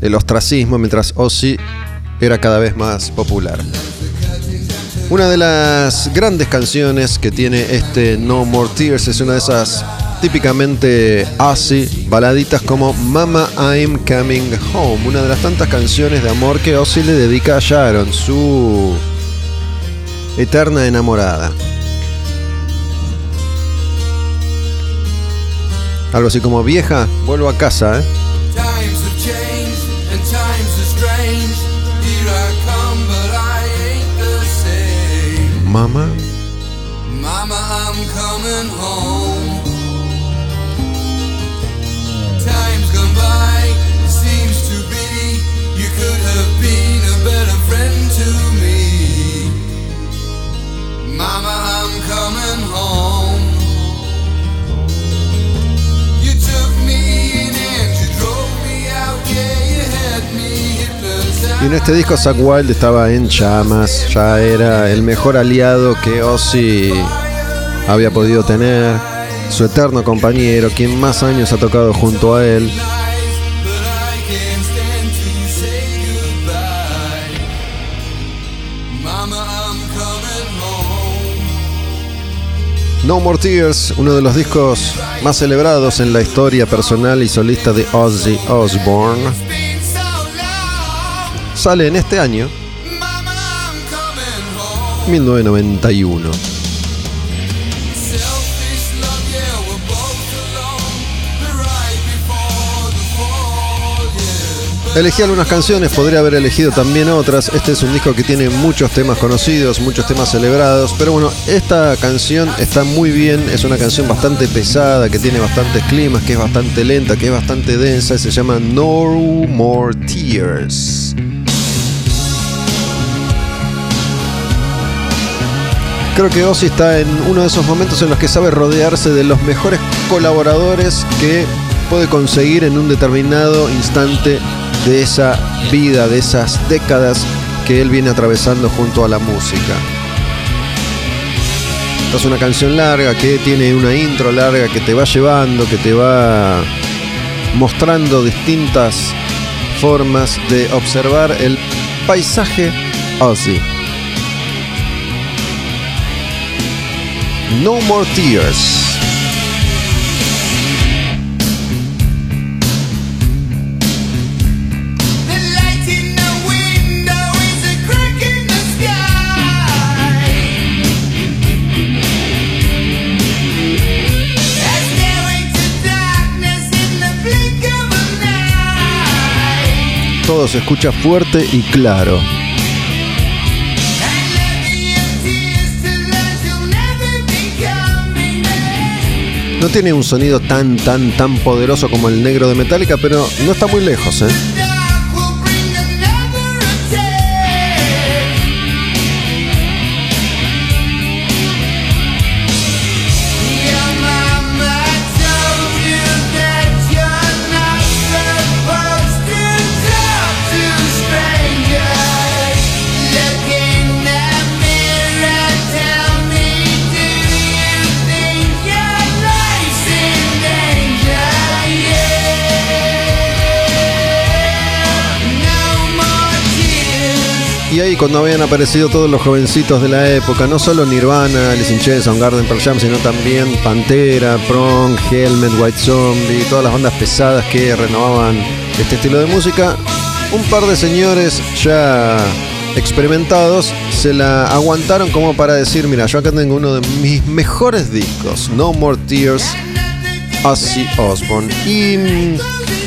el ostracismo mientras Ozzy era cada vez más popular. Una de las grandes canciones que tiene este No More Tears es una de esas típicamente Ozzy, baladitas como Mama I'm Coming Home, una de las tantas canciones de amor que Ozzy le dedica a Sharon, su eterna enamorada. Algo así como vieja, vuelvo a casa, ¿eh? Times Mama, I'm coming home. Y en este disco Zack Wild estaba en llamas, ya era el mejor aliado que Ozzy había podido tener, su eterno compañero, quien más años ha tocado junto a él. No More Tears, uno de los discos más celebrados en la historia personal y solista de Ozzy Osbourne, sale en este año, Mama, I'm coming home. 1991. Elegí algunas canciones, podría haber elegido también otras. Este es un disco que tiene muchos temas conocidos, muchos temas celebrados. Pero bueno, esta canción está muy bien. Es una canción bastante pesada, que tiene bastantes climas, que es bastante lenta, que es bastante densa. y Se llama No More Tears. Creo que Ozzy está en uno de esos momentos en los que sabe rodearse de los mejores colaboradores que puede conseguir en un determinado instante de esa vida, de esas décadas que él viene atravesando junto a la música. Esta es una canción larga que tiene una intro larga que te va llevando, que te va mostrando distintas formas de observar el paisaje Aussie. No More Tears. Todo se escucha fuerte y claro. No tiene un sonido tan, tan, tan poderoso como el negro de Metallica, pero no está muy lejos, ¿eh? Cuando habían aparecido todos los jovencitos de la época, no solo Nirvana, Alice in Chains, Soundgarden, Pearl Jam, sino también Pantera, Prong, Helmet, White Zombie, todas las bandas pesadas que renovaban este estilo de música, un par de señores ya experimentados se la aguantaron como para decir, mira, yo acá tengo uno de mis mejores discos, No More Tears, Ozzy Osbourne. Y mm,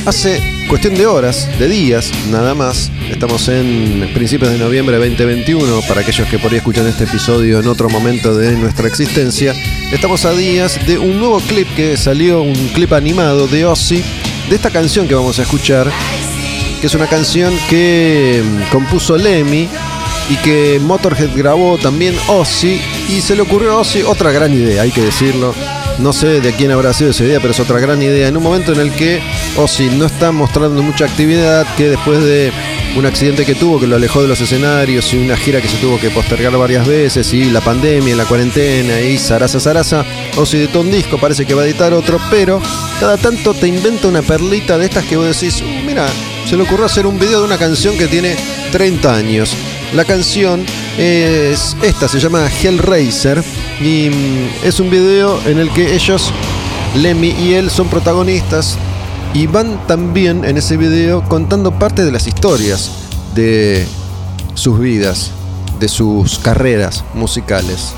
hace cuestión de horas, de días, nada más. Estamos en principios de noviembre de 2021. Para aquellos que por ahí escuchan este episodio en otro momento de nuestra existencia, estamos a días de un nuevo clip que salió, un clip animado de Ozzy, de esta canción que vamos a escuchar, que es una canción que mm, compuso Lemmy y que Motorhead grabó también Ozzy y se le ocurrió a Ozzy otra gran idea, hay que decirlo. No sé de quién habrá sido esa idea, pero es otra gran idea. En un momento en el que Ozzy no está mostrando mucha actividad, que después de un accidente que tuvo que lo alejó de los escenarios y una gira que se tuvo que postergar varias veces y la pandemia, la cuarentena y zaraza zaraza, Ozzy editó un disco, parece que va a editar otro, pero cada tanto te inventa una perlita de estas que vos decís, "Uh, mira, se le ocurrió hacer un video de una canción que tiene 30 años. La canción es esta, se llama Hellraiser y mm, es un video en el que ellos, Lemmy y él, son protagonistas y van también en ese video contando parte de las historias de sus vidas, de sus carreras musicales.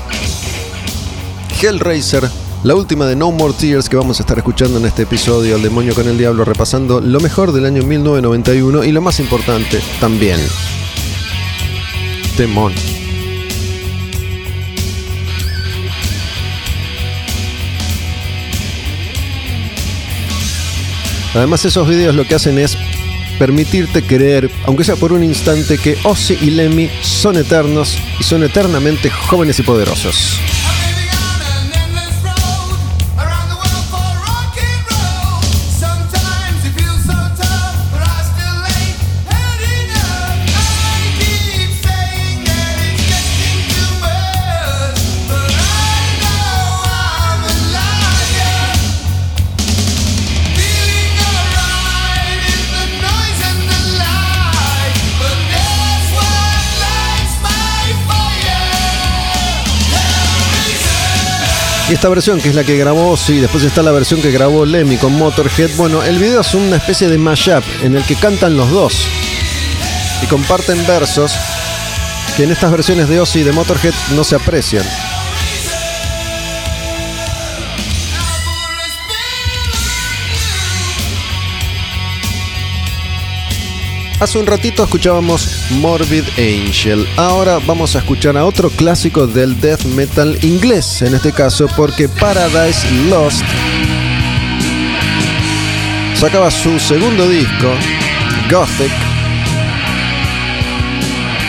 Hellraiser, la última de No More Tears que vamos a estar escuchando en este episodio, El demonio con el diablo, repasando lo mejor del año 1991 y lo más importante también. Temón. Además esos videos lo que hacen es permitirte creer, aunque sea por un instante, que Ozzy y Lemmy son eternos y son eternamente jóvenes y poderosos. Esta versión, que es la que grabó Ozzy, después está la versión que grabó Lemmy con Motorhead. Bueno, el video es una especie de mashup en el que cantan los dos y comparten versos que en estas versiones de Ozzy y de Motorhead no se aprecian. Hace un ratito escuchábamos Morbid Angel. Ahora vamos a escuchar a otro clásico del death metal inglés, en este caso porque Paradise Lost sacaba su segundo disco, Gothic,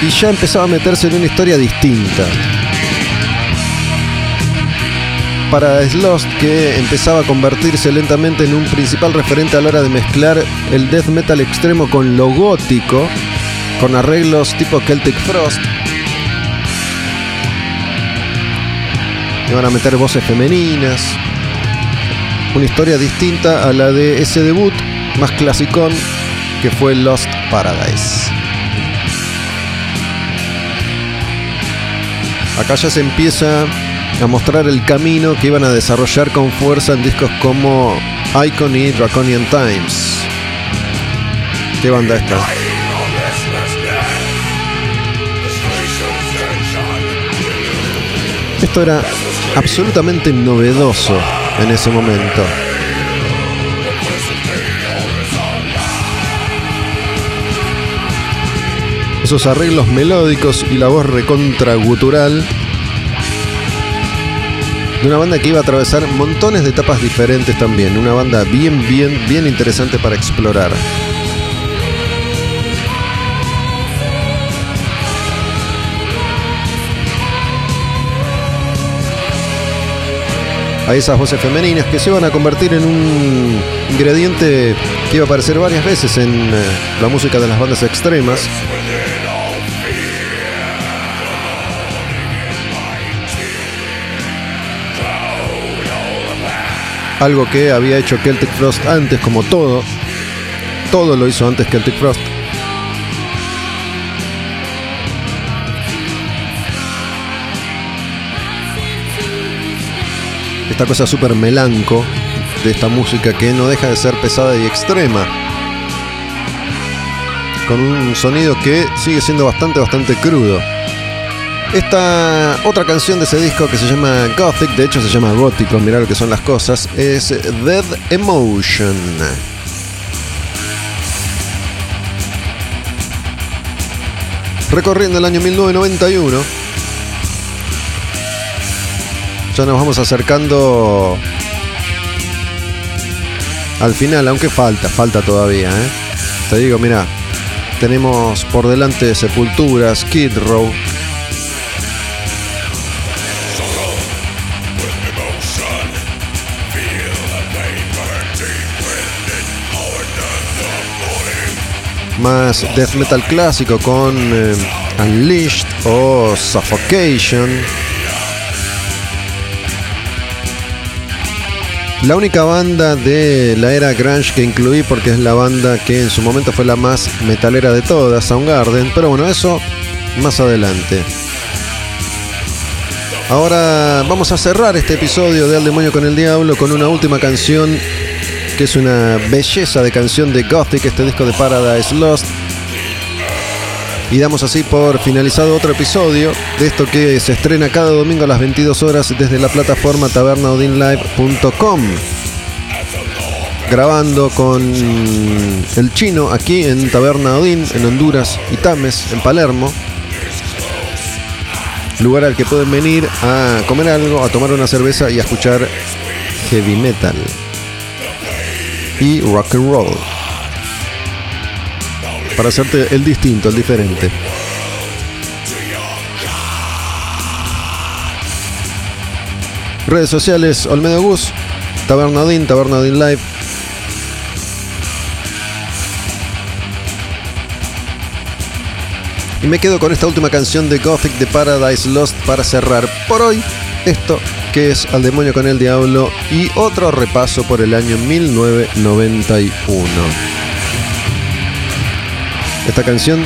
y ya empezaba a meterse en una historia distinta. Paradise Lost, que empezaba a convertirse lentamente en un principal referente a la hora de mezclar el death metal extremo con lo gótico, con arreglos tipo Celtic Frost. Van a meter voces femeninas. Una historia distinta a la de ese debut más clasicón que fue Lost Paradise. Acá ya se empieza a mostrar el camino que iban a desarrollar con fuerza en discos como Icon y Draconian Times. ¿Qué banda esta? Esto era absolutamente novedoso en ese momento. Esos arreglos melódicos y la voz recontragutural de una banda que iba a atravesar montones de etapas diferentes también. Una banda bien, bien, bien interesante para explorar. a esas voces femeninas que se van a convertir en un ingrediente que iba a aparecer varias veces en eh, la música de las bandas extremas. Algo que había hecho Celtic Frost antes, como todo. Todo lo hizo antes Celtic Frost. esta cosa súper melanco de esta música que no deja de ser pesada y extrema. Con un sonido que sigue siendo bastante, bastante crudo. Esta otra canción de ese disco que se llama Gothic, de hecho se llama Gótico, mirá lo que son las cosas, es Dead Emotion. Recorriendo el año 1991 ya nos vamos acercando al final, aunque falta, falta todavía. ¿eh? Te digo, mira, tenemos por delante Sepulturas, Kid Row. Más death metal clásico con eh, Unleashed o Suffocation. La única banda de la era grunge que incluí porque es la banda que en su momento fue la más metalera de todas, Soundgarden, pero bueno, eso más adelante. Ahora vamos a cerrar este episodio de Al Demonio con el Diablo con una última canción que es una belleza de canción de Gothic, este disco de Paradise Lost. Y damos así por finalizado otro episodio de esto que se estrena cada domingo a las 22 horas desde la plataforma tabernaodinlive.com. Grabando con el chino aquí en Taberna Odin, en Honduras y Tames, en Palermo. Lugar al que pueden venir a comer algo, a tomar una cerveza y a escuchar heavy metal y rock and roll para hacerte el distinto, el diferente. Redes sociales, Olmedo Gus, Tabernadín, Tabernadín Live. Y me quedo con esta última canción de Gothic de Paradise Lost para cerrar por hoy esto que es Al demonio con el diablo y otro repaso por el año 1991. Esta canción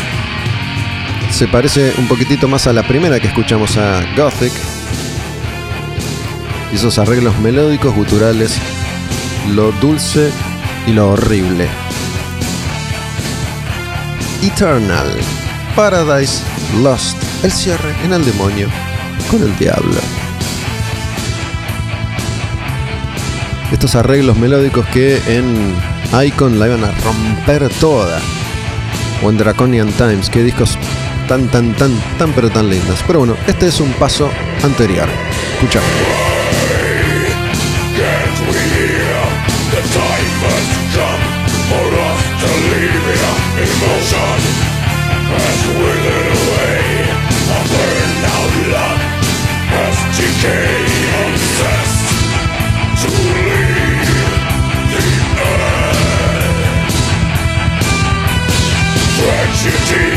se parece un poquitito más a la primera que escuchamos a Gothic. Y esos arreglos melódicos, guturales, lo dulce y lo horrible. Eternal, Paradise Lost, el cierre en el demonio con el diablo. Estos arreglos melódicos que en Icon la iban a romper toda o en Draconian Times. Qué discos tan, tan, tan, tan, pero tan lindos. Pero bueno, este es un paso anterior. Escucha. Has 血之。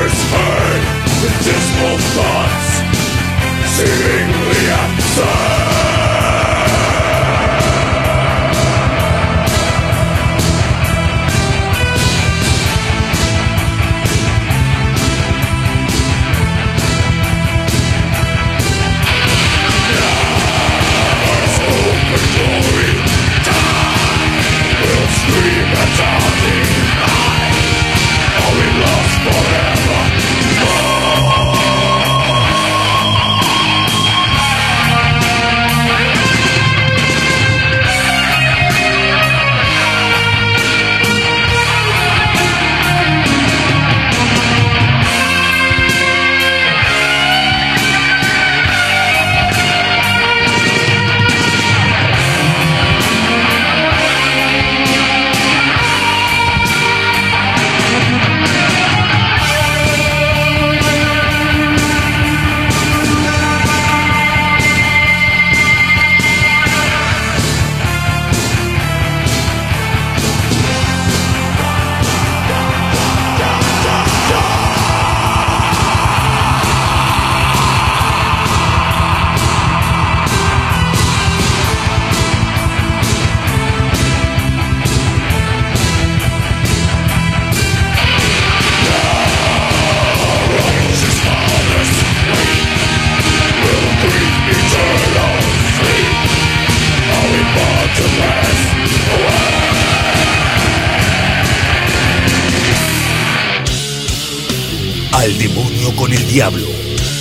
whispers heard with dismal thoughts, seemingly absurd.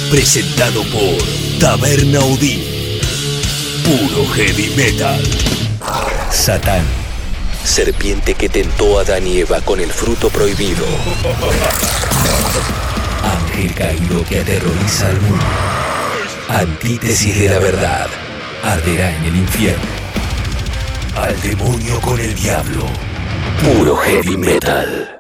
Presentado por Taberna Odín. Puro heavy metal. Satán. Serpiente que tentó a Adán y Eva con el fruto prohibido. Ángel caído que aterroriza al mundo. Antítesis de la verdad. Arderá en el infierno. Al demonio con el diablo. Puro heavy metal.